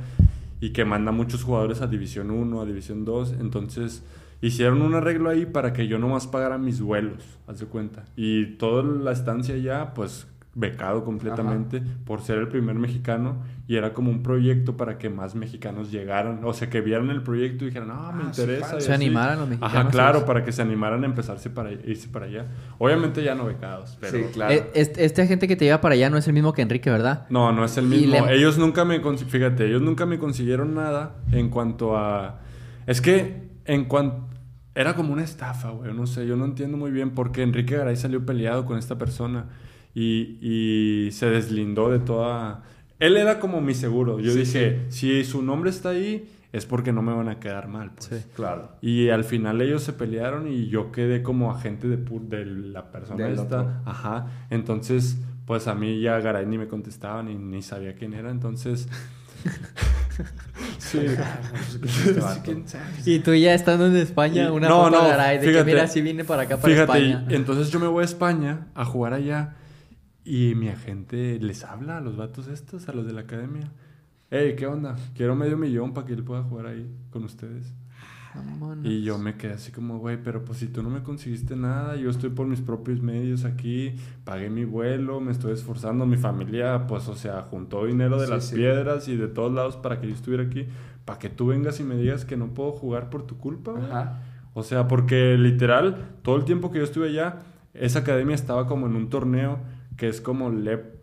Speaker 5: y que manda muchos jugadores a División 1, a División 2. Entonces hicieron un arreglo ahí para que yo nomás pagara mis vuelos, haz de cuenta. Y toda la estancia ya, pues becado completamente por ser el primer mexicano y era como un proyecto para que más mexicanos llegaran, o sea, que vieran el proyecto y dijeran, ah, me
Speaker 2: Ah, sí,
Speaker 5: interesa. y
Speaker 4: Se
Speaker 5: así.
Speaker 4: animaran los mexicanos,
Speaker 5: Ajá, claro, para que se animaran a empezarse para irse para allá. Obviamente ya no becados, pero...
Speaker 2: Sí, claro.
Speaker 4: Eh, este, este agente que te lleva para allá no es el mismo que Enrique, ¿verdad?
Speaker 5: No, no es el mismo.
Speaker 4: le-
Speaker 5: Ellos nunca me fíjate, ellos nunca me consiguieron nada en cuanto a es que en cuanto era como una estafa, güey, no sé, yo no entiendo muy bien por qué Enrique Garay salió peleado con esta persona y, y se deslindó de toda él era como mi seguro. Yo
Speaker 2: Sí,
Speaker 5: dije, si su nombre está ahí es porque no me van a quedar mal, pues.
Speaker 4: Sí.
Speaker 2: Claro.
Speaker 5: Y al final ellos se pelearon y yo quedé como agente de, pu- de la persona
Speaker 2: Del
Speaker 5: esta.
Speaker 2: otro.
Speaker 5: Ajá. Entonces, pues a mí ya Garay ni me contestaba ni, ni sabía quién era. Entonces. sí.
Speaker 2: este.
Speaker 4: Y tú ya estando en España, una
Speaker 5: no,
Speaker 4: foto
Speaker 5: no,
Speaker 4: de Garay, de que
Speaker 5: fíjate.
Speaker 4: mira, si vine para acá, para
Speaker 5: Fíjate, y-
Speaker 4: España.
Speaker 5: entonces yo me voy a España a jugar allá y mi agente les habla a los vatos estos, a los de la academia. Hey, ¿qué onda? Quiero medio millón para que él pueda jugar ahí con ustedes.
Speaker 4: Vámonos.
Speaker 5: Y yo me quedé así como, güey, pero pues si tú no me conseguiste nada, yo estoy por mis propios medios aquí, pagué mi vuelo, me estoy esforzando, mi familia, pues, o sea, juntó dinero de
Speaker 2: Sí,
Speaker 5: las
Speaker 2: sí.
Speaker 5: piedras y de todos lados para que yo estuviera aquí, para que tú vengas y me digas que no puedo jugar por tu culpa.
Speaker 2: Ajá.
Speaker 5: O sea, porque literal, todo el tiempo que yo estuve allá, esa academia estaba como en un torneo que es como LEP,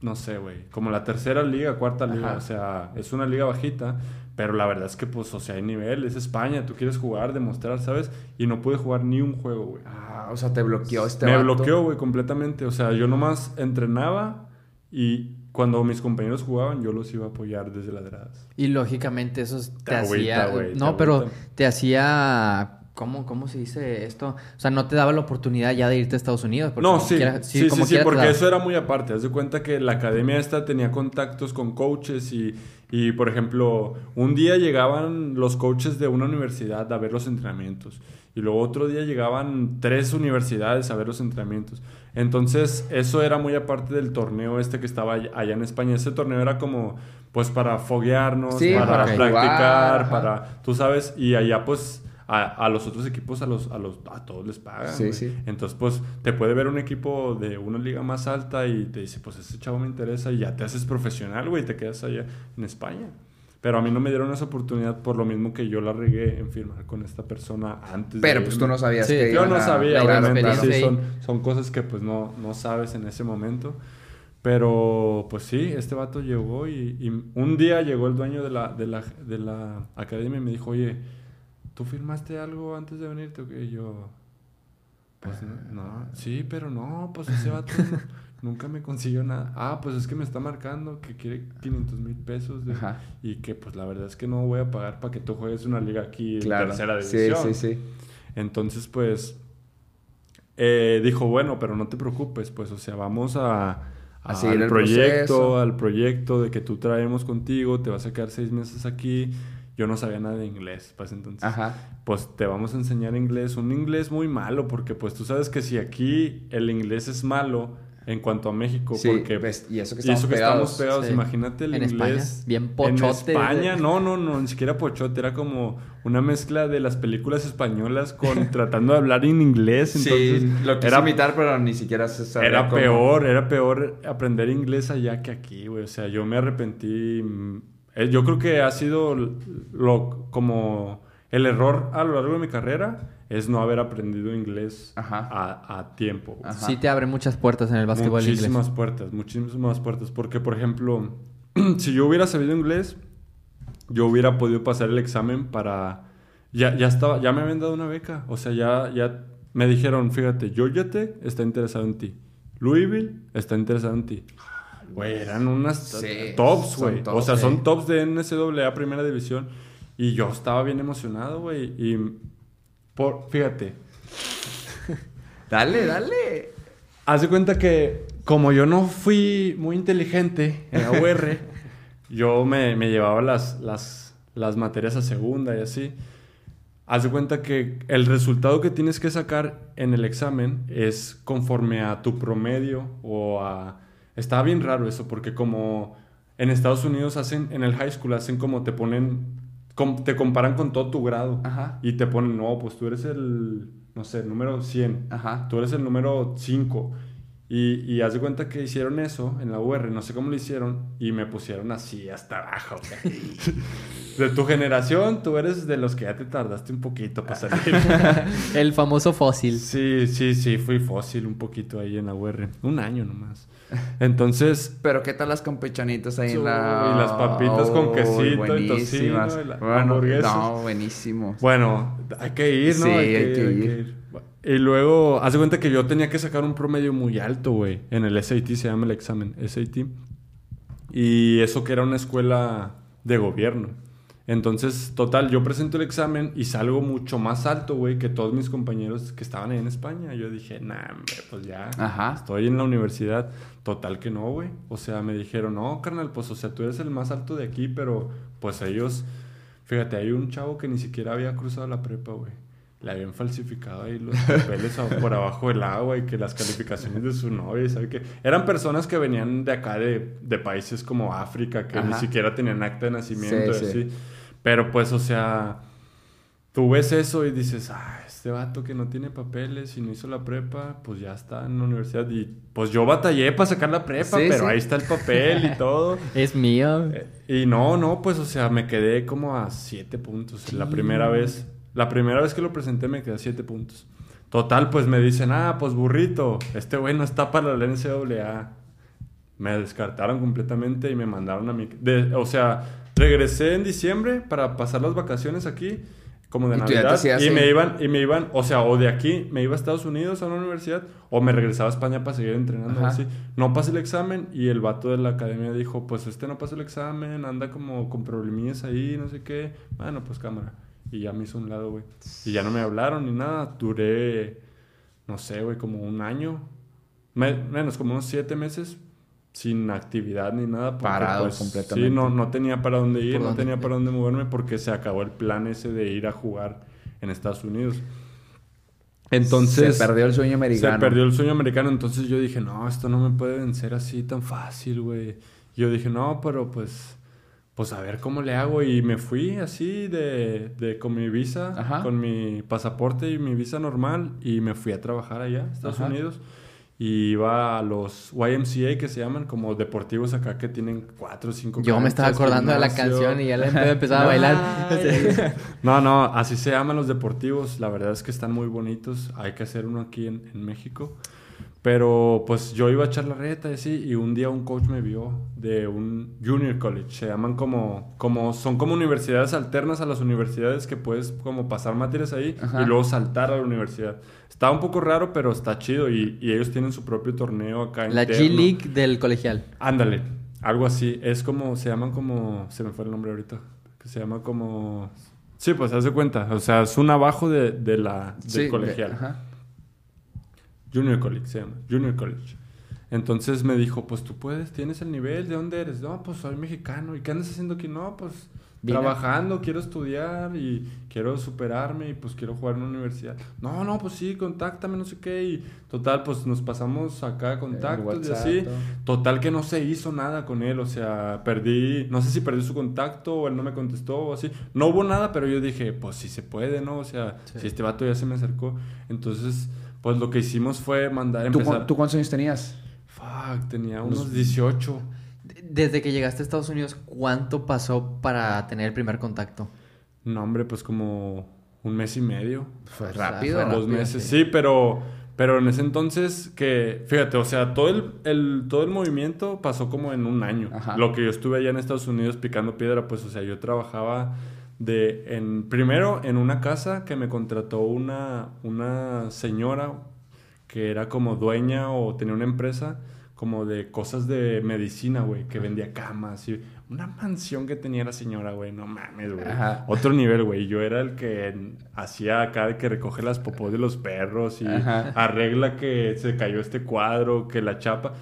Speaker 5: no sé, güey, como la tercera liga, cuarta liga,
Speaker 2: Ajá.
Speaker 5: o sea, es una liga bajita, pero la verdad es que, pues, o sea, hay nivel, es España, tú quieres jugar, demostrar, ¿sabes? Y no pude jugar ni un juego, güey.
Speaker 2: Ah, o sea, te bloqueó este
Speaker 5: Me
Speaker 2: vato.
Speaker 5: bloqueó, güey, completamente. O sea, yo nomás entrenaba y cuando mis compañeros jugaban, yo los iba a apoyar desde las gradas.
Speaker 4: Y lógicamente eso es- te,
Speaker 5: Te agüita,
Speaker 4: hacía...
Speaker 5: güey, te
Speaker 4: no, pero te hacía... ¿Cómo, ¿Cómo se dice esto? O sea, no te daba la oportunidad ya de irte a Estados Unidos. porque
Speaker 5: No, sí,
Speaker 4: quiera-
Speaker 5: sí, sí,
Speaker 4: como
Speaker 5: sí,
Speaker 4: te
Speaker 5: porque eso era muy aparte. Haz de cuenta que la academia esta tenía contactos con coaches y, y, por ejemplo, un día llegaban los coaches de una universidad a ver los entrenamientos y luego otro día llegaban tres universidades a ver los entrenamientos. Entonces, eso era muy aparte del torneo este que estaba all- allá en España. Ese torneo era como, pues, para foguearnos,
Speaker 2: Sí,
Speaker 5: para
Speaker 4: jugar,
Speaker 5: practicar, para, tú sabes, y allá, pues... A, a los otros equipos, a los, a los, a todos les pagan.
Speaker 2: Sí, sí.
Speaker 5: Entonces, pues, te puede ver un equipo de una liga más alta y te dice, pues, ese chavo me interesa y ya te haces profesional, güey, y te quedas allá en España. Pero a mí no me dieron esa oportunidad por lo mismo que yo la regué en firmar con esta persona antes
Speaker 2: Pero
Speaker 5: de
Speaker 2: pues tú no sabías
Speaker 4: Sí,
Speaker 2: que
Speaker 5: Yo no
Speaker 2: a-
Speaker 5: sabía,
Speaker 4: la
Speaker 5: obviamente. Sí, son cosas que, pues, no, no sabes en ese momento. Pero, pues sí, este vato llegó y, y un día llegó el dueño de la, de, la, de la academia y me dijo, oye, ¿tú firmaste algo antes de venirte? o qué?" Y yo, pues no, no, sí, pero no, pues ese vato no- nunca me consiguió nada. Ah, pues es que me está marcando que quiere 500 mil pesos de-
Speaker 2: Ajá.
Speaker 5: y que pues la verdad es que no voy a pagar para que tú juegues una liga aquí en
Speaker 2: Claro.
Speaker 5: tercera
Speaker 2: Sí,
Speaker 5: división.
Speaker 2: sí, sí.
Speaker 5: Entonces, pues, eh, dijo, bueno, pero no te preocupes, pues, o sea, vamos a,
Speaker 2: A seguir
Speaker 5: al
Speaker 2: el
Speaker 5: proyecto,
Speaker 2: proceso.
Speaker 5: al proyecto de que tú traemos contigo, te vas a quedar seis meses aquí. Yo no sabía nada de inglés, pues entonces,
Speaker 2: Ajá.
Speaker 5: pues te vamos a enseñar inglés, un inglés muy malo, porque pues tú sabes que si aquí el inglés es malo en cuanto a México,
Speaker 2: Sí,
Speaker 5: porque
Speaker 2: ves, y eso que
Speaker 5: y
Speaker 2: estamos
Speaker 5: eso que
Speaker 2: pegados.
Speaker 5: estamos pegados,
Speaker 4: Sí.
Speaker 5: imagínate el
Speaker 4: En
Speaker 5: inglés.
Speaker 4: España, bien
Speaker 5: En
Speaker 4: pochote.
Speaker 5: España, no, no, no, ni siquiera pochote, era como una mezcla de las películas españolas con tratando de hablar en inglés. Entonces,
Speaker 2: sí, lo quise
Speaker 5: era,
Speaker 2: imitar, pero ni siquiera se sabía
Speaker 5: era
Speaker 2: cómo.
Speaker 5: peor, era peor aprender inglés allá que aquí, güey. O sea, yo me arrepentí. Eh, Yo creo que ha sido lo como el error a lo largo de mi carrera es no haber aprendido inglés
Speaker 2: Ajá.
Speaker 5: a, a tiempo.
Speaker 2: Ajá.
Speaker 4: Sí te abre muchas puertas en el básquetbol
Speaker 5: Muchísimas
Speaker 4: inglés.
Speaker 5: puertas, muchísimas puertas. Porque, por ejemplo, si yo hubiera sabido inglés, yo hubiera podido pasar el examen para... Ya, ya estaba, ya me habían dado una beca. O sea, ya, ya me dijeron, fíjate, Georgia Tech está interesado en ti. Louisville está interesado en ti. Güey, eran unas
Speaker 2: Sí,
Speaker 5: tops, güey. O sea, son tops de NCAA Primera División. Y yo estaba bien emocionado, güey. Y por, fíjate,
Speaker 2: Dale, dale.
Speaker 5: haz de cuenta que como yo no fui muy inteligente en la UR, yo me, me llevaba las, las, las materias a segunda y así. Haz de cuenta que el resultado que tienes que sacar en el examen es conforme a tu promedio o a... Estaba bien raro eso porque como en Estados Unidos hacen, en el high school hacen como te ponen, com- te comparan con todo tu grado
Speaker 2: Ajá.
Speaker 5: y te ponen, no, pues tú eres el, no sé, número 100,
Speaker 2: Ajá.
Speaker 5: tú eres el número 5. Y, y haz de cuenta que hicieron eso en la UR, no sé cómo lo hicieron, y me pusieron así hasta abajo. De tu generación, tú eres de los que ya te tardaste un poquito para salir.
Speaker 4: El famoso fósil.
Speaker 5: Sí, sí, sí, fui fósil un poquito ahí en la UR. Un año nomás. Entonces,
Speaker 2: Pero ¿qué tal las campechanitas ahí en la...
Speaker 5: las papitas con quesito y
Speaker 2: buenísimas.
Speaker 5: tocino y la-
Speaker 2: Bueno, no, buenísimo.
Speaker 5: bueno, hay que ir, ¿no?
Speaker 2: Sí, hay que ir.
Speaker 5: Y luego, haz de cuenta que yo tenía que sacar un promedio muy alto, güey. En el SAT se llama el examen, SAT. Y eso que era una escuela de gobierno. Entonces, total, yo presento el examen y salgo mucho más alto, güey, que todos mis compañeros que estaban ahí en España. Yo dije, nah, hombre, pues ya.
Speaker 2: Ajá.
Speaker 5: Estoy en la universidad. Total que no, güey. O sea, me dijeron, no, carnal, pues, o sea, tú eres el más alto de aquí, pero pues ellos. Fíjate, hay un chavo que ni siquiera había cruzado la prepa, güey. Le habían falsificado ahí los papeles por abajo del agua y que las calificaciones de su novia, ¿sabe qué? Eran personas que venían de acá, de, de países como África, que ni
Speaker 2: Ajá.
Speaker 5: siquiera tenían acta de nacimiento
Speaker 2: Sí,
Speaker 5: y
Speaker 2: sí.
Speaker 5: así. Pero pues, o sea, tú ves eso y dices, ah, este vato que no tiene papeles y no hizo la prepa, pues ya está en la universidad. Y pues yo batallé para sacar la prepa,
Speaker 2: Sí,
Speaker 5: pero
Speaker 2: sí.
Speaker 5: ahí está el papel y todo.
Speaker 4: Es mío.
Speaker 5: Eh, Y no, no, pues, o sea, me quedé como a siete puntos la primera vez. La primera vez que lo presenté me quedé a siete puntos. Total, pues me dicen, ah, pues burrito, este güey no está para la NCAA. Me descartaron completamente y me mandaron a mi... de- o sea, regresé en diciembre para pasar las vacaciones aquí, como de
Speaker 2: Y
Speaker 5: Navidad. Y me iban, y me iban, o sea, o de aquí me iba a Estados Unidos a una universidad, o me regresaba a España para seguir entrenando.
Speaker 2: Ajá.
Speaker 5: Así. No pasé el examen y el vato de la academia dijo, pues este no pasó el examen, anda como con problemillas ahí, no sé qué. Bueno, pues cámara. Y ya me hizo un lado, güey. Y ya no me hablaron ni nada. Duré, no sé, güey, como un año. Me- menos, como unos siete meses sin actividad ni nada.
Speaker 2: Parado
Speaker 5: pues,
Speaker 2: completamente.
Speaker 5: Sí, no, no tenía para dónde ir,
Speaker 4: ¿Por
Speaker 5: no
Speaker 4: dónde?
Speaker 5: tenía para dónde moverme porque se acabó el plan ese de ir a jugar en Estados Unidos. Entonces...
Speaker 2: Se perdió el sueño americano.
Speaker 5: Se perdió el sueño americano, entonces yo dije, no, esto no me puede vencer así tan fácil, güey. Yo dije, no, pero pues, pues a ver cómo le hago. Y me fui así de, de con mi visa,
Speaker 2: Ajá.
Speaker 5: con mi pasaporte y mi visa normal, y me fui a trabajar allá, Estados
Speaker 2: Ajá.
Speaker 5: Unidos. Y iba a los YMCA que se llaman como deportivos acá que tienen cuatro o cinco
Speaker 4: Yo me estaba acordando de la canción y ya la empezaba a bailar.
Speaker 5: No, no, así se llaman los deportivos. La verdad es que están muy bonitos. Hay que hacer uno aquí en, en México. Pero pues yo iba a echar la reta y así. Y un día un coach me vio de un junior college. Se llaman como, como son como universidades alternas a las universidades que puedes como pasar materias ahí
Speaker 2: Ajá.
Speaker 5: y luego saltar a la universidad. Está un poco raro, pero está chido. Y, y ellos tienen su propio torneo acá.
Speaker 4: La
Speaker 5: interno.
Speaker 4: G-League del colegial.
Speaker 5: Ándale, algo así. Es como, se llaman como, se me fue el nombre ahorita, que se llama como... Sí, pues haz de cuenta, o sea, es un abajo de, de la, del
Speaker 2: Sí, de-
Speaker 5: colegial.
Speaker 2: ajá.
Speaker 5: Junior College se llama, Junior College. Entonces me dijo, pues tú puedes, tienes el nivel, ¿de dónde eres? No, pues soy mexicano. ¿Y qué andas haciendo aquí? No, pues trabajando, quiero estudiar y quiero superarme y pues quiero jugar en una universidad. No, no, pues sí, contáctame, no sé qué. Y total, pues nos pasamos acá contactos y
Speaker 2: WhatsApp,
Speaker 5: así.
Speaker 2: todo.
Speaker 5: Total que no se hizo nada con él, o sea, perdí, no sé si perdí su contacto o él no me contestó o así. No hubo nada, pero yo dije, pues sí se puede, ¿no? O sea, si este vato ya se me acercó. Entonces, pues lo que hicimos fue mandar,
Speaker 2: ¿Tú,
Speaker 5: empezar...
Speaker 2: cu- ¿Tú cuántos años tenías?
Speaker 5: Fuck, tenía unos 18.
Speaker 4: Desde que llegaste a Estados Unidos, ¿cuánto pasó para tener el primer contacto?
Speaker 5: No, hombre, pues como un mes y medio.
Speaker 2: Fue
Speaker 4: sea,
Speaker 2: rápido.
Speaker 4: fue
Speaker 5: dos
Speaker 2: rápido.
Speaker 5: meses, sí, pero, pero en ese entonces que, fíjate, o sea, todo el, el- todo el movimiento pasó como en un año.
Speaker 2: Ajá.
Speaker 5: Lo que yo estuve allá en Estados Unidos picando piedra, pues, o sea, yo trabajaba de, en, primero en una casa que me contrató una, una señora que era como dueña o tenía una empresa como de cosas de medicina, güey, que vendía camas y una mansión que tenía la señora, güey. No mames, güey. Otro nivel, güey. Yo era el que hacía acá de que recoge las popós de los perros y
Speaker 2: Ajá.
Speaker 5: arregla que se cayó este cuadro, que la chapa.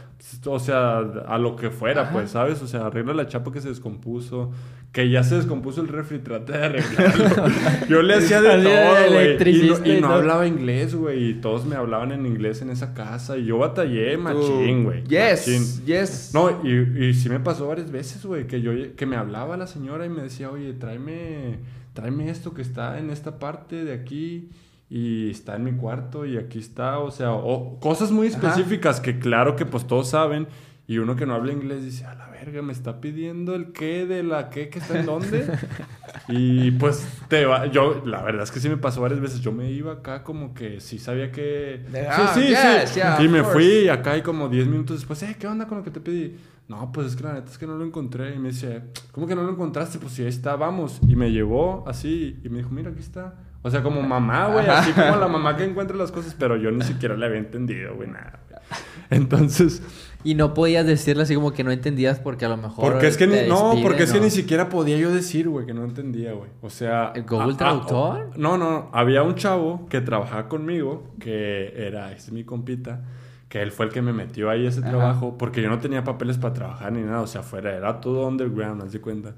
Speaker 5: O sea, a lo que fuera, pues, ¿sabes? O sea, arregla la chapa que se descompuso. Que ya se descompuso el refri, trata de arreglarlo. Yo le hacía de todo, güey. Y no, y no hablaba inglés, güey. Y todos me hablaban en inglés en esa casa. Y yo batallé machín, güey.
Speaker 2: Yes,
Speaker 5: machín.
Speaker 2: yes.
Speaker 5: No, y, y sí me pasó varias veces, güey, que yo que me hablaba la señora y me decía, oye, tráeme, tráeme esto que está en esta parte de aquí y está en mi cuarto y aquí está, o sea, o cosas muy
Speaker 2: Ajá.
Speaker 5: específicas que claro que pues todos saben y uno que no habla inglés dice, a la verga, me está pidiendo el qué de la qué que está en dónde. y pues te va, yo, la verdad es que sí me pasó varias veces, yo me iba acá como que sí sabía que...
Speaker 2: Ah,
Speaker 5: sí, sí,
Speaker 2: yes,
Speaker 5: sí.
Speaker 2: yeah,
Speaker 5: y me
Speaker 2: course.
Speaker 5: fui y acá y como 10 minutos después, eh, ¿qué onda con lo que te pedí? No, pues es que la neta es que no lo encontré. Y me dice, ¿cómo que no lo encontraste? Pues si ahí está, vamos. Y me llevó así y me dijo, mira, aquí está. O sea, como mamá, güey, así como la mamá que encuentra las cosas, pero yo ni siquiera le había entendido, güey, nada. Entonces,
Speaker 4: Y no podías decirle así como que no entendías porque a lo mejor.
Speaker 5: porque es que ni, no, porque es que ni siquiera podía yo decir, güey, que no entendía, güey. O sea,
Speaker 4: ¿El Google
Speaker 5: a- a-
Speaker 4: Traductor?
Speaker 5: no, no, había un chavo que trabajaba conmigo, que era, este es mi compita, que él fue el que me metió ahí ese
Speaker 2: Ajá.
Speaker 5: trabajo, porque yo no tenía papeles para trabajar ni nada, o sea, fuera, era todo underground, haz de cuenta.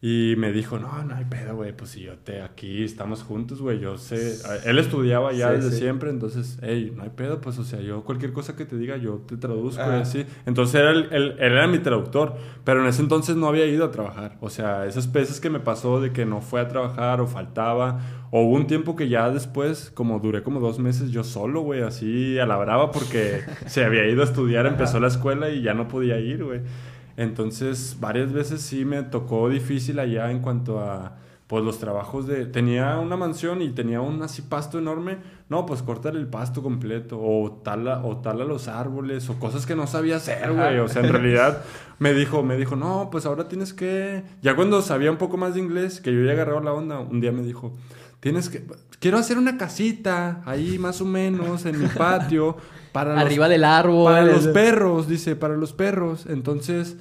Speaker 5: Y me dijo, no, no hay pedo, güey, pues si yo te aquí estamos juntos, güey, yo sé, él estudiaba ya
Speaker 2: Sí,
Speaker 5: desde
Speaker 2: sí.
Speaker 5: siempre, entonces, hey, no hay pedo, pues, o sea, yo cualquier cosa que te diga, yo te traduzco y
Speaker 2: Ajá.
Speaker 5: así. Entonces, era el- el- él era mi traductor, pero en ese entonces no había ido a trabajar, o sea, esas veces que me pasó de que no fue a trabajar o faltaba, o hubo un tiempo que ya después, como duré como dos meses yo solo, güey, así a la brava, porque se había ido a estudiar, empezó la escuela y ya no podía ir, güey. Entonces, varias veces sí me tocó difícil allá en cuanto a pues los trabajos de tenía una mansión y tenía un así pasto enorme, no, pues cortar el pasto completo o tala o tala los árboles o cosas que no sabía hacer, güey, o sea, en realidad me dijo, me dijo, "No, pues ahora tienes que ya cuando sabía un poco más de inglés, que yo ya agarraba la onda, un día me dijo, "Tienes que quiero hacer una casita ahí más o menos en mi patio para los
Speaker 4: Arriba del árbol.
Speaker 5: para los perros, dice, para los perros. Entonces,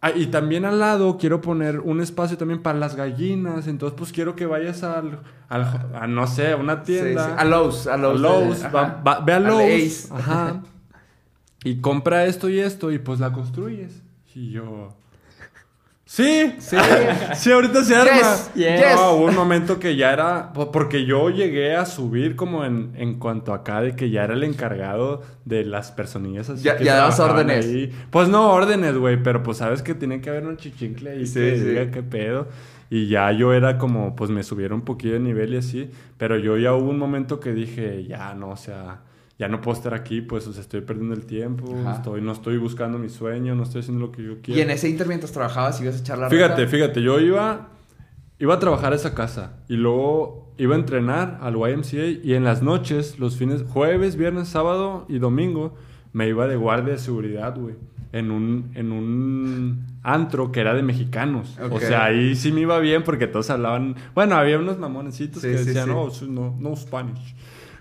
Speaker 5: ah, y también al lado quiero poner un espacio también para las gallinas. Entonces, pues quiero que vayas al, al- a, no sé, a una
Speaker 2: Sí, sí.
Speaker 5: tienda.
Speaker 2: A Lowe's. A
Speaker 5: A
Speaker 2: Lowe's.
Speaker 5: Va- va- ve a Lowe's. Ajá. Y compra esto y esto y pues la construyes. Y yo... Sí, sí, sí, ahorita se arma.
Speaker 2: Yes,
Speaker 4: yes.
Speaker 5: No, hubo un momento que ya era, po- porque yo llegué a subir como en, en cuanto acá de que ya era el encargado de las personillas así.
Speaker 2: Ya-
Speaker 5: que
Speaker 2: ya dabas órdenes.
Speaker 5: ahí. Pues no órdenes, güey, pero pues sabes que tiene que haber un chichincle ahí
Speaker 2: Sí,
Speaker 5: que
Speaker 2: sí.
Speaker 5: diga qué pedo. Y ya yo era como, pues me subieron un poquillo de nivel y así, pero yo ya hubo un momento que dije, ya no, o sea, ya no puedo estar aquí, pues, o sea, estoy perdiendo el tiempo,
Speaker 2: Ajá.
Speaker 5: estoy, no estoy buscando mi sueño, no estoy haciendo lo que yo quiero.
Speaker 2: Y en ese inter mientras trabajabas ibas a echar la
Speaker 5: Fíjate, fíjate, yo iba, iba a trabajar a esa casa y luego iba a entrenar al YMCA y en las noches, los fines, jueves, viernes, sábado y domingo, me iba de guardia de seguridad, güey. En un, en un antro que era de mexicanos. O sea, ahí sí me iba bien porque todos hablaban. Bueno, había unos mamonecitos
Speaker 2: Sí,
Speaker 5: que decían,
Speaker 2: sí.
Speaker 5: no, no, no Spanish.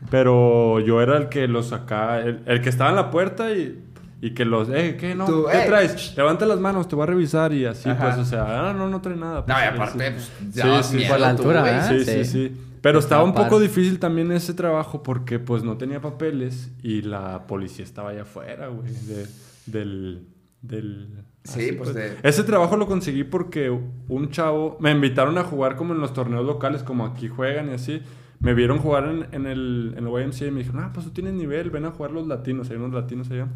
Speaker 5: Pero yo era el que los sacaba, el, el que estaba en la puerta y, y que los, eh, ¿qué no?
Speaker 2: Tú,
Speaker 5: ¿Qué
Speaker 2: "Ey".
Speaker 5: traes? Levanta las manos, te voy a revisar y así,
Speaker 2: Ajá.
Speaker 5: pues, o sea, ah, no, no trae nada.
Speaker 2: No,
Speaker 5: pues,
Speaker 2: y
Speaker 5: sí,
Speaker 2: aparte,
Speaker 5: sí.
Speaker 2: pues,
Speaker 5: Sí,
Speaker 2: dabas
Speaker 5: sí,
Speaker 2: miedo
Speaker 4: por la
Speaker 2: tú,
Speaker 4: altura,
Speaker 2: güey.
Speaker 4: ¿verdad?
Speaker 5: Sí, sí,
Speaker 4: Sí.
Speaker 5: sí. Pero estaba un poco difícil también ese trabajo porque pues no tenía papeles y la policía estaba allá afuera, güey, de- del... del
Speaker 2: Sí, pues, de-
Speaker 5: Ese trabajo lo conseguí porque un chavo... Me invitaron a jugar como en los torneos locales, como aquí juegan y así. Me vieron jugar en, en el, en el YMCA y me dijeron, ah, pues tú tienes nivel, ven a jugar los latinos, hay unos latinos allá.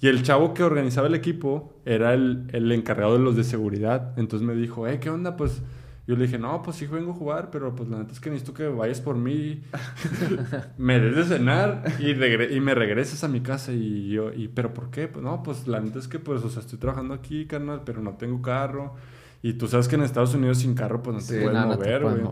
Speaker 5: Y el chavo que organizaba el equipo era el, el encargado de los de seguridad. Entonces me dijo, eh, ¿qué onda? Pues yo le dije, no, pues sí vengo a jugar, pero pues la neta es que necesito que vayas por mí, me des de cenar y, regre- y me regreses a mi casa. Y yo, y, ¿pero por qué? Pues no, pues la neta es que pues, o sea, estoy trabajando aquí, carnal, pero no tengo carro. Y tú sabes que en Estados Unidos sin carro, pues no
Speaker 2: Sí,
Speaker 5: te puedes
Speaker 4: te
Speaker 5: mover, güey.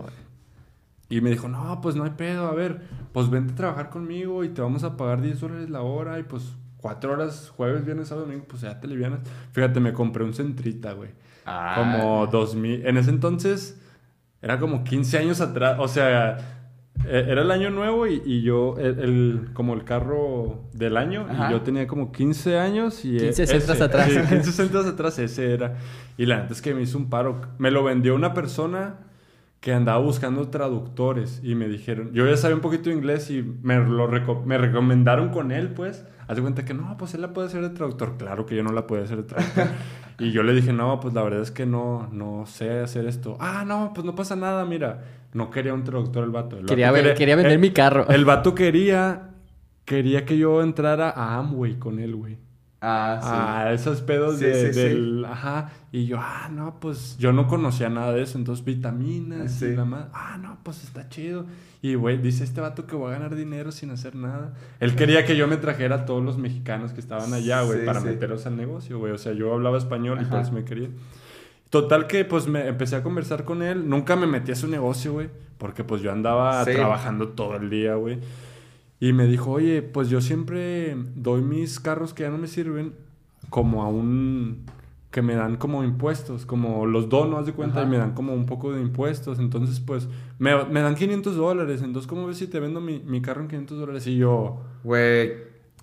Speaker 5: Y me dijo, no, pues no hay pedo, a ver, pues vente a trabajar conmigo y te vamos a pagar 10 dólares la hora y pues 4 horas, jueves, viernes, sábado, domingo, pues ya te livianas. Fíjate, me compré un centrita, güey.
Speaker 2: Ah.
Speaker 5: Como 2000, en ese entonces era como 15 años atrás, o sea, eh, era el año nuevo y, y yo, el, el- como el carro del año,
Speaker 2: Ajá.
Speaker 5: y yo tenía como 15 años y...
Speaker 4: 15
Speaker 5: ese-
Speaker 4: centras atrás.
Speaker 5: Sí, 15 centros atrás, ese era. Y la neta es que me hizo un paro. Me lo vendió una persona que andaba buscando traductores y me dijeron, yo ya sabía un poquito de inglés y me lo reco- me recomendaron con él, pues. Haz de cuenta que no, pues él la puede hacer de traductor. Claro que yo no la puedo hacer de traductor. y yo le dije, no, pues la verdad es que no, no sé hacer esto. Ah, no, pues no pasa nada, mira. No quería un traductor el vato. El vato
Speaker 4: Quería, quería vender
Speaker 5: el-
Speaker 4: mi carro.
Speaker 5: El vato quería, quería que yo entrara a Amway con él, güey.
Speaker 2: Ah,
Speaker 5: Ah, esos pedos
Speaker 2: Sí,
Speaker 5: de-
Speaker 2: sí, sí.
Speaker 5: del... Ajá. Y yo, ah, no, pues yo no conocía nada de eso. Entonces, vitaminas
Speaker 2: Sí.
Speaker 5: y la más. Ah, no, pues está chido. Y, güey, dice este vato que voy a ganar dinero sin hacer nada. Él quería que yo me trajera a todos los mexicanos que estaban allá, güey,
Speaker 2: Sí,
Speaker 5: para
Speaker 2: sí.
Speaker 5: meterlos al negocio, güey. O sea, yo hablaba español y
Speaker 2: Ajá.
Speaker 5: eso me quería. Total que, pues, me empecé a conversar con él. Nunca me metí a su negocio, güey. Porque, pues, yo andaba
Speaker 2: Sí.
Speaker 5: trabajando todo el día, güey. Y me dijo, oye, pues yo siempre doy mis carros que ya no me sirven como a un... que me dan como impuestos, como los dono, haz de cuenta,
Speaker 2: Ajá.
Speaker 5: y me dan como un poco de impuestos. Entonces, pues, me, me dan 500 dólares. Entonces, ¿cómo ves si te vendo mi, mi carro en 500 dólares? Y yo,
Speaker 2: Güey,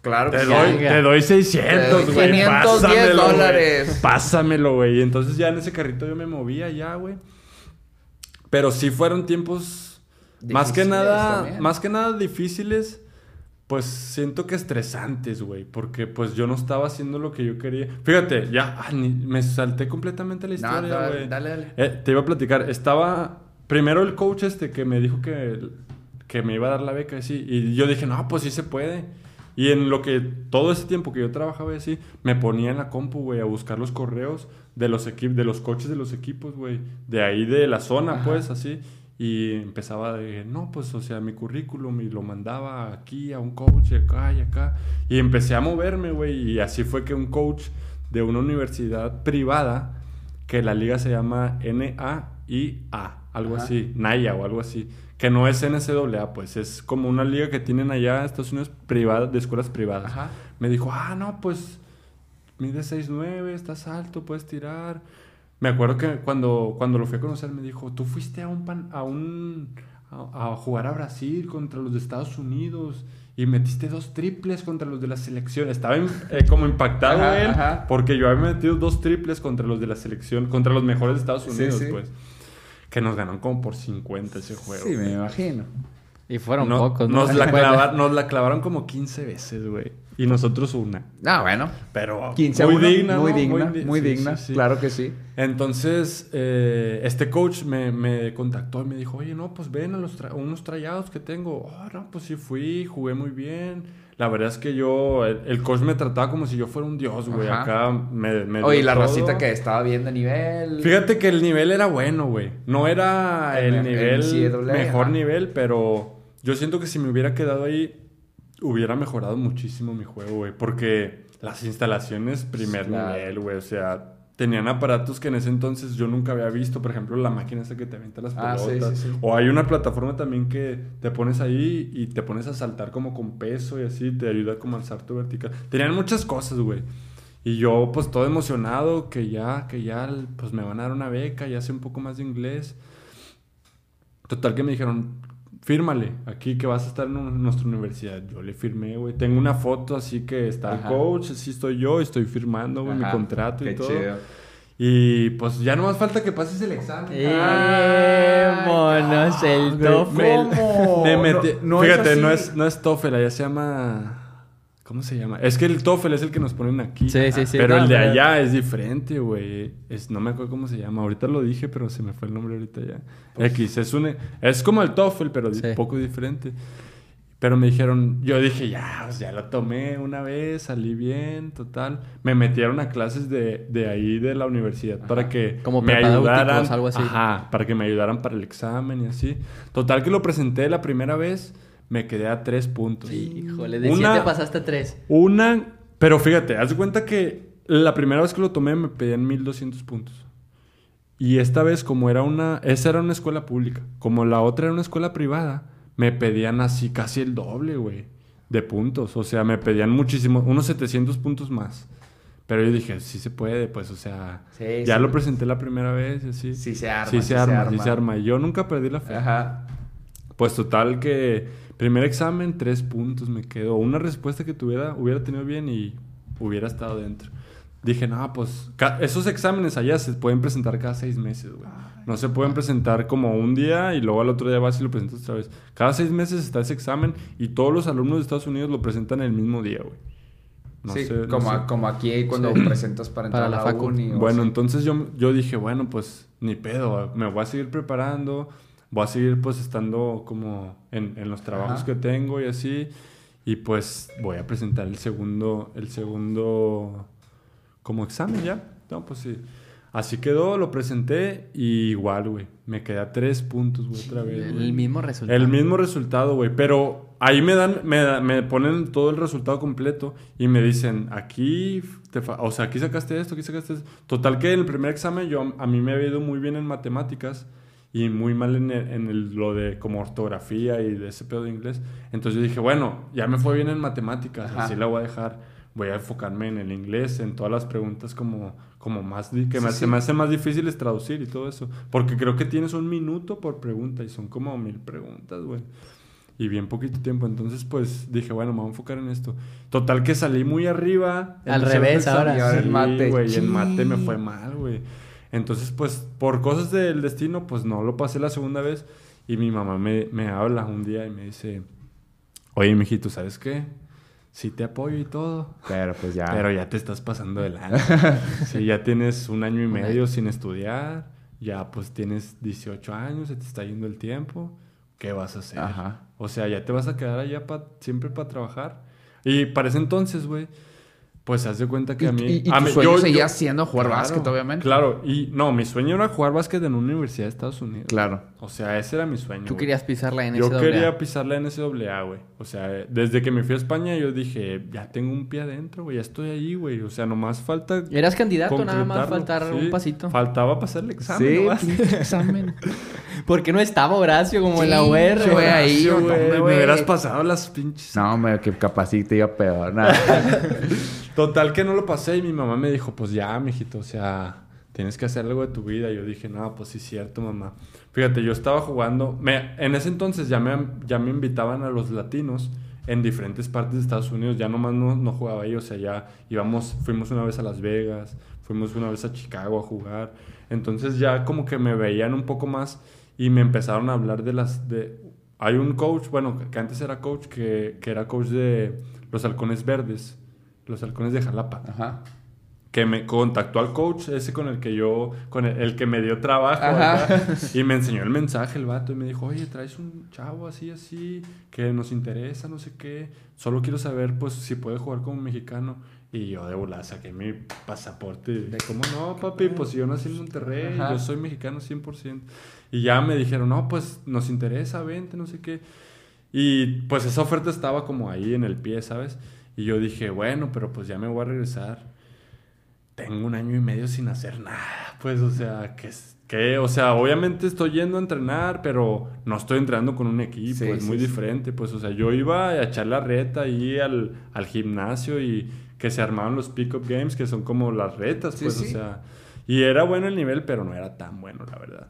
Speaker 2: claro que
Speaker 5: te
Speaker 2: sí.
Speaker 5: doy, te doy 600,
Speaker 2: Te doy
Speaker 5: güey.
Speaker 2: 510
Speaker 5: pásamelo,
Speaker 2: dólares.
Speaker 5: Pásamelo, güey. Y entonces ya en ese carrito yo me movía ya, güey. Pero sí fueron tiempos más que nada,
Speaker 2: también.
Speaker 5: más que nada difíciles. Pues siento que estresantes, güey, porque pues yo no estaba haciendo lo que yo quería. Fíjate, ya ah, ni- me salté completamente la historia, güey.
Speaker 2: dale, dale.
Speaker 5: Eh, te iba a platicar, estaba primero el coach este que me dijo que, que me iba a dar la beca, así, y yo dije, no, pues sí se puede. Y en lo que todo ese tiempo que yo trabajaba así, me ponía en la compu, güey, a buscar los correos de los equipos, de los coches de los equipos, güey, de ahí de la zona,
Speaker 2: Ajá.
Speaker 5: pues, así. Y empezaba de, no, pues, o sea, mi currículum y lo mandaba aquí a un coach y acá y acá. Y empecé a moverme, güey, y así fue que un coach de una universidad privada, que la liga se llama NAIA, algo
Speaker 2: Ajá.
Speaker 5: así, NAIA o algo así, que no es NCAA, pues es como una liga que tienen allá en Estados Unidos privada, de escuelas privadas.
Speaker 2: Ajá.
Speaker 5: Me dijo, ah, no, pues mide 6'9, estás alto, puedes tirar. Me acuerdo que cuando, cuando lo fui a conocer me dijo, tú fuiste a un, pan- a, un a, a jugar a Brasil contra los de Estados Unidos y metiste dos triples contra los de la selección. Estaba eh, como impactado
Speaker 2: Ajá,
Speaker 5: él
Speaker 2: ajá.
Speaker 5: porque yo había metido dos triples contra los de la selección, contra los mejores de Estados Unidos,
Speaker 2: sí.
Speaker 5: pues. Que nos ganaron como por 50 ese juego.
Speaker 2: Sí, me imagino.
Speaker 4: Y fueron
Speaker 5: No-
Speaker 4: pocos, ¿no?
Speaker 5: nos, la
Speaker 4: Bueno.
Speaker 5: clava- nos la clavaron como 15 veces, güey. Y nosotros una.
Speaker 2: Ah, bueno.
Speaker 5: Pero
Speaker 2: 15 a
Speaker 5: muy
Speaker 2: 1,
Speaker 5: digna,
Speaker 2: muy
Speaker 5: ¿no?
Speaker 2: digna,
Speaker 5: di-
Speaker 2: muy
Speaker 5: sí,
Speaker 2: digna,
Speaker 5: sí, sí.
Speaker 2: claro que sí.
Speaker 5: Entonces, eh, este coach me, me contactó y me dijo, oye, no, pues ven a los tra- unos tryouts que tengo. Oh, no, pues sí fui, jugué muy bien. La verdad es que yo, el, el coach me trataba como si yo fuera un dios, güey. Acá me, me
Speaker 2: Oye, la
Speaker 5: todo.
Speaker 2: racita que estaba bien de nivel.
Speaker 5: Fíjate que el nivel era bueno, güey. No era el
Speaker 2: el-
Speaker 5: nivel, mejor
Speaker 2: ajá.
Speaker 5: nivel, pero yo siento que si me hubiera quedado ahí, hubiera mejorado muchísimo mi juego, güey. Porque las instalaciones, primer nivel, güey. O sea, tenían aparatos que en ese entonces yo nunca había visto. Por ejemplo, la máquina esa que te avienta las
Speaker 2: Ah, sí,
Speaker 5: pelotas.
Speaker 2: sí, sí.
Speaker 5: O hay una plataforma también que te pones ahí y te pones a saltar como con peso y así. Te ayuda como al salto vertical. Tenían muchas cosas, güey. Y yo, pues, todo emocionado que ya, que ya, pues, me van a dar una beca, ya sé un poco más de inglés. Total que me dijeron, fírmale aquí que vas a estar en un- nuestra universidad. Yo le firmé, güey. Tengo una foto así que está
Speaker 2: Ajá.
Speaker 5: el coach, así estoy yo, estoy firmando, güey, mi contrato y todo.
Speaker 2: chido.
Speaker 5: Y pues ya no más falta que pases el examen.
Speaker 4: ¡Eh, monos! El TOEFL.
Speaker 2: ¿Cómo?
Speaker 5: Me metí-
Speaker 2: No- no es
Speaker 5: fíjate, no, es, no es TOEFL, allá se llama... ¿Cómo se llama? Es que el TOEFL es el que nos ponen aquí.
Speaker 4: Sí, sí, sí.
Speaker 5: Pero
Speaker 4: No,
Speaker 5: el de
Speaker 4: pero-
Speaker 5: allá es diferente, güey. Es, no me acuerdo cómo se llama. Ahorita lo dije, pero se me fue el nombre ahorita ya. X, es un... Es como el TOEFL, pero
Speaker 4: Sí.
Speaker 5: un poco diferente. Pero me dijeron... Yo dije, ya, pues ya lo tomé una vez, salí bien, total. Me metieron a clases de, de ahí, de la universidad, para que
Speaker 4: Como
Speaker 5: me ayudaran.
Speaker 4: algo así.
Speaker 5: Ajá, para que me ayudaran para el examen y así. Total que lo presenté la primera vez, me quedé a tres puntos.
Speaker 4: Híjole, de
Speaker 5: Una-
Speaker 4: 7 pasaste a 3.
Speaker 5: Una, pero fíjate, haz de cuenta que la primera vez que lo tomé me pedían 1200 puntos. Y esta vez, como era una, esa era una escuela pública, como la otra era una escuela privada, me pedían así casi el doble, güey, de puntos. O sea, me pedían muchísimo, unos 700 puntos más. Pero yo dije, sí se puede, pues, o sea,
Speaker 2: Sí,
Speaker 5: ya
Speaker 2: sí.
Speaker 5: lo presenté la primera vez y así.
Speaker 2: Sí se arma,
Speaker 5: Sí
Speaker 2: sí
Speaker 5: se
Speaker 2: se
Speaker 5: arma, sí
Speaker 2: arma.
Speaker 5: se arma. Yo nunca perdí la fe.
Speaker 2: Ajá.
Speaker 5: Pues total que primer examen, tres puntos me quedó. Una respuesta que tuviera, hubiera tenido bien y hubiera estado dentro. Dije, no, pues ca- esos exámenes allá se pueden presentar cada seis meses, güey. No se pueden presentar como un día y luego al otro día vas y lo presentas otra vez. Cada seis meses está ese examen y todos los alumnos de Estados Unidos lo presentan el mismo día, güey. No
Speaker 2: sí,
Speaker 5: sé, no
Speaker 2: como,
Speaker 5: sé.
Speaker 2: como aquí cuando
Speaker 4: Sí.
Speaker 2: presentas para entrar
Speaker 4: Para la
Speaker 2: a la
Speaker 4: facu.
Speaker 2: uni. o
Speaker 5: Bueno, entonces yo, yo dije, bueno, pues ni pedo, me voy a seguir preparando, voy a seguir pues estando como en, en los trabajos
Speaker 2: Ajá.
Speaker 5: que tengo y así, y pues voy a presentar el segundo, el segundo como examen ya. No, pues sí. Así quedó, lo presenté y igual, güey, me quedé a tres puntos, güey, otra vez. güey.
Speaker 4: El mismo resultado.
Speaker 5: El mismo resultado, güey. Pero ahí me dan, me, da- me ponen todo el resultado completo y me dicen, aquí, te fa- o sea, aquí sacaste esto, aquí sacaste esto. Total que en el primer examen yo, a mí me había ido muy bien en matemáticas y muy mal en, el- en el- lo de como ortografía y de ese pedo de inglés. Entonces yo dije, bueno, ya me fue bien en matemáticas,
Speaker 2: Ajá.
Speaker 5: así la voy a dejar. Voy a enfocarme en el inglés, en todas las preguntas como, como más, que
Speaker 2: Sí,
Speaker 5: me,
Speaker 2: sí.
Speaker 5: se me hacen más difíciles traducir y todo eso. Porque creo que tienes un minuto por pregunta y son como mil preguntas, güey. Y bien poquito tiempo. Entonces, pues dije, bueno, me voy a enfocar en esto. Total que salí muy arriba.
Speaker 4: Al
Speaker 5: el
Speaker 4: revés ahora.
Speaker 2: Y ahora en
Speaker 5: Sí,
Speaker 2: mate. Sí.
Speaker 5: mate me fue mal, güey. Entonces, pues, por cosas del destino, pues no lo pasé la segunda vez. Y mi mamá me, me habla un día y me dice, oye, mijito, ¿sabes qué? Sí te apoyo y todo.
Speaker 2: Pero pues ya.
Speaker 5: Pero ya te estás pasando de lanza. sí, ya tienes un año y medio sin estudiar. Ya pues tienes 18 años, se te está yendo el tiempo. ¿Qué vas a hacer?
Speaker 2: Ajá.
Speaker 5: O sea, ya te vas a quedar allá pa- siempre para trabajar. Y para ese entonces, güey, pues haz de cuenta que
Speaker 2: Y-
Speaker 5: a mí...
Speaker 2: y- y
Speaker 5: a
Speaker 2: tu
Speaker 5: mí-
Speaker 2: sueño seguía siendo jugar básquet, obviamente.
Speaker 5: Claro, y no, mi sueño era jugar básquet en una universidad de Estados Unidos.
Speaker 2: Claro.
Speaker 5: O sea, ese era mi sueño.
Speaker 4: Tú querías pisar la
Speaker 5: Yo
Speaker 4: NCAA.
Speaker 5: quería pisar la NCAA, güey. O sea, desde que me fui a España yo dije, ya tengo un pie adentro, güey, ya estoy ahí, güey. O sea, nomás falta
Speaker 4: Eras candidato, nada más faltar
Speaker 5: Sí,
Speaker 4: un pasito.
Speaker 5: Faltaba pasar el examen,
Speaker 2: Sí, pinche examen.
Speaker 4: ¿Por qué no estaba Horacio como en la UR?
Speaker 2: güey, ahí, yo,
Speaker 5: güey,
Speaker 2: hombre,
Speaker 5: me hubieras pasado las pinches.
Speaker 2: No, me que capaz sí te iba peor. Nada.
Speaker 5: Total que no lo pasé y mi mamá me dijo, pues ya, mijito, o sea, tienes que hacer algo de tu vida. Y yo dije, no, pues sí, cierto, mamá. Fíjate, yo estaba jugando, me, en ese entonces ya me, ya me invitaban a los latinos en diferentes partes de Estados Unidos. Ya nomás no, no jugaba ahí, o sea, ya íbamos, fuimos una vez a Las Vegas, fuimos una vez a Chicago a jugar. Entonces ya como que me veían un poco más y me empezaron a hablar de las... De, hay un coach, bueno, que antes era coach, que, que era coach de los halcones verdes, los halcones de Jalapa
Speaker 2: Ajá.
Speaker 5: que me contactó al coach ese con el que yo, con el, el que me dio trabajo y me enseñó el mensaje el vato y me dijo, oye, traes un chavo así, así, que nos interesa, no sé qué, solo quiero saber pues si puede jugar como mexicano. Y yo de volada saqué mi pasaporte. De, ¿Cómo no, papi? Pues yo nací en Monterrey,
Speaker 2: Ajá.
Speaker 5: yo soy mexicano 100%. Y ya me dijeron, no, pues nos interesa, vente, no sé qué. Y pues esa oferta estaba como ahí en el pie, ¿sabes? Y yo dije, bueno, pero pues ya me voy a regresar tengo un año y medio sin hacer nada. Pues, o sea, que, que, o sea, obviamente estoy yendo a entrenar, pero no estoy entrenando con un equipo,
Speaker 2: Sí,
Speaker 5: es
Speaker 2: sí,
Speaker 5: muy
Speaker 2: sí.
Speaker 5: diferente. Pues, o sea, yo iba a echar la reta ahí al, al gimnasio y que se armaban los pick-up games, que son como las retas,
Speaker 2: Sí,
Speaker 5: pues,
Speaker 2: sí.
Speaker 5: o sea. Y era bueno el nivel, pero no era tan bueno, la verdad.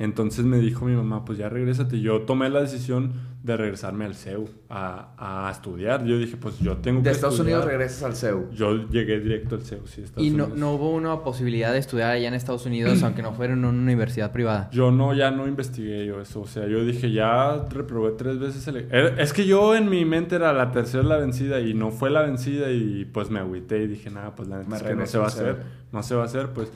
Speaker 5: Entonces me dijo mi mamá, pues ya regrésate. Y Yo tomé la decisión de regresarme al CEU a, a estudiar. Yo dije, pues yo tengo
Speaker 2: De
Speaker 5: que
Speaker 2: Estados
Speaker 5: estudiar.
Speaker 2: Unidos regresas al CEU.
Speaker 5: Yo llegué directo al CEU, sí, Estados
Speaker 4: Y no,
Speaker 5: Unidos.
Speaker 4: no hubo una posibilidad de estudiar allá en Estados Unidos, aunque no fuera en una universidad privada.
Speaker 5: Yo no, ya no investigué yo eso. O sea, yo dije, ya reprobé tres veces el... Era- Es que yo en mi mente era la tercera la vencida y no fue la vencida y pues me agüité y dije, nada, pues la neta es que no se va a
Speaker 2: CEU.
Speaker 5: hacer. No se va a hacer, pues.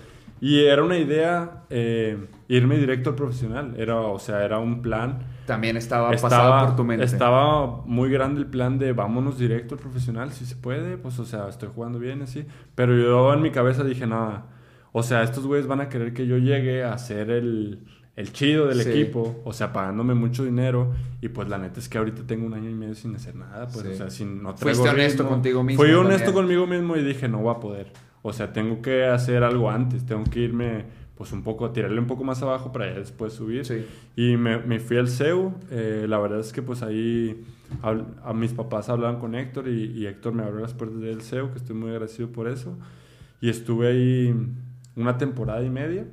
Speaker 5: Y era una idea eh, irme directo al profesional. Era, o sea, era un plan.
Speaker 2: También estaba, pasado por tu mente.
Speaker 5: Estaba muy grande el plan de vámonos directo al profesional, si se puede, pues o sea, estoy jugando bien así. Pero yo en mi cabeza dije, nada, o sea, estos güeyes van a querer que yo llegue a ser el, el chido del
Speaker 2: Sí.
Speaker 5: equipo, o sea, pagándome mucho dinero. Y pues la neta es que ahorita tengo un año y medio sin hacer nada, pues
Speaker 2: Sí.
Speaker 5: o sea, sin no
Speaker 2: Fuiste honesto
Speaker 5: ritmo.
Speaker 2: contigo mismo
Speaker 5: Fui honesto
Speaker 2: también.
Speaker 5: conmigo mismo y dije, no voy a poder. O sea, tengo que hacer algo antes, tengo que irme pues un poco, tirarle un poco más abajo para ya después subir.
Speaker 2: Sí.
Speaker 5: Y me, me fui al CEU. eh, la verdad es que pues ahí habl- a mis papás hablaban con Héctor y, y Héctor me abrió las puertas del CEU, que estoy muy agradecido por eso. Y estuve ahí una temporada y media.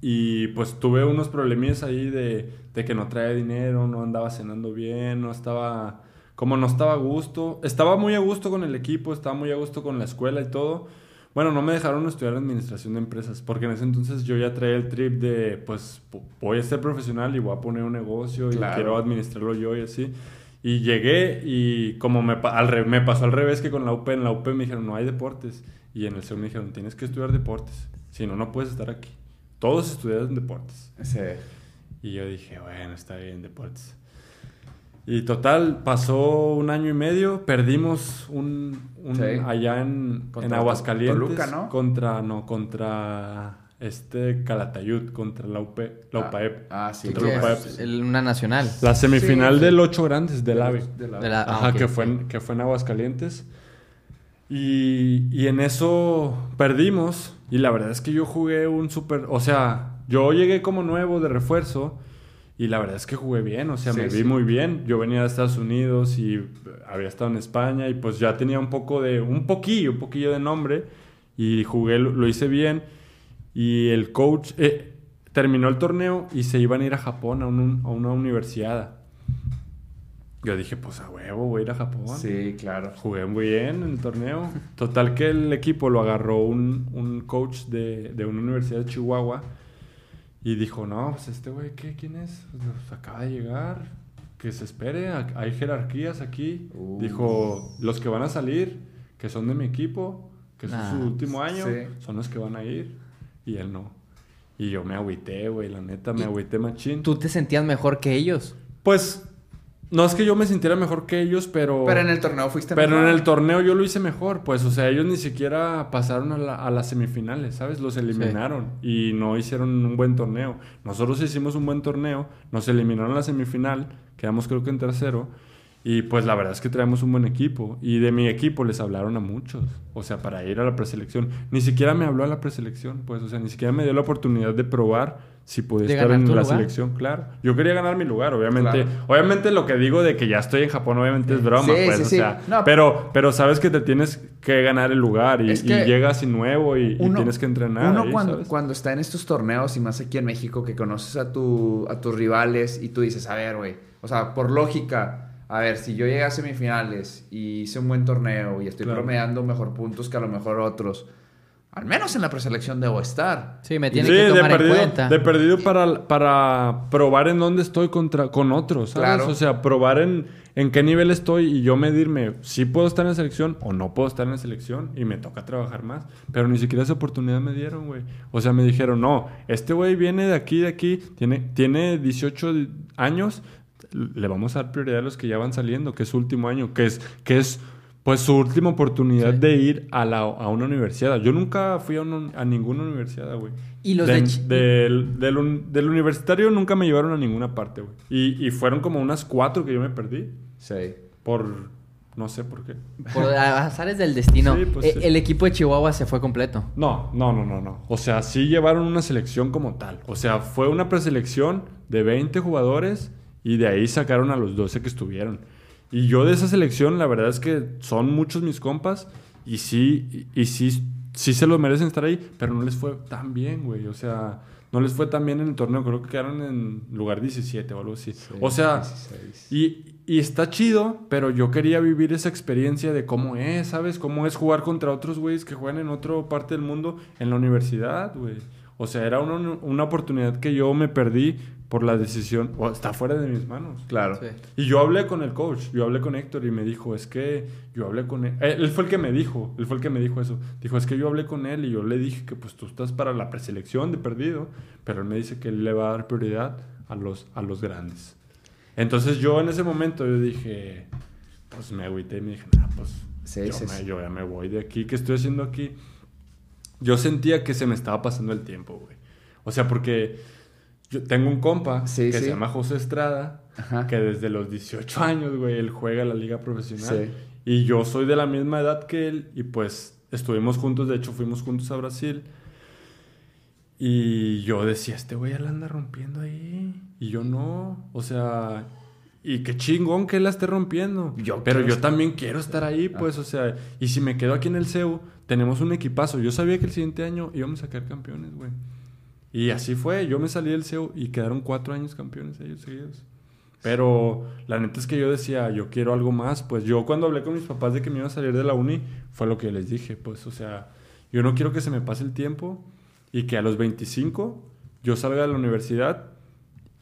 Speaker 5: Y pues tuve unos problemillas ahí de, de que no traía dinero, no andaba cenando bien, no estaba... Como no estaba a gusto. Estaba muy a gusto con el equipo, estaba muy a gusto con la escuela y todo. Bueno, no me dejaron estudiar administración de empresas, porque en ese entonces yo ya traía el trip de, pues, voy a ser profesional y voy a poner un negocio y
Speaker 2: Claro.
Speaker 5: quiero administrarlo yo y así. Y llegué y como me, al re- me pasó al revés que con la UP, en la UP me dijeron, no hay deportes. Y en el CEU me dijeron, tienes que estudiar deportes, si no, no puedes estar aquí. Todos estudian deportes.
Speaker 2: Sí.
Speaker 5: Y yo dije, bueno, está bien, deportes. Y total, pasó un año y medio, perdimos un, un-
Speaker 2: Sí.
Speaker 5: allá en,
Speaker 2: Contra
Speaker 5: en Aguascalientes.
Speaker 2: Toluca, ¿no?
Speaker 5: Contra, no, contra este Calatayud, contra la UP, la
Speaker 2: Ah,
Speaker 5: UPAEP.
Speaker 2: ah, sí,
Speaker 4: es el- una nacional.
Speaker 5: La semifinal
Speaker 2: Sí,
Speaker 5: del ocho grandes, del AVE.
Speaker 2: De la-
Speaker 4: De la- ah,
Speaker 5: Ajá, que, fue en, que fue en Aguascalientes. Y, y en eso perdimos. Y la verdad es que yo jugué un súper... O sea, yo llegué como nuevo de refuerzo. Y la verdad es que jugué bien. O sea,
Speaker 2: Sí,
Speaker 5: me vi
Speaker 2: sí.
Speaker 5: muy bien. Yo venía de Estados Unidos y había estado en España. Y pues ya tenía un poco de... Un poquillo, un poquillo de nombre. Y jugué, lo, lo hice bien. Y el coach... eh, terminó el torneo y se iban a ir a Japón a, un- a una universidad. Yo dije, pues a huevo, voy a ir a Japón.
Speaker 2: Sí, claro.
Speaker 5: Jugué muy bien en el torneo. Total que el equipo lo agarró un, un coach de, de una universidad de Chihuahua y dijo, no, pues este güey, ¿qué? ¿Quién es? Pues, acaba de llegar, que se espere, ha- hay jerarquías aquí.
Speaker 2: Uh.
Speaker 5: Dijo, los que van a salir, que son de mi equipo, que es
Speaker 4: Nah,
Speaker 5: su último año,
Speaker 2: sí.
Speaker 5: son los que van a ir. Y él no. Y yo me agüité, güey, la neta, me agüité machín.
Speaker 4: ¿Tú te sentías mejor que ellos?
Speaker 5: Pues, no es que yo me sintiera mejor que ellos, pero...
Speaker 2: Pero en el torneo fuiste
Speaker 5: Pero
Speaker 2: mejor.
Speaker 5: en el torneo yo lo hice mejor, pues, o sea, ellos ni siquiera pasaron a, la- a las semifinales, ¿sabes? Los eliminaron y no hicieron un buen torneo. Nosotros hicimos un buen torneo, nos eliminaron en la semifinal, quedamos creo que en tercero, y pues la verdad es que traemos un buen equipo. Y de mi equipo les hablaron a muchos, o sea, para ir a la preselección. Ni siquiera me habló a la preselección, pues, o sea, ni siquiera me dio la oportunidad de probar si podía
Speaker 4: ¿De
Speaker 5: estar en la
Speaker 4: lugar?
Speaker 5: selección, claro. Yo quería ganar mi lugar, obviamente.
Speaker 2: Claro.
Speaker 5: Obviamente lo que digo de que ya estoy en Japón, obviamente es broma,
Speaker 2: Sí,
Speaker 5: pues,
Speaker 2: sí,
Speaker 5: o
Speaker 2: sí.
Speaker 5: sea,
Speaker 2: No.
Speaker 5: pero, pero sabes que te tienes que ganar el lugar y,
Speaker 2: Es que
Speaker 5: y llegas y nuevo y, tienes que entrenar.
Speaker 2: Uno
Speaker 5: ahí,
Speaker 2: cuando,
Speaker 5: ¿sabes?
Speaker 2: cuando está en estos torneos y más aquí en México que conoces a, tu, a tus rivales y tú dices, a ver, güey, o sea, por lógica, a ver, si yo llegué a semifinales y hice un buen torneo y estoy
Speaker 5: Claro.
Speaker 2: promediando mejor puntos que a lo mejor otros, al menos en la preselección debo estar.
Speaker 4: Sí, me
Speaker 5: Sí,
Speaker 4: tiene que
Speaker 5: de
Speaker 4: tomar en
Speaker 5: perdido,
Speaker 4: cuenta.
Speaker 5: de perdido para, para probar en dónde estoy contra, con otros, ¿sabes?
Speaker 2: Claro.
Speaker 5: O sea, probar en, en qué nivel estoy y yo medirme si puedo estar en la selección o no puedo estar en la selección y me toca trabajar más. Pero ni siquiera esa oportunidad me dieron, güey. O sea, me dijeron, no, este güey viene de aquí, de aquí, tiene, tiene 18 di- años, le vamos a dar prioridad a los que ya van saliendo, que es su último año, que es, que es pues su última oportunidad
Speaker 4: Sí.
Speaker 5: de ir a, la, a una universidad. Yo nunca fui a, una- a ninguna universidad, güey.
Speaker 4: Y los
Speaker 5: De-
Speaker 4: de chi-
Speaker 5: del, del, un- del universitario nunca me llevaron a ninguna parte, güey. Y, y fueron como unas cuatro que yo me perdí.
Speaker 2: Sí.
Speaker 5: Por. No sé por qué.
Speaker 4: Por azares del destino.
Speaker 5: Sí, pues
Speaker 4: Eh,
Speaker 5: sí.
Speaker 4: El equipo de Chihuahua se fue completo.
Speaker 5: No, no, no, no, no. O sea, sí llevaron una selección como tal. O sea, fue una preselección de 20 jugadores y de ahí sacaron a los 12 que estuvieron. Y yo de esa selección, la verdad es que son muchos mis compas y sí, y, sí, sí se los merecen estar ahí, pero no les fue tan bien, güey. O sea, no les fue tan bien en el torneo. Creo que quedaron en lugar 17 o algo así. o sea,
Speaker 2: 16.
Speaker 5: y, y está chido, pero yo quería vivir esa experiencia de cómo es, ¿sabes? Cómo es jugar contra otros güeyes que juegan en otra parte del mundo en la universidad, güey. O sea, era una, una oportunidad que yo me perdí por la decisión, o está fuera de mis manos.
Speaker 2: Claro.
Speaker 4: Sí.
Speaker 5: Y yo hablé con el coach, yo hablé con Héctor y me dijo, es que yo hablé con él. Él, él fue el que me dijo, él fue el que me dijo eso. Dijo, es que yo hablé con él y yo le dije que pues tú estás para la preselección de perdido, pero él me dice que él le va a dar prioridad a los, a los grandes. Entonces yo en ese momento yo dije, pues me agüité y me dije, nah, pues
Speaker 2: Sí,
Speaker 5: yo,
Speaker 2: sí,
Speaker 5: me,
Speaker 2: sí.
Speaker 5: yo ya me voy de aquí, ¿qué estoy haciendo aquí? Yo sentía que se me estaba pasando el tiempo, güey. O sea, porque yo tengo un compa
Speaker 2: Sí,
Speaker 5: que
Speaker 2: sí.
Speaker 5: se llama José Estrada,
Speaker 2: Ajá.
Speaker 5: que desde los 18 años, güey, él juega la liga profesional.
Speaker 2: Sí.
Speaker 5: Y yo soy de la misma edad que él y pues estuvimos juntos, de hecho fuimos juntos a Brasil. Y yo decía, este güey ya la anda rompiendo ahí. Y yo no, o sea, y qué chingón que él la esté rompiendo.
Speaker 2: Yo
Speaker 5: Pero yo
Speaker 2: estar-
Speaker 5: también quiero estar ahí, pues, o sea, y si me quedo aquí en el CEU, tenemos un equipazo. Yo sabía que el siguiente año íbamos a quedar campeones, güey. Y así fue, yo me salí del CEU y quedaron cuatro años campeones ellos seguidos. Pero la neta es que yo decía, yo quiero algo más. Pues yo cuando hablé con mis papás de que me iba a salir de la uni, fue lo que les dije. Pues, o sea, yo no quiero que se me pase el tiempo y que a los 25 yo salga de la universidad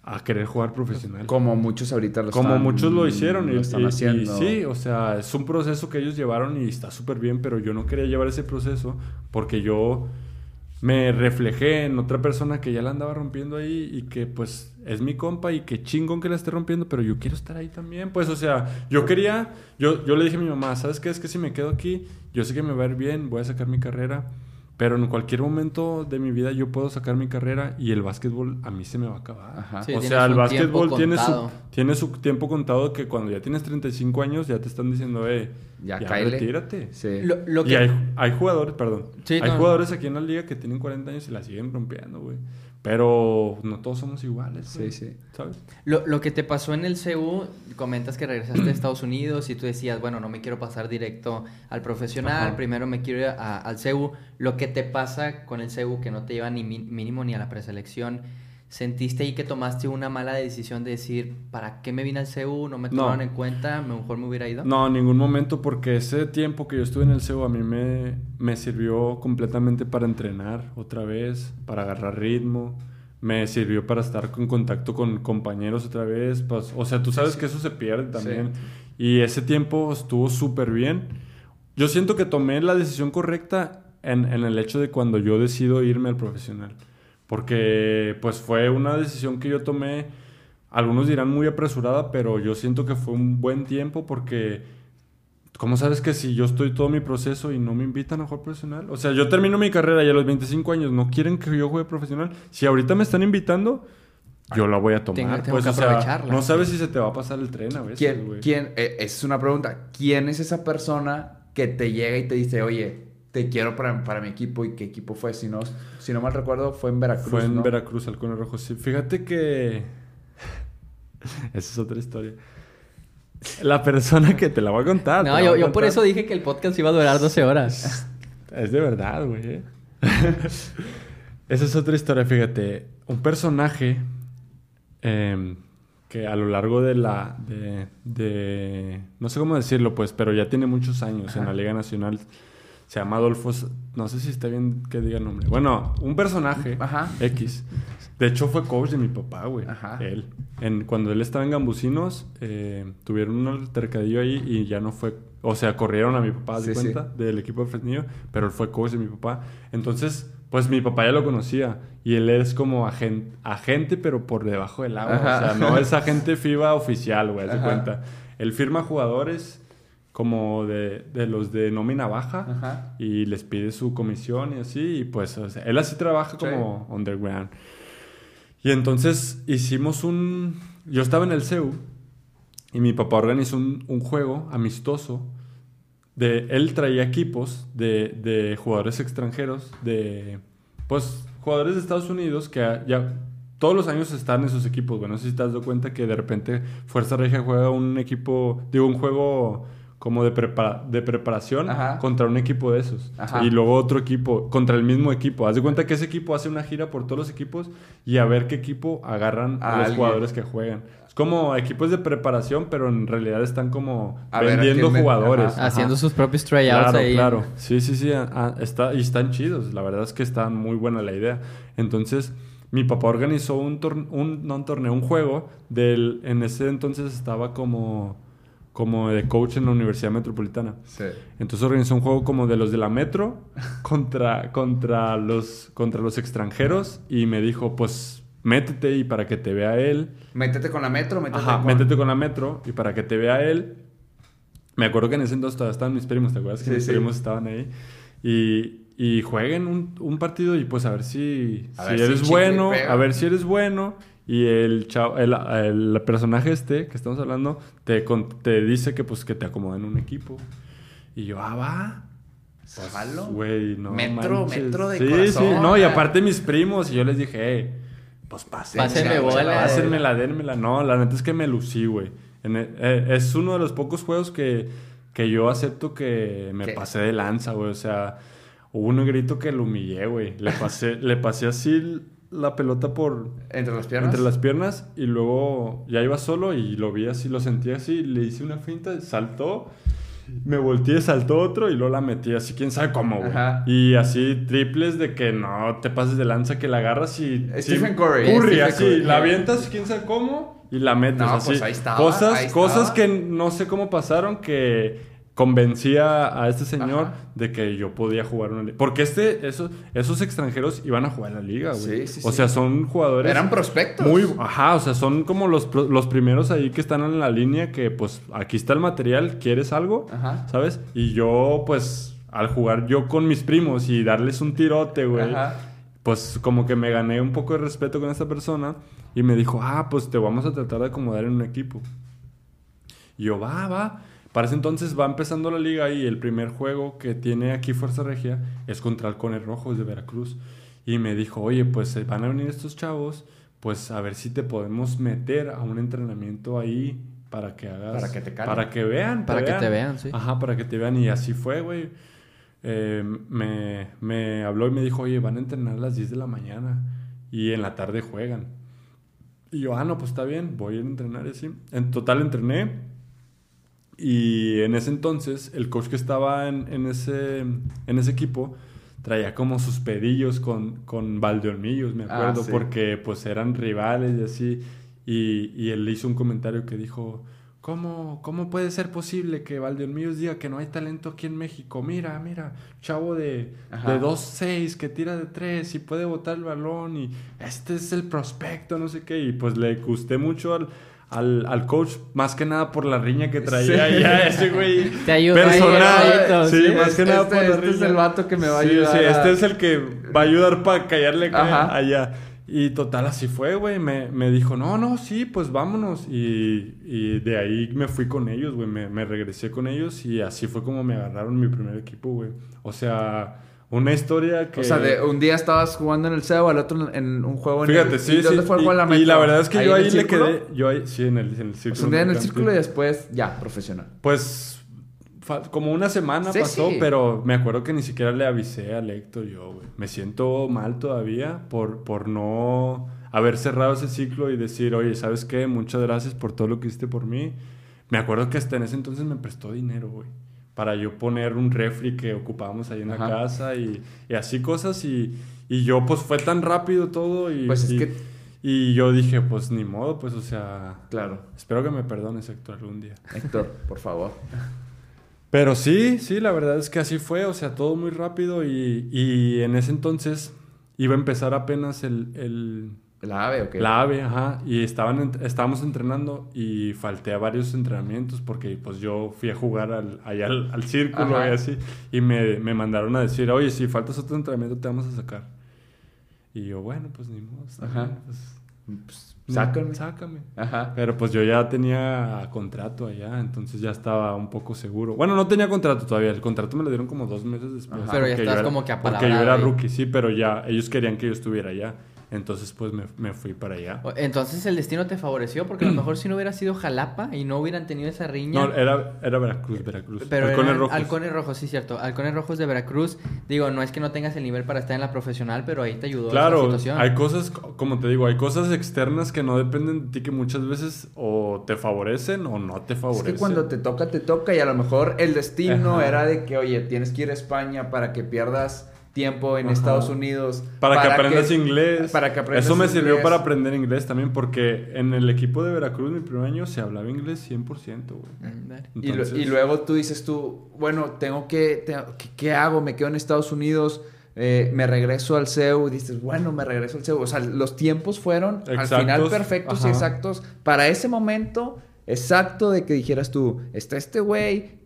Speaker 5: a querer jugar profesional.
Speaker 2: Como muchos ahorita lo
Speaker 5: Como
Speaker 2: están-
Speaker 5: muchos lo hicieron y,
Speaker 2: lo están
Speaker 5: y- y
Speaker 2: haciendo.
Speaker 5: sí, o sea, es un proceso que ellos llevaron y está súper bien, pero yo no quería llevar ese proceso porque yo me reflejé en otra persona que ya la andaba rompiendo ahí y que pues es mi compa y que chingón que la esté rompiendo, pero yo quiero estar ahí también, pues o sea, yo quería, yo, yo le dije a mi mamá, ¿sabes qué? Es que si me quedo aquí, yo sé que me va a ir bien, voy a sacar mi carrera, pero en cualquier momento de mi vida yo puedo sacar mi carrera y el básquetbol a mí se me va a acabar.
Speaker 2: Ajá.
Speaker 4: Sí,
Speaker 5: o sea, el básquetbol tiene su, tiene su tiempo contado que cuando ya tienes 35 años ya te están diciendo, eh,
Speaker 2: Ya
Speaker 5: ya, retírate.
Speaker 2: Sí.
Speaker 4: Lo, lo
Speaker 5: Y
Speaker 4: que...
Speaker 5: hay, hay jugadores, perdón,
Speaker 4: Sí,
Speaker 5: hay
Speaker 4: no,
Speaker 5: jugadores aquí en la liga que tienen 40 años y la siguen rompiendo, güey. Pero no todos somos iguales,
Speaker 2: Sí,
Speaker 5: güey,
Speaker 2: sí.
Speaker 5: ¿Sabes?
Speaker 4: Lo, lo que te pasó en el CU, comentas que regresaste a Estados Unidos y tú decías, bueno, no me quiero pasar directo al profesional,
Speaker 5: Ajá.
Speaker 4: primero me quiero ir a- al CU. Lo que te pasa con el CU, que no te lleva ni mi- mínimo ni a la preselección, ¿sentiste ahí que tomaste una mala decisión de decir, ¿para qué me vine al CU? No me
Speaker 5: No.
Speaker 4: tomaron en cuenta, mejor me hubiera ido?
Speaker 5: No, en ningún momento, porque ese tiempo que yo estuve en el CEU a mí me, me sirvió completamente para entrenar otra vez, para agarrar ritmo, me sirvió para estar en contacto con compañeros otra vez, pues, o sea, tú sabes que eso se pierde también. Y ese tiempo estuvo súper bien. Yo siento que tomé la decisión correcta en, en el hecho de cuando yo decido irme al profesional. Porque pues fue una decisión que yo tomé, algunos dirán muy apresurada, pero yo siento que fue un buen tiempo porque, ¿cómo sabes que si yo estoy todo mi proceso y no me invitan a jugar profesional? O sea, yo termino mi carrera y a los 25 años no quieren que yo juegue profesional. Si ahorita me están invitando, yo la voy a tomar.
Speaker 4: Tengo- tengo
Speaker 5: pues,
Speaker 4: que
Speaker 5: o sea, no sabes si se te va a pasar el tren a veces,
Speaker 2: ¿Quién,
Speaker 5: güey.
Speaker 2: quién, eh, esa es una pregunta. ¿Quién es esa persona que te llega y te dice, oye, te quiero para, para mi equipo? ¿Y qué equipo fue? Si no, si no mal recuerdo, fue en Veracruz.
Speaker 5: Fue en
Speaker 2: ¿no?
Speaker 5: Veracruz, Halcones Rojos. Sí, fíjate que. Esa es otra historia. La persona que te la voy a contar.
Speaker 4: No, yo, por eso dije que el podcast iba a durar 12 horas.
Speaker 5: Es de verdad, güey. ¿eh? Esa es otra historia, fíjate. Un personaje em, que a lo largo de la. De, de- no sé cómo decirlo, pues, pero ya tiene muchos años en la Liga Nacional. Se llama Adolfo. No sé si está bien que diga el nombre. Bueno, un personaje
Speaker 2: Ajá.
Speaker 5: X. De hecho, fue coach de mi papá, güey.
Speaker 2: Ajá.
Speaker 5: Él. En, cuando él estaba en Gambusinos, eh, tuvieron un altercadillo ahí y ya no fue. O sea, corrieron a mi papá, ¿de
Speaker 2: Sí, sí.
Speaker 5: cuenta? Del equipo de Fresnillo, pero él fue coach de mi papá. Entonces, pues mi papá ya lo conocía y él es como agente, agente pero por debajo del agua.
Speaker 2: Ajá.
Speaker 5: O sea, no es agente FIBA oficial, güey, de cuenta. Él firma jugadores como de, de los de nómina baja
Speaker 2: Ajá.
Speaker 5: y les pide su comisión y así. Y pues, o sea, él así trabaja
Speaker 2: Sí.
Speaker 5: como underground. Y entonces hicimos un... Yo estaba en el CEU y mi papá organizó un, un juego amistoso. De, él traía equipos de, de jugadores extranjeros, de pues jugadores de Estados Unidos que ya todos los años están en esos equipos. Bueno, no sé si te has dado cuenta que de repente Fuerza Regia juega un equipo, digo, un juego como de, prepara- de preparación
Speaker 2: Ajá.
Speaker 5: contra un equipo de esos.
Speaker 2: Ajá.
Speaker 5: Y luego otro equipo contra el mismo equipo. Haz de cuenta que ese equipo hace una gira por todos los equipos y a ver qué equipo agarran
Speaker 2: A
Speaker 5: a los jugadores que juegan. Es como equipos de preparación, pero en realidad están como
Speaker 2: A ver, ¿a
Speaker 5: vendiendo jugadores.
Speaker 2: Ajá.
Speaker 4: Haciendo sus propios tryouts
Speaker 5: Claro,
Speaker 4: ahí.
Speaker 5: claro. Sí, sí, sí. ah, ah, está, y están chidos. La verdad es que está muy buena la idea. Entonces, mi papá organizó un, torn- un no un torneo, un juego. Del, en ese entonces estaba como, como de coach en la Universidad Metropolitana.
Speaker 2: Sí.
Speaker 5: Entonces organizó un juego como de los de la Metro contra, contra, los, contra los extranjeros. Y me dijo, pues, métete y para que te vea él.
Speaker 2: Métete con la metro, métete
Speaker 5: Ajá,
Speaker 2: con...
Speaker 5: métete con la metro y para que te vea él. Me acuerdo que en ese entonces todavía estaban mis primos, ¿te acuerdas? Que
Speaker 2: Sí,
Speaker 5: mis
Speaker 2: sí.
Speaker 5: primos estaban ahí. Y, y jueguen un, un partido y pues a ver si,
Speaker 2: A
Speaker 5: si
Speaker 2: ver
Speaker 5: eres bueno, a ver si eres bueno. Y el, chavo, el, el personaje este que estamos hablando te, con- te dice que pues que te acomoda en un equipo. Y yo, ah, va. Pues. Güey, no
Speaker 2: Metro,
Speaker 5: manches.
Speaker 2: metro de
Speaker 5: sí,
Speaker 2: corazón.
Speaker 5: Sí, no, y aparte mis primos. Y yo les dije, hey, pues pásenme.
Speaker 4: Pásenme bola.
Speaker 5: Pásenmela, dénmela. No, la neta es que me lucí, güey. E- eh, es uno de los pocos juegos que, que yo acepto que me
Speaker 2: ¿Qué?
Speaker 5: pasé de lanza, güey. O sea, hubo un grito que lo humillé, güey. Le pasé, le pasé así la pelota por
Speaker 2: Entre las piernas.
Speaker 5: entre las piernas y luego ya iba solo y lo vi así, lo sentí así, le hice una finta, saltó, me volteé, saltó otro y luego la metí así, quién sabe cómo, güey. Y así triples de que no te pases de lanza, que la agarras y...
Speaker 2: Stephen Curry.
Speaker 5: Curry, así,
Speaker 2: Curry.
Speaker 5: la avientas, quién sabe cómo, y la metes
Speaker 2: No,
Speaker 5: así.
Speaker 2: pues ahí estaba,
Speaker 5: cosas,
Speaker 2: ahí
Speaker 5: cosas que no sé cómo pasaron que convencía a este señor
Speaker 2: Ajá.
Speaker 5: de que yo podía jugar una liga. Porque este, esos, esos extranjeros iban a jugar en la liga, güey.
Speaker 2: Sí, sí,
Speaker 5: o
Speaker 2: sí.
Speaker 5: sea, son jugadores...
Speaker 2: Eran prospectos.
Speaker 5: Muy, ajá, o sea, son como los, los primeros ahí que están en la línea que pues aquí está el material, ¿quieres algo?
Speaker 2: Ajá.
Speaker 5: ¿Sabes? Y yo pues al jugar yo con mis primos y darles un tirote, güey, pues como que me gané un poco de respeto con esta persona y me dijo, ah, pues te vamos a tratar de acomodar en un equipo. Y yo, va, va. Para ese entonces va empezando la liga y el primer juego que tiene aquí Fuerza Regia es contra Halcones Rojos de Veracruz. Y me dijo, oye, pues eh, van a venir estos chavos, pues a ver si te podemos meter a un entrenamiento ahí para que hagas...
Speaker 2: Para que te calen.
Speaker 5: Para que vean.
Speaker 4: Para que te vean, sí.
Speaker 5: Ajá, para que te vean. Y así fue, güey. Eh, me, me habló y me dijo, oye, van a entrenar a las 10 de la mañana y en la tarde juegan. Y yo, ah, no, pues está bien, voy a ir a entrenar y así. En total entrené. Y en ese entonces, el coach que estaba en, en ese, en ese equipo traía como sus pedillos con, con Valdeolmillos, me
Speaker 2: Ah,
Speaker 5: acuerdo,
Speaker 2: sí.
Speaker 5: porque pues eran rivales y así. Y, y él hizo un comentario que dijo, ¿cómo, cómo puede ser posible que Valdeolmillos diga que no hay talento aquí en México? Mira, mira, chavo de,
Speaker 2: Ajá.
Speaker 5: de 2-6 que tira de 3 y puede botar el balón y este es el prospecto, no sé qué. Y pues le gusté mucho al, al, al coach, más que nada por la riña que traía
Speaker 2: Sí.
Speaker 5: ya ese güey.
Speaker 4: Te ayudó ahí,
Speaker 5: Personal. Sí,
Speaker 4: sí.
Speaker 5: más que nada
Speaker 2: Este-
Speaker 5: por la
Speaker 2: este es
Speaker 5: riña.
Speaker 2: el vato que me va a ayudar
Speaker 5: Sí,
Speaker 2: a-
Speaker 5: este es el que va a ayudar para callarle
Speaker 2: Ajá.
Speaker 5: allá. Y total, así fue, güey. Me, me dijo, no, no, sí, pues vámonos. Y, y de ahí me fui con ellos, güey. Me, me regresé con ellos y así fue como me agarraron mi primer equipo, güey. O sea, una historia que...
Speaker 2: O sea, de, un día estabas jugando en el CEU, al otro en un juego en
Speaker 5: Fíjate,
Speaker 2: el...
Speaker 5: sí,
Speaker 2: ¿y dónde
Speaker 5: sí.
Speaker 2: fue el
Speaker 5: y,
Speaker 2: juego la
Speaker 5: y la verdad es que yo ahí le quedé... Yo ahí, sí, en el, en el
Speaker 2: O
Speaker 5: círculo.
Speaker 2: un día en el círculo y después ya, profesional.
Speaker 5: Pues como una semana
Speaker 2: Sí,
Speaker 5: pasó,
Speaker 2: sí.
Speaker 5: pero me acuerdo que ni siquiera le avisé a Héctor yo, güey. Me siento mal todavía por, por no haber cerrado ese ciclo y decir, oye, ¿sabes qué? Muchas gracias por todo lo que hiciste por mí. Me acuerdo que hasta en ese entonces me prestó dinero, güey. Para yo poner un refri que ocupábamos ahí en la casa y, y así cosas. Y, y yo, pues fue tan rápido todo. Y,
Speaker 2: Pues es
Speaker 5: y-
Speaker 2: que-
Speaker 5: y yo dije, pues ni modo, pues o sea...
Speaker 2: Claro.
Speaker 5: Espero que me perdones, Héctor, algún día.
Speaker 2: Héctor, por favor.
Speaker 5: Pero sí, sí, la verdad es que así fue, o sea, todo muy rápido y, y en ese entonces iba a empezar apenas el, el-
Speaker 2: ¿La AVE o qué?
Speaker 5: la AVE, ajá, y estaban, estábamos entrenando y falté a varios entrenamientos porque pues yo fui a jugar al, allá al, al círculo
Speaker 2: Ajá.
Speaker 5: y así, y me, me mandaron a decir, oye, si faltas otro entrenamiento te vamos a sacar. Y yo, bueno, pues ni modo,
Speaker 2: Ajá.
Speaker 5: pues,
Speaker 2: Pues, sácame.
Speaker 5: sácame.
Speaker 2: Ajá.
Speaker 5: Pero pues yo ya tenía contrato allá, entonces ya estaba un poco seguro. Bueno, no tenía contrato todavía, el contrato me lo dieron como dos meses después.
Speaker 2: Ajá.
Speaker 4: Pero ya estás
Speaker 5: era-
Speaker 4: como que
Speaker 5: Porque yo era rookie, sí, pero ya ellos querían que yo estuviera allá. Entonces pues me, me fui para allá.
Speaker 4: Entonces el destino te favoreció porque a lo mejor si no hubiera sido Jalapa y no hubieran tenido esa riña.
Speaker 5: No, era, era Veracruz, Veracruz.
Speaker 4: Pero
Speaker 5: Halcones Rojos.
Speaker 4: halcones rojos, sí, cierto. Halcones rojos de Veracruz. Digo, no es que no tengas el nivel para estar en la profesional, pero ahí te ayudó
Speaker 5: Claro,
Speaker 4: situación.
Speaker 5: hay cosas, como te digo, hay cosas externas que no dependen de ti que muchas veces o te favorecen o no te
Speaker 2: Es
Speaker 5: favorecen.
Speaker 2: que cuando te toca, te toca y a lo mejor el destino
Speaker 5: Ajá.
Speaker 2: era de que, oye, tienes que ir a España para que pierdas tiempo en
Speaker 5: Ajá.
Speaker 2: Estados Unidos.
Speaker 5: Para, que aprendas inglés.
Speaker 2: Para que aprendas
Speaker 5: Eso me sirvió para aprender inglés también, porque en el equipo de Veracruz, mi primer año, se hablaba inglés 100%, güey.
Speaker 2: Y, lo-
Speaker 5: Entonces-
Speaker 2: y luego tú dices tú, bueno, tengo que, tengo- ¿qué, qué hago? Me quedo en Estados Unidos, eh, me regreso al CEU, y dices, bueno, me regreso al CEU. O sea, los tiempos fueron al final perfectos y exactos para ese momento exacto de que dijeras tú, está este güey,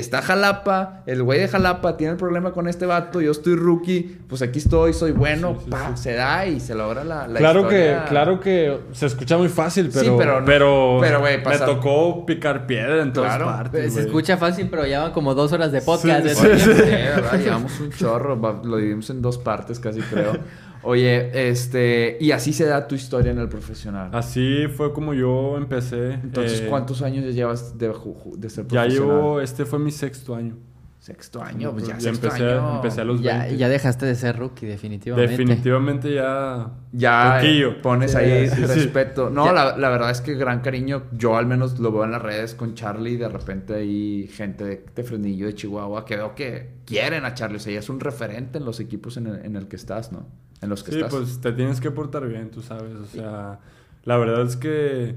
Speaker 2: está Jalapa, el güey de Jalapa tiene el problema con este vato, yo estoy rookie, pues aquí estoy, soy bueno,
Speaker 5: Sí, sí,
Speaker 2: pa,
Speaker 5: sí.
Speaker 2: se da y se logra la, la
Speaker 5: claro
Speaker 2: historia.
Speaker 5: que, claro que se escucha muy fácil,
Speaker 2: Sí,
Speaker 5: pero,
Speaker 2: pero no-
Speaker 5: pero,
Speaker 2: pero, güey,
Speaker 5: me tocó picar piedra en todas
Speaker 2: Claro.
Speaker 5: partes.
Speaker 4: Se escucha fácil, pero ya van como dos horas de podcast.
Speaker 5: Sí,
Speaker 4: de
Speaker 5: sí,
Speaker 4: tiempo.
Speaker 5: sí.
Speaker 2: Sí, ¿verdad? Llevamos un chorro, lo dividimos en dos partes casi creo. Oye, este, y así se da tu historia en el profesional.
Speaker 5: Así fue como yo empecé.
Speaker 2: Entonces,
Speaker 5: eh,
Speaker 2: ¿cuántos años ya llevas de, de ser
Speaker 5: Ya
Speaker 2: profesional?
Speaker 5: llevo, este fue mi sexto año.
Speaker 2: Sexto año, pues ya,
Speaker 5: Ya
Speaker 2: sexto
Speaker 5: empecé,
Speaker 2: año.
Speaker 5: empecé a los
Speaker 4: Ya,
Speaker 5: 20.
Speaker 4: ya dejaste de ser rookie, definitivamente.
Speaker 5: Definitivamente ya...
Speaker 2: Ya
Speaker 5: Poquillo.
Speaker 2: pones
Speaker 5: Sí,
Speaker 2: ahí
Speaker 5: sí, sí.
Speaker 2: respeto. No, la, la verdad es que gran cariño. Yo al menos lo veo en las redes con Charlie. De repente hay gente de, de Fresnillo, de Chihuahua, que veo que quieren a Charlie. O sea, ya es un referente en los equipos en el, en el que estás, ¿no? En los que
Speaker 5: Sí,
Speaker 2: estás.
Speaker 5: pues te tienes que portar bien, tú sabes. O sea, la verdad es que...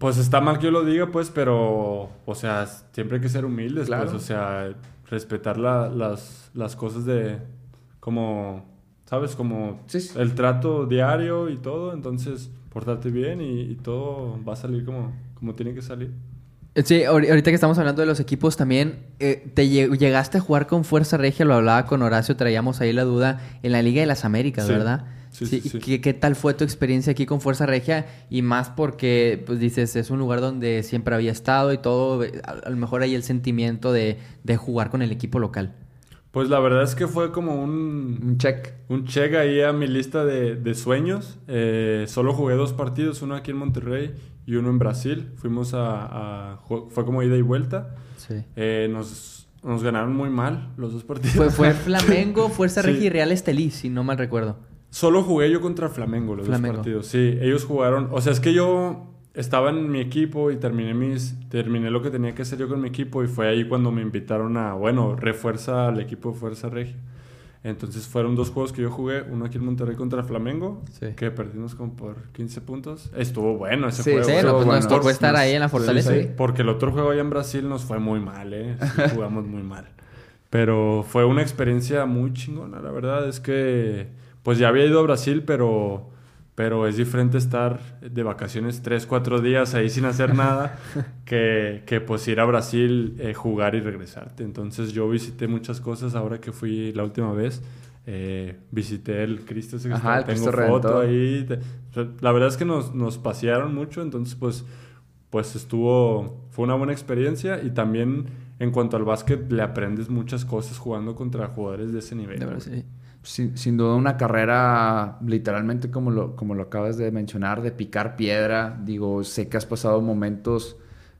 Speaker 5: Pues está mal que yo lo diga, pues, pero... O sea, siempre hay que ser humildes,
Speaker 2: Claro.
Speaker 5: pues. O sea, respetar la- las, las cosas de... Como... ¿Sabes? Como
Speaker 2: Sí, sí.
Speaker 5: el trato diario y todo. Entonces, portarte bien y, y todo va a salir como, como tiene que salir.
Speaker 4: Eh, Sí, ahori- ahorita que estamos hablando de los equipos también, eh, te lle- llegaste a jugar con Fuerza Regia, lo hablaba con Horacio, traíamos ahí la duda, en la Liga de las Américas,
Speaker 5: Sí.
Speaker 4: ¿verdad?
Speaker 5: Sí, sí,
Speaker 4: ¿y
Speaker 5: sí.
Speaker 4: ¿Qué, qué tal fue tu experiencia aquí con Fuerza Regia? Y más porque, pues dices, es un lugar donde siempre había estado y todo, a, a lo mejor hay el sentimiento de, de jugar con el equipo local.
Speaker 5: Pues la verdad es que fue como un...
Speaker 2: Un check.
Speaker 5: Un check ahí a mi lista de, de sueños. Eh, solo jugué dos partidos, uno aquí en Monterrey y uno en Brasil. Fuimos a... fue como ida y vuelta.
Speaker 4: Sí.
Speaker 5: Eh, nos, nos ganaron muy mal los dos partidos.
Speaker 4: Fue, fue Flamengo, Fuerza
Speaker 5: Sí.
Speaker 4: Regia y Real Estelí, si no mal recuerdo.
Speaker 5: Solo jugué yo contra Flamengo los
Speaker 4: Flamengo.
Speaker 5: dos partidos. Sí, ellos jugaron... O sea, es que yo estaba en mi equipo y terminé mis terminé lo que tenía que hacer yo con mi equipo y fue ahí cuando me invitaron a, bueno, refuerza al equipo de Fuerza Regia. Entonces fueron dos juegos que yo jugué, uno aquí en Monterrey contra Flamengo,
Speaker 4: Sí.
Speaker 5: que perdimos como por 15 puntos. Estuvo bueno ese
Speaker 2: Sí,
Speaker 5: juego.
Speaker 4: Sí, no, pues
Speaker 2: bueno,
Speaker 4: nos tocó estar ahí en la Fortaleza.
Speaker 2: sí, sí.
Speaker 5: Porque el otro juego allá en Brasil nos fue muy mal, ¿eh? Sí, jugamos muy mal. Pero fue una experiencia muy chingona, la verdad. Es que, pues ya había ido a Brasil, pero, pero es diferente estar de vacaciones tres, cuatro días ahí sin hacer nada que, que pues ir a Brasil, eh, jugar y regresarte. Entonces yo visité muchas cosas ahora que fui la última vez. Eh, visité el Cristo, ese
Speaker 2: Ajá, el
Speaker 5: tengo
Speaker 2: Cristo
Speaker 5: foto ahí. La verdad es que nos, nos pasearon mucho, entonces pues pues estuvo, fue una buena experiencia y también en cuanto al básquet le aprendes muchas cosas jugando contra jugadores de ese nivel.
Speaker 4: De verdad, sí.
Speaker 2: Sin, sin duda una carrera literalmente como lo, como lo acabas de mencionar, de picar piedra. Digo, sé que has pasado momentos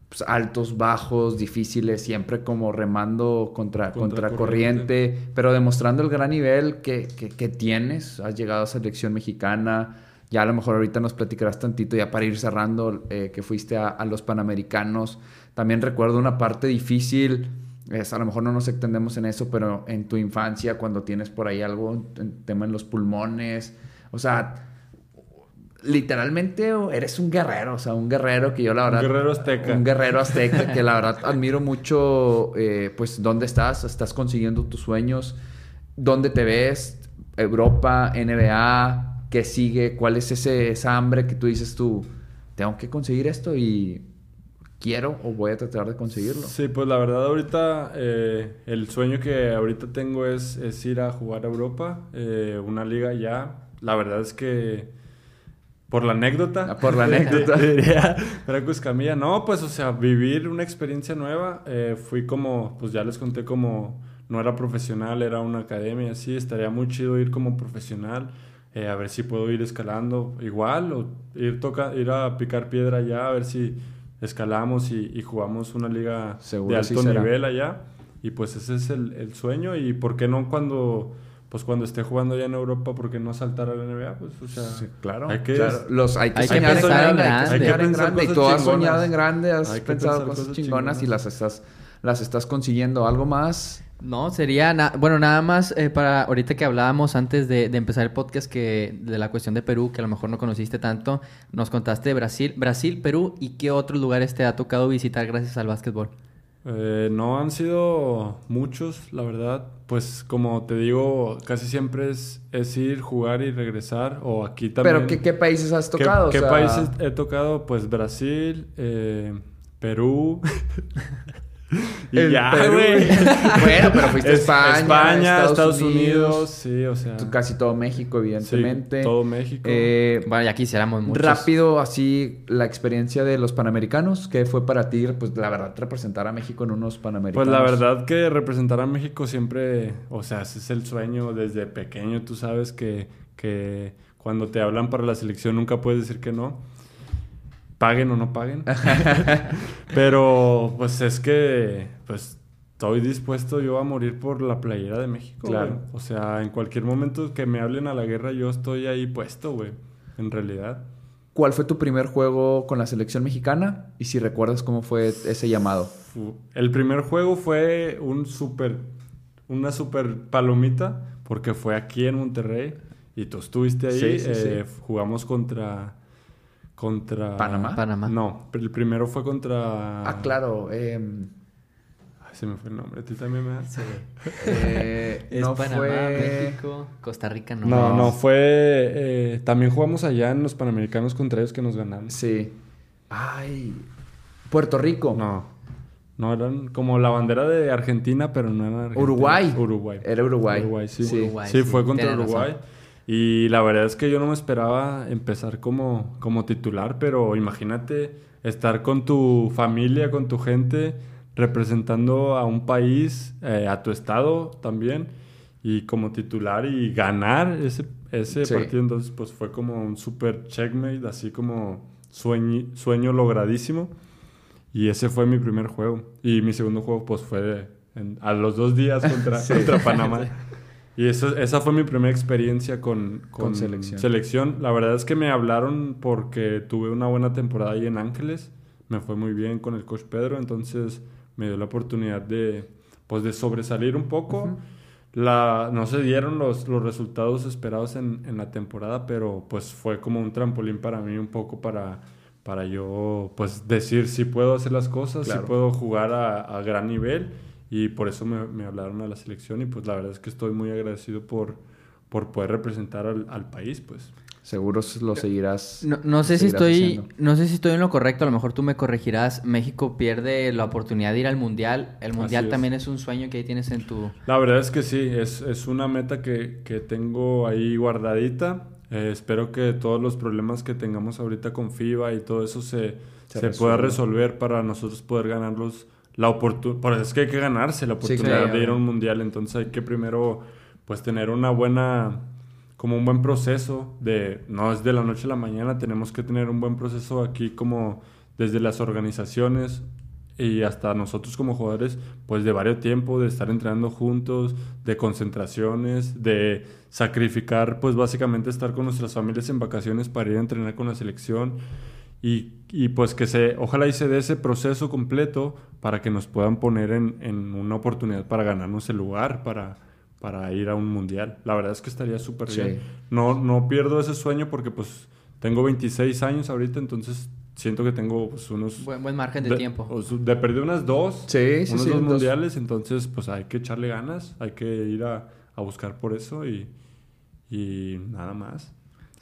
Speaker 2: pues, altos, bajos, difíciles, siempre como remando contra,
Speaker 5: Contra
Speaker 2: contra, corriente, pero demostrando el gran nivel que, que- que tienes. Has llegado a selección mexicana. Ya a lo mejor ahorita nos platicarás tantito ya para ir cerrando eh, que fuiste a, a los Panamericanos. También recuerdo una parte difícil es, a lo mejor no nos extendemos en eso, pero en tu infancia, cuando tienes por ahí algo, en tema en los pulmones, o sea, literalmente eres un guerrero, o sea, un guerrero que yo la
Speaker 5: Un
Speaker 2: verdad...
Speaker 5: guerrero azteca.
Speaker 2: Un guerrero azteca que la verdad admiro mucho, eh, pues, dónde estás, estás consiguiendo tus sueños, dónde te ves, Europa, NBA, qué sigue, cuál es ese, esa hambre que tú dices tú, tengo que conseguir esto y quiero o voy a tratar de conseguirlo.
Speaker 5: Sí, pues la verdad ahorita eh, el sueño que ahorita tengo es, es ir a jugar a Europa, eh, una liga ya. La verdad es que por la anécdota.
Speaker 2: Ah, por la anécdota.
Speaker 5: Diría Franco Escamilla. No, pues o sea, vivir una experiencia nueva. Eh, fui como, pues ya les conté como no era profesional, era una academia, así. Estaría muy chido ir como profesional. eh, a ver si puedo ir escalando igual o ir, toca, ir a picar piedra ya, a ver si escalamos y, y jugamos una liga
Speaker 2: Seguro
Speaker 5: de alto nivel allá. Y pues ese es el, el sueño. Y por qué no cuando, pues cuando esté jugando allá en Europa, por qué no saltar a la NBA? Pues, o sea,
Speaker 2: Sí, claro.
Speaker 5: hay que,
Speaker 2: claro. Los, hay que
Speaker 4: hay que
Speaker 2: soñar
Speaker 4: pensar en
Speaker 2: grande. Hay
Speaker 4: grande.
Speaker 2: que
Speaker 4: Hay que
Speaker 2: soñar en
Speaker 5: pensar
Speaker 2: grande. Y
Speaker 5: cosas
Speaker 2: tú has
Speaker 5: chingonas.
Speaker 2: soñado en grande, has
Speaker 5: Hay que
Speaker 2: pensado
Speaker 5: pensar
Speaker 2: cosas,
Speaker 5: cosas
Speaker 2: chingonas, y
Speaker 5: chingonas.
Speaker 2: las estás, las estás consiguiendo. ¿Algo más?
Speaker 4: No, sería, na- bueno, nada más eh, para ahorita que hablábamos antes de, de empezar el podcast que de la cuestión de Perú, que a lo mejor no conociste tanto, nos contaste de Brasil, Brasil, Perú y qué otros lugares te ha tocado visitar gracias al básquetbol.
Speaker 5: Eh, no han sido muchos, la verdad. Pues como te digo, casi siempre es, es ir, jugar y regresar. O aquí también.
Speaker 2: ¿Pero qué, qué países has
Speaker 5: ¿Qué-
Speaker 2: tocado?
Speaker 5: ¿Qué,
Speaker 2: O sea,
Speaker 5: países he tocado? Pues Brasil, eh, Perú. y
Speaker 2: El
Speaker 5: ya,
Speaker 2: Perú.
Speaker 5: güey.
Speaker 2: bueno, pero fuiste a
Speaker 5: Es-
Speaker 2: España,
Speaker 5: España,
Speaker 2: Estados, Unidos,
Speaker 5: Sí, o sea.
Speaker 2: casi todo México, evidentemente.
Speaker 5: Sí, todo México.
Speaker 2: Eh,
Speaker 4: Bueno, ya quisiéramos muchos.
Speaker 2: Rápido, así, la experiencia de los Panamericanos, ¿qué fue para ti? Pues la verdad, representar a México en unos Panamericanos.
Speaker 5: Pues la verdad que representar a México siempre, o sea, es el sueño desde pequeño. Tú sabes que, que cuando te hablan para la selección nunca puedes decir que no. Paguen o no paguen. Pero pues es que, pues estoy dispuesto yo a morir por la playera de México.
Speaker 2: Claro.
Speaker 5: güey. O sea, en cualquier momento que me hablen a la guerra, yo estoy ahí puesto, güey. En realidad.
Speaker 2: ¿Cuál fue tu primer juego con la selección mexicana? Y si recuerdas cómo fue ese llamado.
Speaker 5: El primer juego fue un super, una super palomita, porque fue aquí en Monterrey y tú estuviste ahí.
Speaker 2: Sí, sí,
Speaker 5: eh,
Speaker 2: sí.
Speaker 5: Jugamos contra, contra
Speaker 2: ¿Panamá?
Speaker 4: Panamá.
Speaker 5: No, el primero fue contra.
Speaker 2: Ah, claro. em,
Speaker 5: Ay, se me fue el nombre. ¿A ti también me da?
Speaker 2: eh,
Speaker 4: Es
Speaker 2: no
Speaker 4: Panamá,
Speaker 2: fue...
Speaker 4: México, Costa Rica, no.
Speaker 5: No, no, fue. eh, también jugamos allá en los Panamericanos contra ellos que nos ganaron.
Speaker 2: Sí. Ay. Puerto Rico.
Speaker 5: No. No, eran como la bandera de Argentina, pero no eran Argentina.
Speaker 2: Uruguay.
Speaker 5: Uruguay.
Speaker 2: Era Uruguay.
Speaker 5: Uruguay, sí.
Speaker 2: Sí.
Speaker 4: Uruguay,
Speaker 5: sí,
Speaker 4: sí,
Speaker 5: fue contra Uruguay.
Speaker 4: razón.
Speaker 5: Y la verdad es que yo no me esperaba empezar como, como titular, pero imagínate estar con tu familia, con tu gente, representando a un país, eh, a tu estado también, y como titular y ganar ese, ese
Speaker 2: Sí.
Speaker 5: partido. Entonces, pues fue como un super checkmate, así como sueño, sueño logradísimo. Y ese fue mi primer juego. Y mi segundo juego, pues fue en- a los dos días contra, contra Panamá. Y eso, esa fue mi primera experiencia con, con,
Speaker 2: Con selección.
Speaker 5: selección. La verdad es que me hablaron porque tuve una buena temporada ahí en Ángeles. Me fue muy bien con el coach Pedro, entonces me dio la oportunidad de, pues, de sobresalir un poco. La, no se dieron los, los resultados esperados en, en la temporada, pero pues fue como un trampolín para mí un poco para, para yo pues decir si puedo hacer las cosas, si puedo jugar a, a gran nivel y por eso me, me hablaron a la selección y pues la verdad es que estoy muy agradecido por, por poder representar al, al país pues.
Speaker 2: Seguro lo seguirás.
Speaker 4: No, no sé si estoy,
Speaker 2: haciendo.
Speaker 4: no sé si estoy en lo correcto, a lo mejor tú me corregirás. México pierde la oportunidad de ir al mundial. El mundial
Speaker 5: es.
Speaker 4: también es un sueño que ahí tienes en tu.
Speaker 5: La verdad es que sí, es, es una meta que, que tengo ahí guardadita. Eh, espero que todos los problemas que tengamos ahorita con FIBA y todo eso se,
Speaker 2: Se
Speaker 5: se, pueda resolver para nosotros poder ganarlos la oportunidad. Por eso es que hay que ganarse la
Speaker 2: Sí,
Speaker 5: oportunidad
Speaker 2: claro.
Speaker 5: de ir a un mundial. Entonces hay que primero pues tener una buena, como un buen proceso de, no es de la noche a la mañana, tenemos que tener un buen proceso aquí como desde las organizaciones y hasta nosotros como jugadores, pues de varios tiempo, de estar entrenando juntos, de concentraciones, de sacrificar, pues básicamente estar con nuestras familias en vacaciones para ir a entrenar con la selección y, y, pues que se, ojalá y se dé ese proceso completo para que nos puedan poner en, en una oportunidad para ganarnos el lugar, para, para ir a un mundial. La verdad es que estaría súper
Speaker 2: Sí.
Speaker 5: bien. No, no pierdo ese sueño porque pues tengo 26 años ahorita, entonces siento que tengo pues, unos...
Speaker 4: Buen, buen margen de, tiempo.
Speaker 5: o su- de perder unas dos,
Speaker 2: Sí, sí,
Speaker 5: unos dos. mundiales, entonces pues hay que echarle ganas, hay que ir a, a buscar por eso y, y nada más.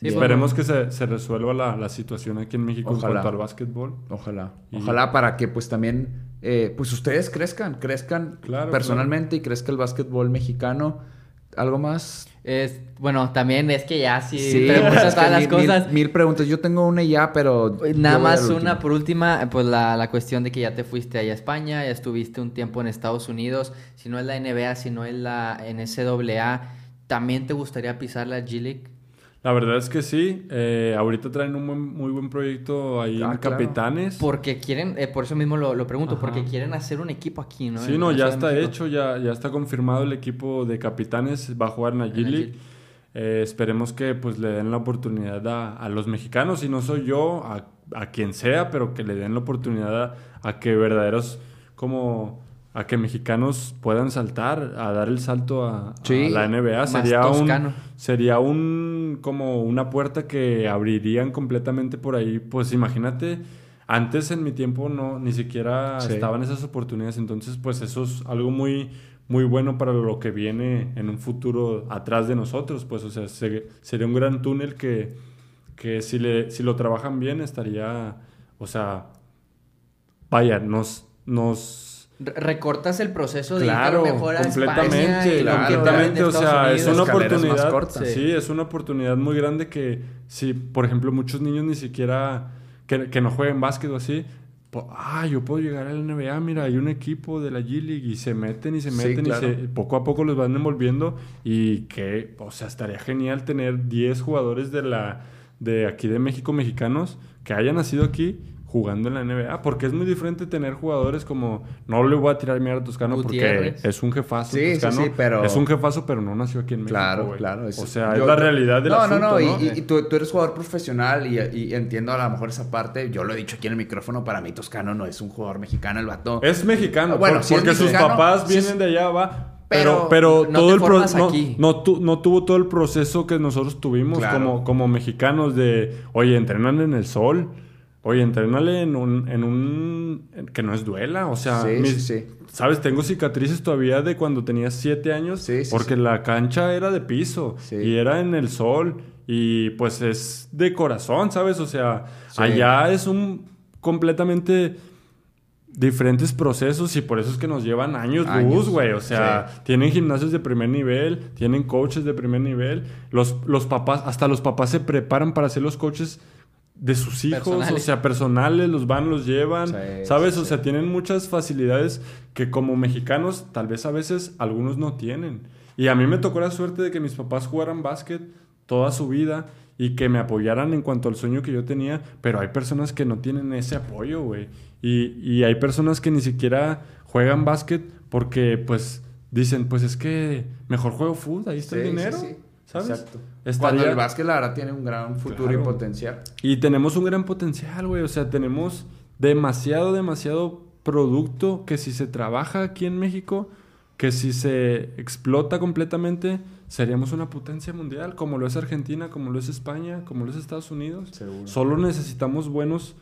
Speaker 4: Sí,
Speaker 5: Esperemos que se, se resuelva la, la situación aquí en México
Speaker 2: Ojalá.
Speaker 5: en cuanto al básquetbol.
Speaker 2: Ojalá.
Speaker 5: Y-
Speaker 2: Ojalá para que pues también eh, pues ustedes crezcan, crezcan
Speaker 5: Claro,
Speaker 2: personalmente y crezca el básquetbol mexicano. ¿Algo más?
Speaker 4: Es, bueno, también es que ya sí,
Speaker 2: Sí,
Speaker 4: preguntas
Speaker 2: es que
Speaker 4: todas las
Speaker 2: mil,
Speaker 4: cosas.
Speaker 2: Mil, preguntas. Yo tengo una y ya, pero...
Speaker 4: Nada
Speaker 2: voy al
Speaker 4: más
Speaker 2: último.
Speaker 4: una por última, pues la, la cuestión de que ya te fuiste allá a España, ya estuviste un tiempo en Estados Unidos, si no es la NBA, si no es la NCAA, ¿también te gustaría pisar la G-League?
Speaker 5: La verdad es que sí. eh, ahorita traen un buen- muy buen proyecto ahí
Speaker 2: Ah,
Speaker 5: en
Speaker 2: claro.
Speaker 5: Capitanes.
Speaker 4: Porque quieren, eh, por eso mismo lo, lo pregunto,
Speaker 5: Ajá.
Speaker 4: porque quieren hacer un equipo aquí, ¿no?
Speaker 5: Sí,
Speaker 4: En
Speaker 5: no, ya está hecho, ya, ya está confirmado el equipo de capitanes, va a jugar en la. G-League. Eh, esperemos que pues le den la oportunidad a, a los mexicanos, y no soy yo, a, a quien sea, pero que le den la oportunidad a, a que verdaderos como a que mexicanos puedan saltar, a dar el salto a, a
Speaker 2: Sí,
Speaker 5: la NBA. Sería un, sería un como una puerta que abrirían completamente por ahí. Pues imagínate, antes en mi tiempo no ni siquiera
Speaker 2: Sí.
Speaker 5: estaban esas oportunidades, entonces pues eso es algo muy muy bueno para lo que viene en un futuro atrás de nosotros, pues o sea, se- sería un gran túnel que, que si le si lo trabajan bien estaría, o sea, vaya, nos nos
Speaker 4: Recortas el proceso de ir a
Speaker 5: Claro,
Speaker 4: lo mejor a
Speaker 5: completamente,
Speaker 4: España y
Speaker 2: claro.
Speaker 4: te
Speaker 5: completamente, o
Speaker 4: de
Speaker 5: sea, es
Speaker 4: Unidos.
Speaker 5: una
Speaker 2: Escaleras más
Speaker 5: oportunidad,
Speaker 2: cortas.
Speaker 5: sí, es una oportunidad muy grande que si, por ejemplo, muchos niños ni siquiera que, que no jueguen básquet o así, po- ah, yo puedo llegar a la NBA, mira, hay un equipo de la G League y se meten y se
Speaker 2: Sí,
Speaker 5: meten
Speaker 2: claro.
Speaker 5: y se, poco a poco los van envolviendo y que, o sea, estaría genial tener 10 jugadores de la de aquí de México mexicanos que hayan nacido aquí jugando en la NBA. Porque es muy diferente tener jugadores como... No le voy a tirar mierda a Toscano
Speaker 4: Gutiérrez.
Speaker 5: porque es un jefazo.
Speaker 2: Sí, sí,
Speaker 5: Toscano.
Speaker 2: sí, pero-
Speaker 5: Es un jefazo, pero no nació aquí en México,
Speaker 2: Claro,
Speaker 5: güey.
Speaker 2: claro.
Speaker 5: O
Speaker 2: es-
Speaker 5: sea,
Speaker 2: yo-
Speaker 5: es la realidad del
Speaker 2: no,
Speaker 5: asunto,
Speaker 2: no, no,
Speaker 5: ¿no?
Speaker 2: Y, y tú, tú eres jugador profesional y, y entiendo a lo mejor esa parte. Yo lo he dicho aquí en el micrófono, para mí Toscano no es un jugador mexicano, el vato.
Speaker 5: Es mexicano,
Speaker 2: Bueno,
Speaker 5: por- porque sus papás vienen de allá, va.
Speaker 2: Pero
Speaker 5: Pero, pero
Speaker 4: no
Speaker 5: todo
Speaker 4: te
Speaker 5: el pro- no, tu- no tuvo todo el proceso que nosotros tuvimos
Speaker 2: Claro.
Speaker 5: como, como mexicanos de, oye, entrenan en el sol, oye, entrenale en un, en un, que no es duela, o sea,
Speaker 2: Sí,
Speaker 5: mis-
Speaker 2: sí, sí.
Speaker 5: sabes, tengo cicatrices todavía de cuando tenía siete años,
Speaker 2: Sí, sí,
Speaker 5: porque la cancha era de piso
Speaker 2: Sí.
Speaker 5: y era en el sol y pues es de corazón, sabes, o sea, allá es un completamente diferentes procesos y por eso es que nos llevan años,
Speaker 2: Años,
Speaker 5: luz, güey. O sea,
Speaker 2: sí.
Speaker 5: tienen gimnasios de primer nivel, tienen coaches de primer nivel. Los, los papás, hasta los papás se preparan para ser los coaches de sus hijos,
Speaker 4: Personales.
Speaker 5: o sea, personales, los van, los llevan,
Speaker 2: Sí,
Speaker 5: ¿sabes?
Speaker 2: sí,
Speaker 5: o
Speaker 2: sí.
Speaker 5: sea, tienen muchas facilidades que como mexicanos tal vez a veces algunos no tienen. Y a mí me tocó la suerte de que mis papás jugaran básquet toda su vida y que me apoyaran en cuanto al sueño que yo tenía, pero hay personas que no tienen ese apoyo, güey. Y, y hay personas que ni siquiera juegan básquet porque pues dicen, pues es que mejor juego fútbol, ahí está el
Speaker 2: sí,
Speaker 5: dinero. ¿Sabes?
Speaker 2: Exacto.
Speaker 5: Estaría-
Speaker 2: Cuando el básquet, la verdad, tiene un gran futuro
Speaker 5: Claro.
Speaker 2: y potencial.
Speaker 5: Y tenemos un gran potencial, güey. O sea, tenemos demasiado, demasiado producto que si se trabaja aquí en México, que si se explota completamente, seríamos una potencia mundial, como lo es Argentina, como lo es España, como lo es Estados Unidos.
Speaker 2: Seguro.
Speaker 5: Solo necesitamos buenos,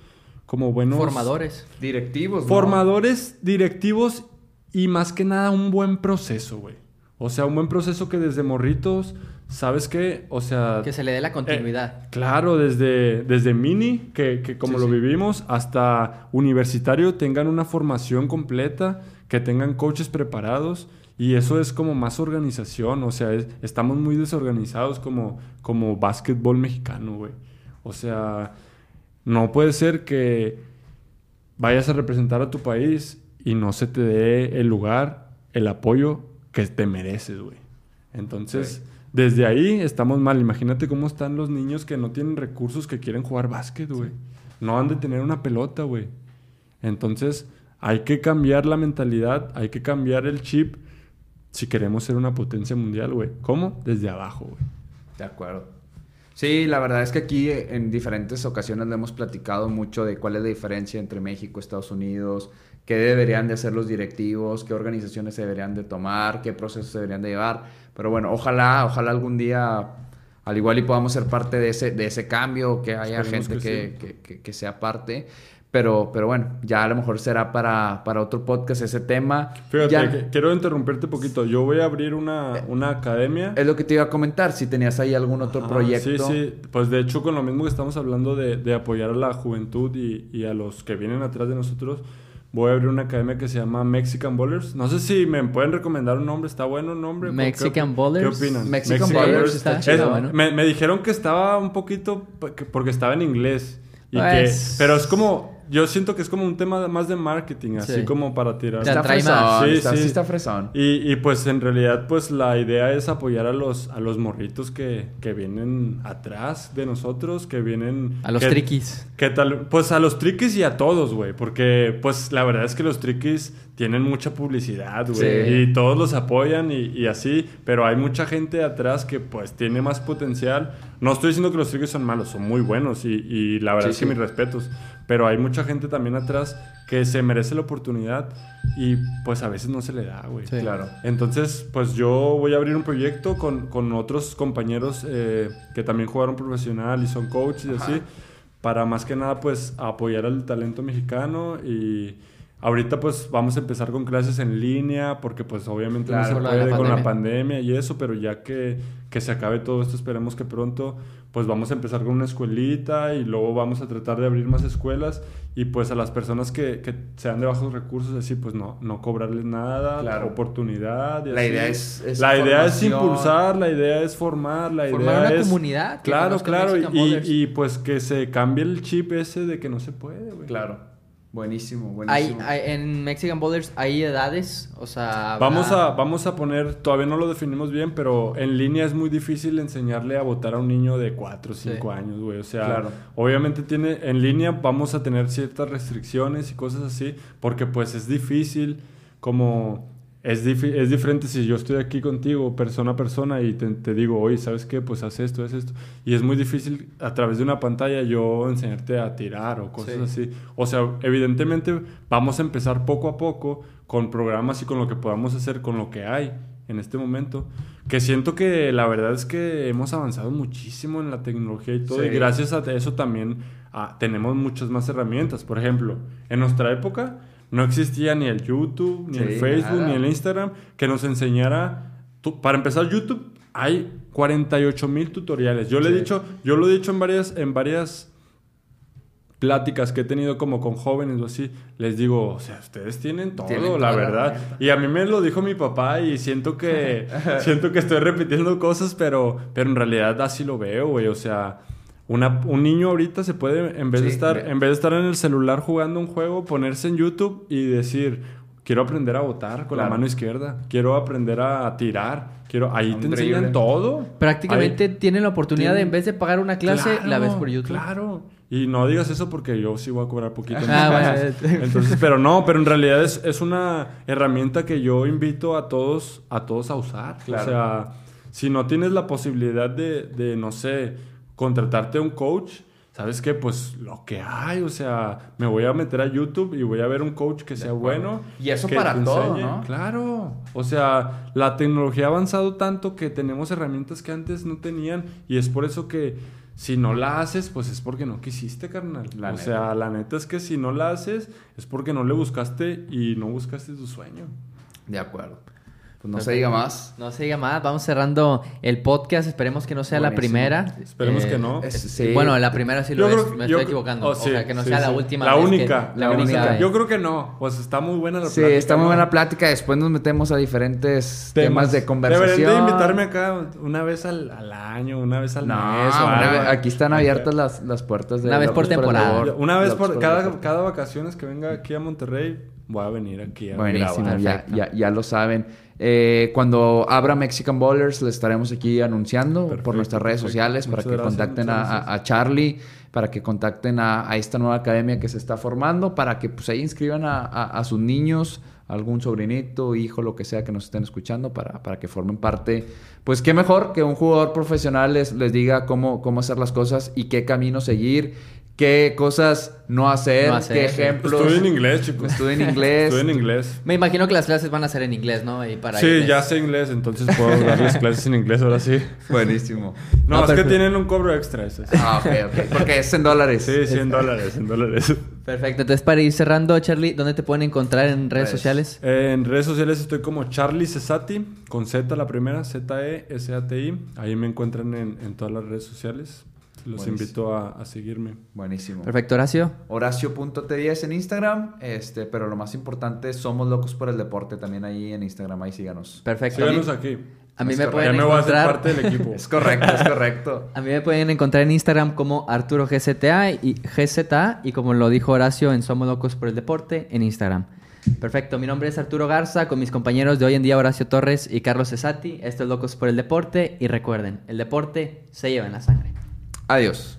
Speaker 5: como buenos...
Speaker 4: Formadores.
Speaker 2: Directivos, ¿no?
Speaker 5: Formadores, directivos y más que nada un buen proceso, güey. O sea, un buen proceso que desde morritos, ¿sabes qué? O sea...
Speaker 4: Que se le dé la continuidad.
Speaker 5: Eh, claro, desde, desde mini, que, que como
Speaker 2: Sí,
Speaker 5: lo
Speaker 2: sí.
Speaker 5: vivimos, hasta universitario, tengan una formación completa, que tengan coaches preparados. Y eso es como más organización, o sea, es- estamos muy desorganizados como, como básquetbol mexicano, güey. O sea, no puede ser que vayas a representar a tu país y no se te dé el lugar, el apoyo que te mereces, güey. Entonces, desde ahí estamos mal. Imagínate cómo están los niños que no tienen recursos que quieren jugar básquet, güey. No han de tener una pelota, güey. Entonces, hay que cambiar la mentalidad, hay que cambiar el chip si queremos ser una potencia mundial, güey. ¿Cómo? Desde abajo, güey.
Speaker 2: De acuerdo. Sí, la verdad es que aquí eh, en diferentes ocasiones le hemos platicado mucho de cuál es la diferencia entre México y Estados Unidos, qué deberían de hacer los directivos, qué organizaciones se deberían de tomar, qué procesos se deberían de llevar. Pero bueno, ojalá, ojalá algún día al igual y podamos ser parte de ese, de ese cambio, que haya
Speaker 5: Esperemos
Speaker 2: gente
Speaker 5: que
Speaker 2: que, que- que- que sea parte. Pero, pero bueno, ya a lo mejor será para, para otro podcast ese tema.
Speaker 5: Fíjate,
Speaker 2: Ya-
Speaker 5: quiero interrumpirte poquito. Yo voy a abrir una, una academia.
Speaker 2: es lo que te iba a comentar, si tenías ahí algún otro
Speaker 5: Ajá,
Speaker 2: proyecto.
Speaker 5: Sí, sí. Pues de hecho, con lo mismo que estamos hablando de, de apoyar a la juventud y, y a los que vienen atrás de nosotros, voy a abrir una academia que se llama Mexican Bowlers. No sé si me pueden recomendar un nombre. ¿Está bueno el nombre? ¿Qué-
Speaker 4: Mexican
Speaker 5: qué,
Speaker 4: Bowlers.
Speaker 5: ¿Qué opinan?
Speaker 2: Mexican
Speaker 4: Bowlers está chido, bueno.
Speaker 5: me, me dijeron que estaba un poquito... Porque estaba en inglés. Y
Speaker 4: Pues-
Speaker 5: que, pero es como... Yo siento que es como un tema más de marketing. Así
Speaker 4: Sí.
Speaker 5: como para tirar...
Speaker 2: Está fresón.
Speaker 5: Sí,
Speaker 2: está,
Speaker 5: sí.
Speaker 2: sí está fresón.
Speaker 5: Y, y, pues en realidad pues la idea es apoyar a los, a los morritos que, que vienen atrás de nosotros, que vienen...
Speaker 4: A los
Speaker 5: que-
Speaker 4: triquis.
Speaker 5: ¿Qué tal? Pues a los triquis y a todos, güey. Porque, pues, la verdad es que los triquis tienen mucha publicidad, güey.
Speaker 2: Sí.
Speaker 5: Y todos los apoyan y, y así. Pero hay mucha gente atrás que, pues, tiene más potencial. No estoy diciendo que los triquis son malos, son muy buenos. Y, y la verdad
Speaker 2: Sí,
Speaker 5: es que
Speaker 2: sí.
Speaker 5: mis respetos. Pero hay mucha gente también atrás que se merece la oportunidad. Y, pues, a veces no se le da, güey.
Speaker 4: Sí.
Speaker 2: Claro.
Speaker 5: Entonces, pues yo voy a abrir un proyecto con, con otros compañeros eh, que también jugaron profesional y son coaches y así, para más que nada, pues apoyar al talento mexicano y ahorita pues vamos a empezar con clases en línea, porque pues obviamente
Speaker 2: Claro,
Speaker 5: no se puede
Speaker 4: la
Speaker 5: con la
Speaker 4: pandemia.
Speaker 5: pandemia y eso, pero ya que, que se acabe todo esto, esperemos que pronto, pues vamos a empezar con una escuelita y luego vamos a tratar de abrir más escuelas y pues a las personas que, que sean de bajos recursos, así pues no, no cobrarles nada,
Speaker 2: Claro.
Speaker 5: oportunidad. y
Speaker 2: La
Speaker 5: así.
Speaker 2: idea es- es
Speaker 5: la idea es impulsar, la idea es formar, la
Speaker 4: Formar
Speaker 5: idea
Speaker 4: una
Speaker 5: es...
Speaker 4: comunidad que
Speaker 5: Claro, claro, y, y pues que se cambie el chip ese de que no se puede, güey.
Speaker 2: Claro. Buenísimo,
Speaker 4: Hay,
Speaker 2: buenísimo.
Speaker 4: hay- en Mexican Bowlers hay edades, o sea...
Speaker 5: Vamos a, vamos a poner, todavía no lo definimos bien, pero en línea es muy difícil enseñarle a votar a un niño de 4 o 5
Speaker 4: Sí.
Speaker 5: años, güey. O sea,
Speaker 2: Claro.
Speaker 5: obviamente tiene, en línea vamos a tener ciertas restricciones y cosas así, porque pues es difícil, como es, es diferente si yo estoy aquí contigo, persona a persona, y te, te digo, oye, ¿sabes qué? Pues haz esto, haz esto. Y es muy difícil a través de una pantalla yo enseñarte a tirar o cosas
Speaker 4: Sí.
Speaker 5: así. O sea, evidentemente vamos a empezar poco a poco con programas y con lo que podamos hacer, con lo que hay en este momento. Que siento que la verdad es que hemos avanzado muchísimo en la tecnología y todo.
Speaker 2: Sí.
Speaker 5: Y gracias a eso también ah, tenemos muchas más herramientas. Por ejemplo, en nuestra época no existía ni el YouTube, ni el Facebook,
Speaker 2: nada.
Speaker 5: ni el Instagram que nos enseñara... tú- para empezar, YouTube hay 48 mil tutoriales. Yo le he dicho, yo lo he dicho en varias, en varias pláticas que he tenido como con jóvenes o así, les digo, o sea, ustedes tienen todo,
Speaker 2: Tienen
Speaker 5: la verdad. y a mí me lo dijo mi papá y siento que siento que estoy repitiendo cosas, pero pero en realidad así lo veo, güey, o sea, una, un niño ahorita se puede en vez de estar en vez de estar en el celular jugando un juego, ponerse en YouTube y decir, quiero aprender a botar con la mano izquierda, quiero aprender a tirar, quiero ahí te enseñan todo.
Speaker 4: Prácticamente
Speaker 5: Ahí-
Speaker 4: tienen la oportunidad de, en vez de pagar una clase, la ves por YouTube.
Speaker 5: Claro. Y no digas eso porque yo sí voy a cobrar poquito. en
Speaker 4: Ah, bueno.
Speaker 5: Entonces, pero no, pero en realidad es, es una herramienta que yo invito a todos, a todos a usar.
Speaker 2: Claro.
Speaker 5: O sea, si no tienes la posibilidad de, de, no sé, contratarte a un coach, ¿sabes qué? Pues lo que hay, o sea, me voy a meter a YouTube y voy a ver un coach que sea bueno.
Speaker 2: Y eso para todo. ¿no?
Speaker 5: Claro. O sea, la tecnología ha avanzado tanto que tenemos herramientas que antes no tenían y es por eso que si no la haces, pues es porque no quisiste, carnal.
Speaker 2: La
Speaker 5: o
Speaker 2: neta.
Speaker 5: sea, la neta es que si no la haces es porque no le buscaste y no buscaste tu sueño.
Speaker 2: De acuerdo. Pues no se diga más.
Speaker 4: No se diga más, vamos cerrando el podcast. Esperemos que no sea la primera.
Speaker 5: Esperemos
Speaker 4: Eh,
Speaker 5: que no.
Speaker 2: Es- sí.
Speaker 4: Bueno, la primera sí lo
Speaker 5: Yo
Speaker 4: es,
Speaker 5: creo-
Speaker 4: me
Speaker 5: yo-
Speaker 4: estoy equivocando.
Speaker 5: oh,
Speaker 4: o
Speaker 5: sí,
Speaker 4: sea, que no
Speaker 5: sí,
Speaker 4: sea la
Speaker 5: sí.
Speaker 4: última
Speaker 5: La
Speaker 4: que-
Speaker 5: única.
Speaker 2: la única.
Speaker 5: Yo creo que no. Pues está muy buena la
Speaker 2: Sí,
Speaker 5: plática,
Speaker 2: está muy
Speaker 5: ¿no?
Speaker 2: buena plática. Después nos metemos a diferentes temas, de conversación.
Speaker 5: Deberían de invitarme acá una vez al, al año, una vez al
Speaker 2: No,
Speaker 5: mes.
Speaker 2: vez- aquí están abiertas las, las puertas de
Speaker 4: Una vez por temporada.
Speaker 5: Una vez por cada, cada vacaciones que venga aquí a Monterrey, voy a venir aquí a
Speaker 2: Buenísimo, ya, ya, ya lo saben. Eh, cuando abra Mexican Bowlers, les estaremos aquí anunciando por nuestras redes
Speaker 5: perfecto.
Speaker 2: sociales para
Speaker 5: Muchas
Speaker 2: que
Speaker 5: gracias,
Speaker 2: contacten a, Charlie, para que contacten a, a esta nueva academia que se está formando, para que pues ahí inscriban a, a- a sus niños, algún sobrinito, hijo, lo que sea que nos estén escuchando, para, para que formen parte. Pues qué mejor que un jugador profesional les, les diga cómo, cómo hacer las cosas y qué camino seguir, qué cosas no hacer,
Speaker 4: No hacer,
Speaker 2: qué ejemplos.
Speaker 5: Estudio en inglés, chicos.
Speaker 2: Estudio en inglés.
Speaker 5: Estudio en inglés.
Speaker 4: Me imagino que las clases van a ser en inglés, ¿no? Y para
Speaker 5: Sí,
Speaker 4: irles-
Speaker 5: ya sé inglés, entonces puedo darles clases en inglés ahora sí.
Speaker 2: Buenísimo.
Speaker 5: No,
Speaker 4: No,
Speaker 5: es que tienen un cobro extra eso. sí.
Speaker 2: Ah, ok, ok. Porque es en dólares.
Speaker 5: Sí, 100 dólares, 100 dólares.
Speaker 4: Perfecto. Entonces, para ir cerrando, Charlie, ¿dónde te pueden encontrar en redes
Speaker 2: Pues,
Speaker 4: sociales?
Speaker 5: Eh, en redes sociales estoy como Charlie Cesati, con Z la primera, Z-E-S-A-T-I. Ahí me encuentran en, en todas las redes sociales. Los
Speaker 2: Buenísimo.
Speaker 5: invito a, a seguirme.
Speaker 2: Buenísimo.
Speaker 4: Perfecto, Horacio.
Speaker 2: Horacio.t10 en Instagram, este, pero lo más importante, somos locos por el deporte también ahí en Instagram, ahí síganos.
Speaker 4: Perfecto.
Speaker 5: Síganos aquí.
Speaker 4: a mí
Speaker 2: Es
Speaker 4: me
Speaker 2: correcto.
Speaker 4: pueden
Speaker 5: Ya me voy a hacer parte del equipo.
Speaker 2: Es correcto, es correcto.
Speaker 4: A mí me pueden encontrar en Instagram como Arturo GZA y GZA y como lo dijo Horacio en Somos Locos por el Deporte en Instagram. Perfecto, mi nombre es Arturo Garza con mis compañeros de hoy en día Horacio Torres y Carlos Cesati. Esto es Locos por el Deporte y recuerden, el deporte se lleva en la sangre.
Speaker 2: Adiós.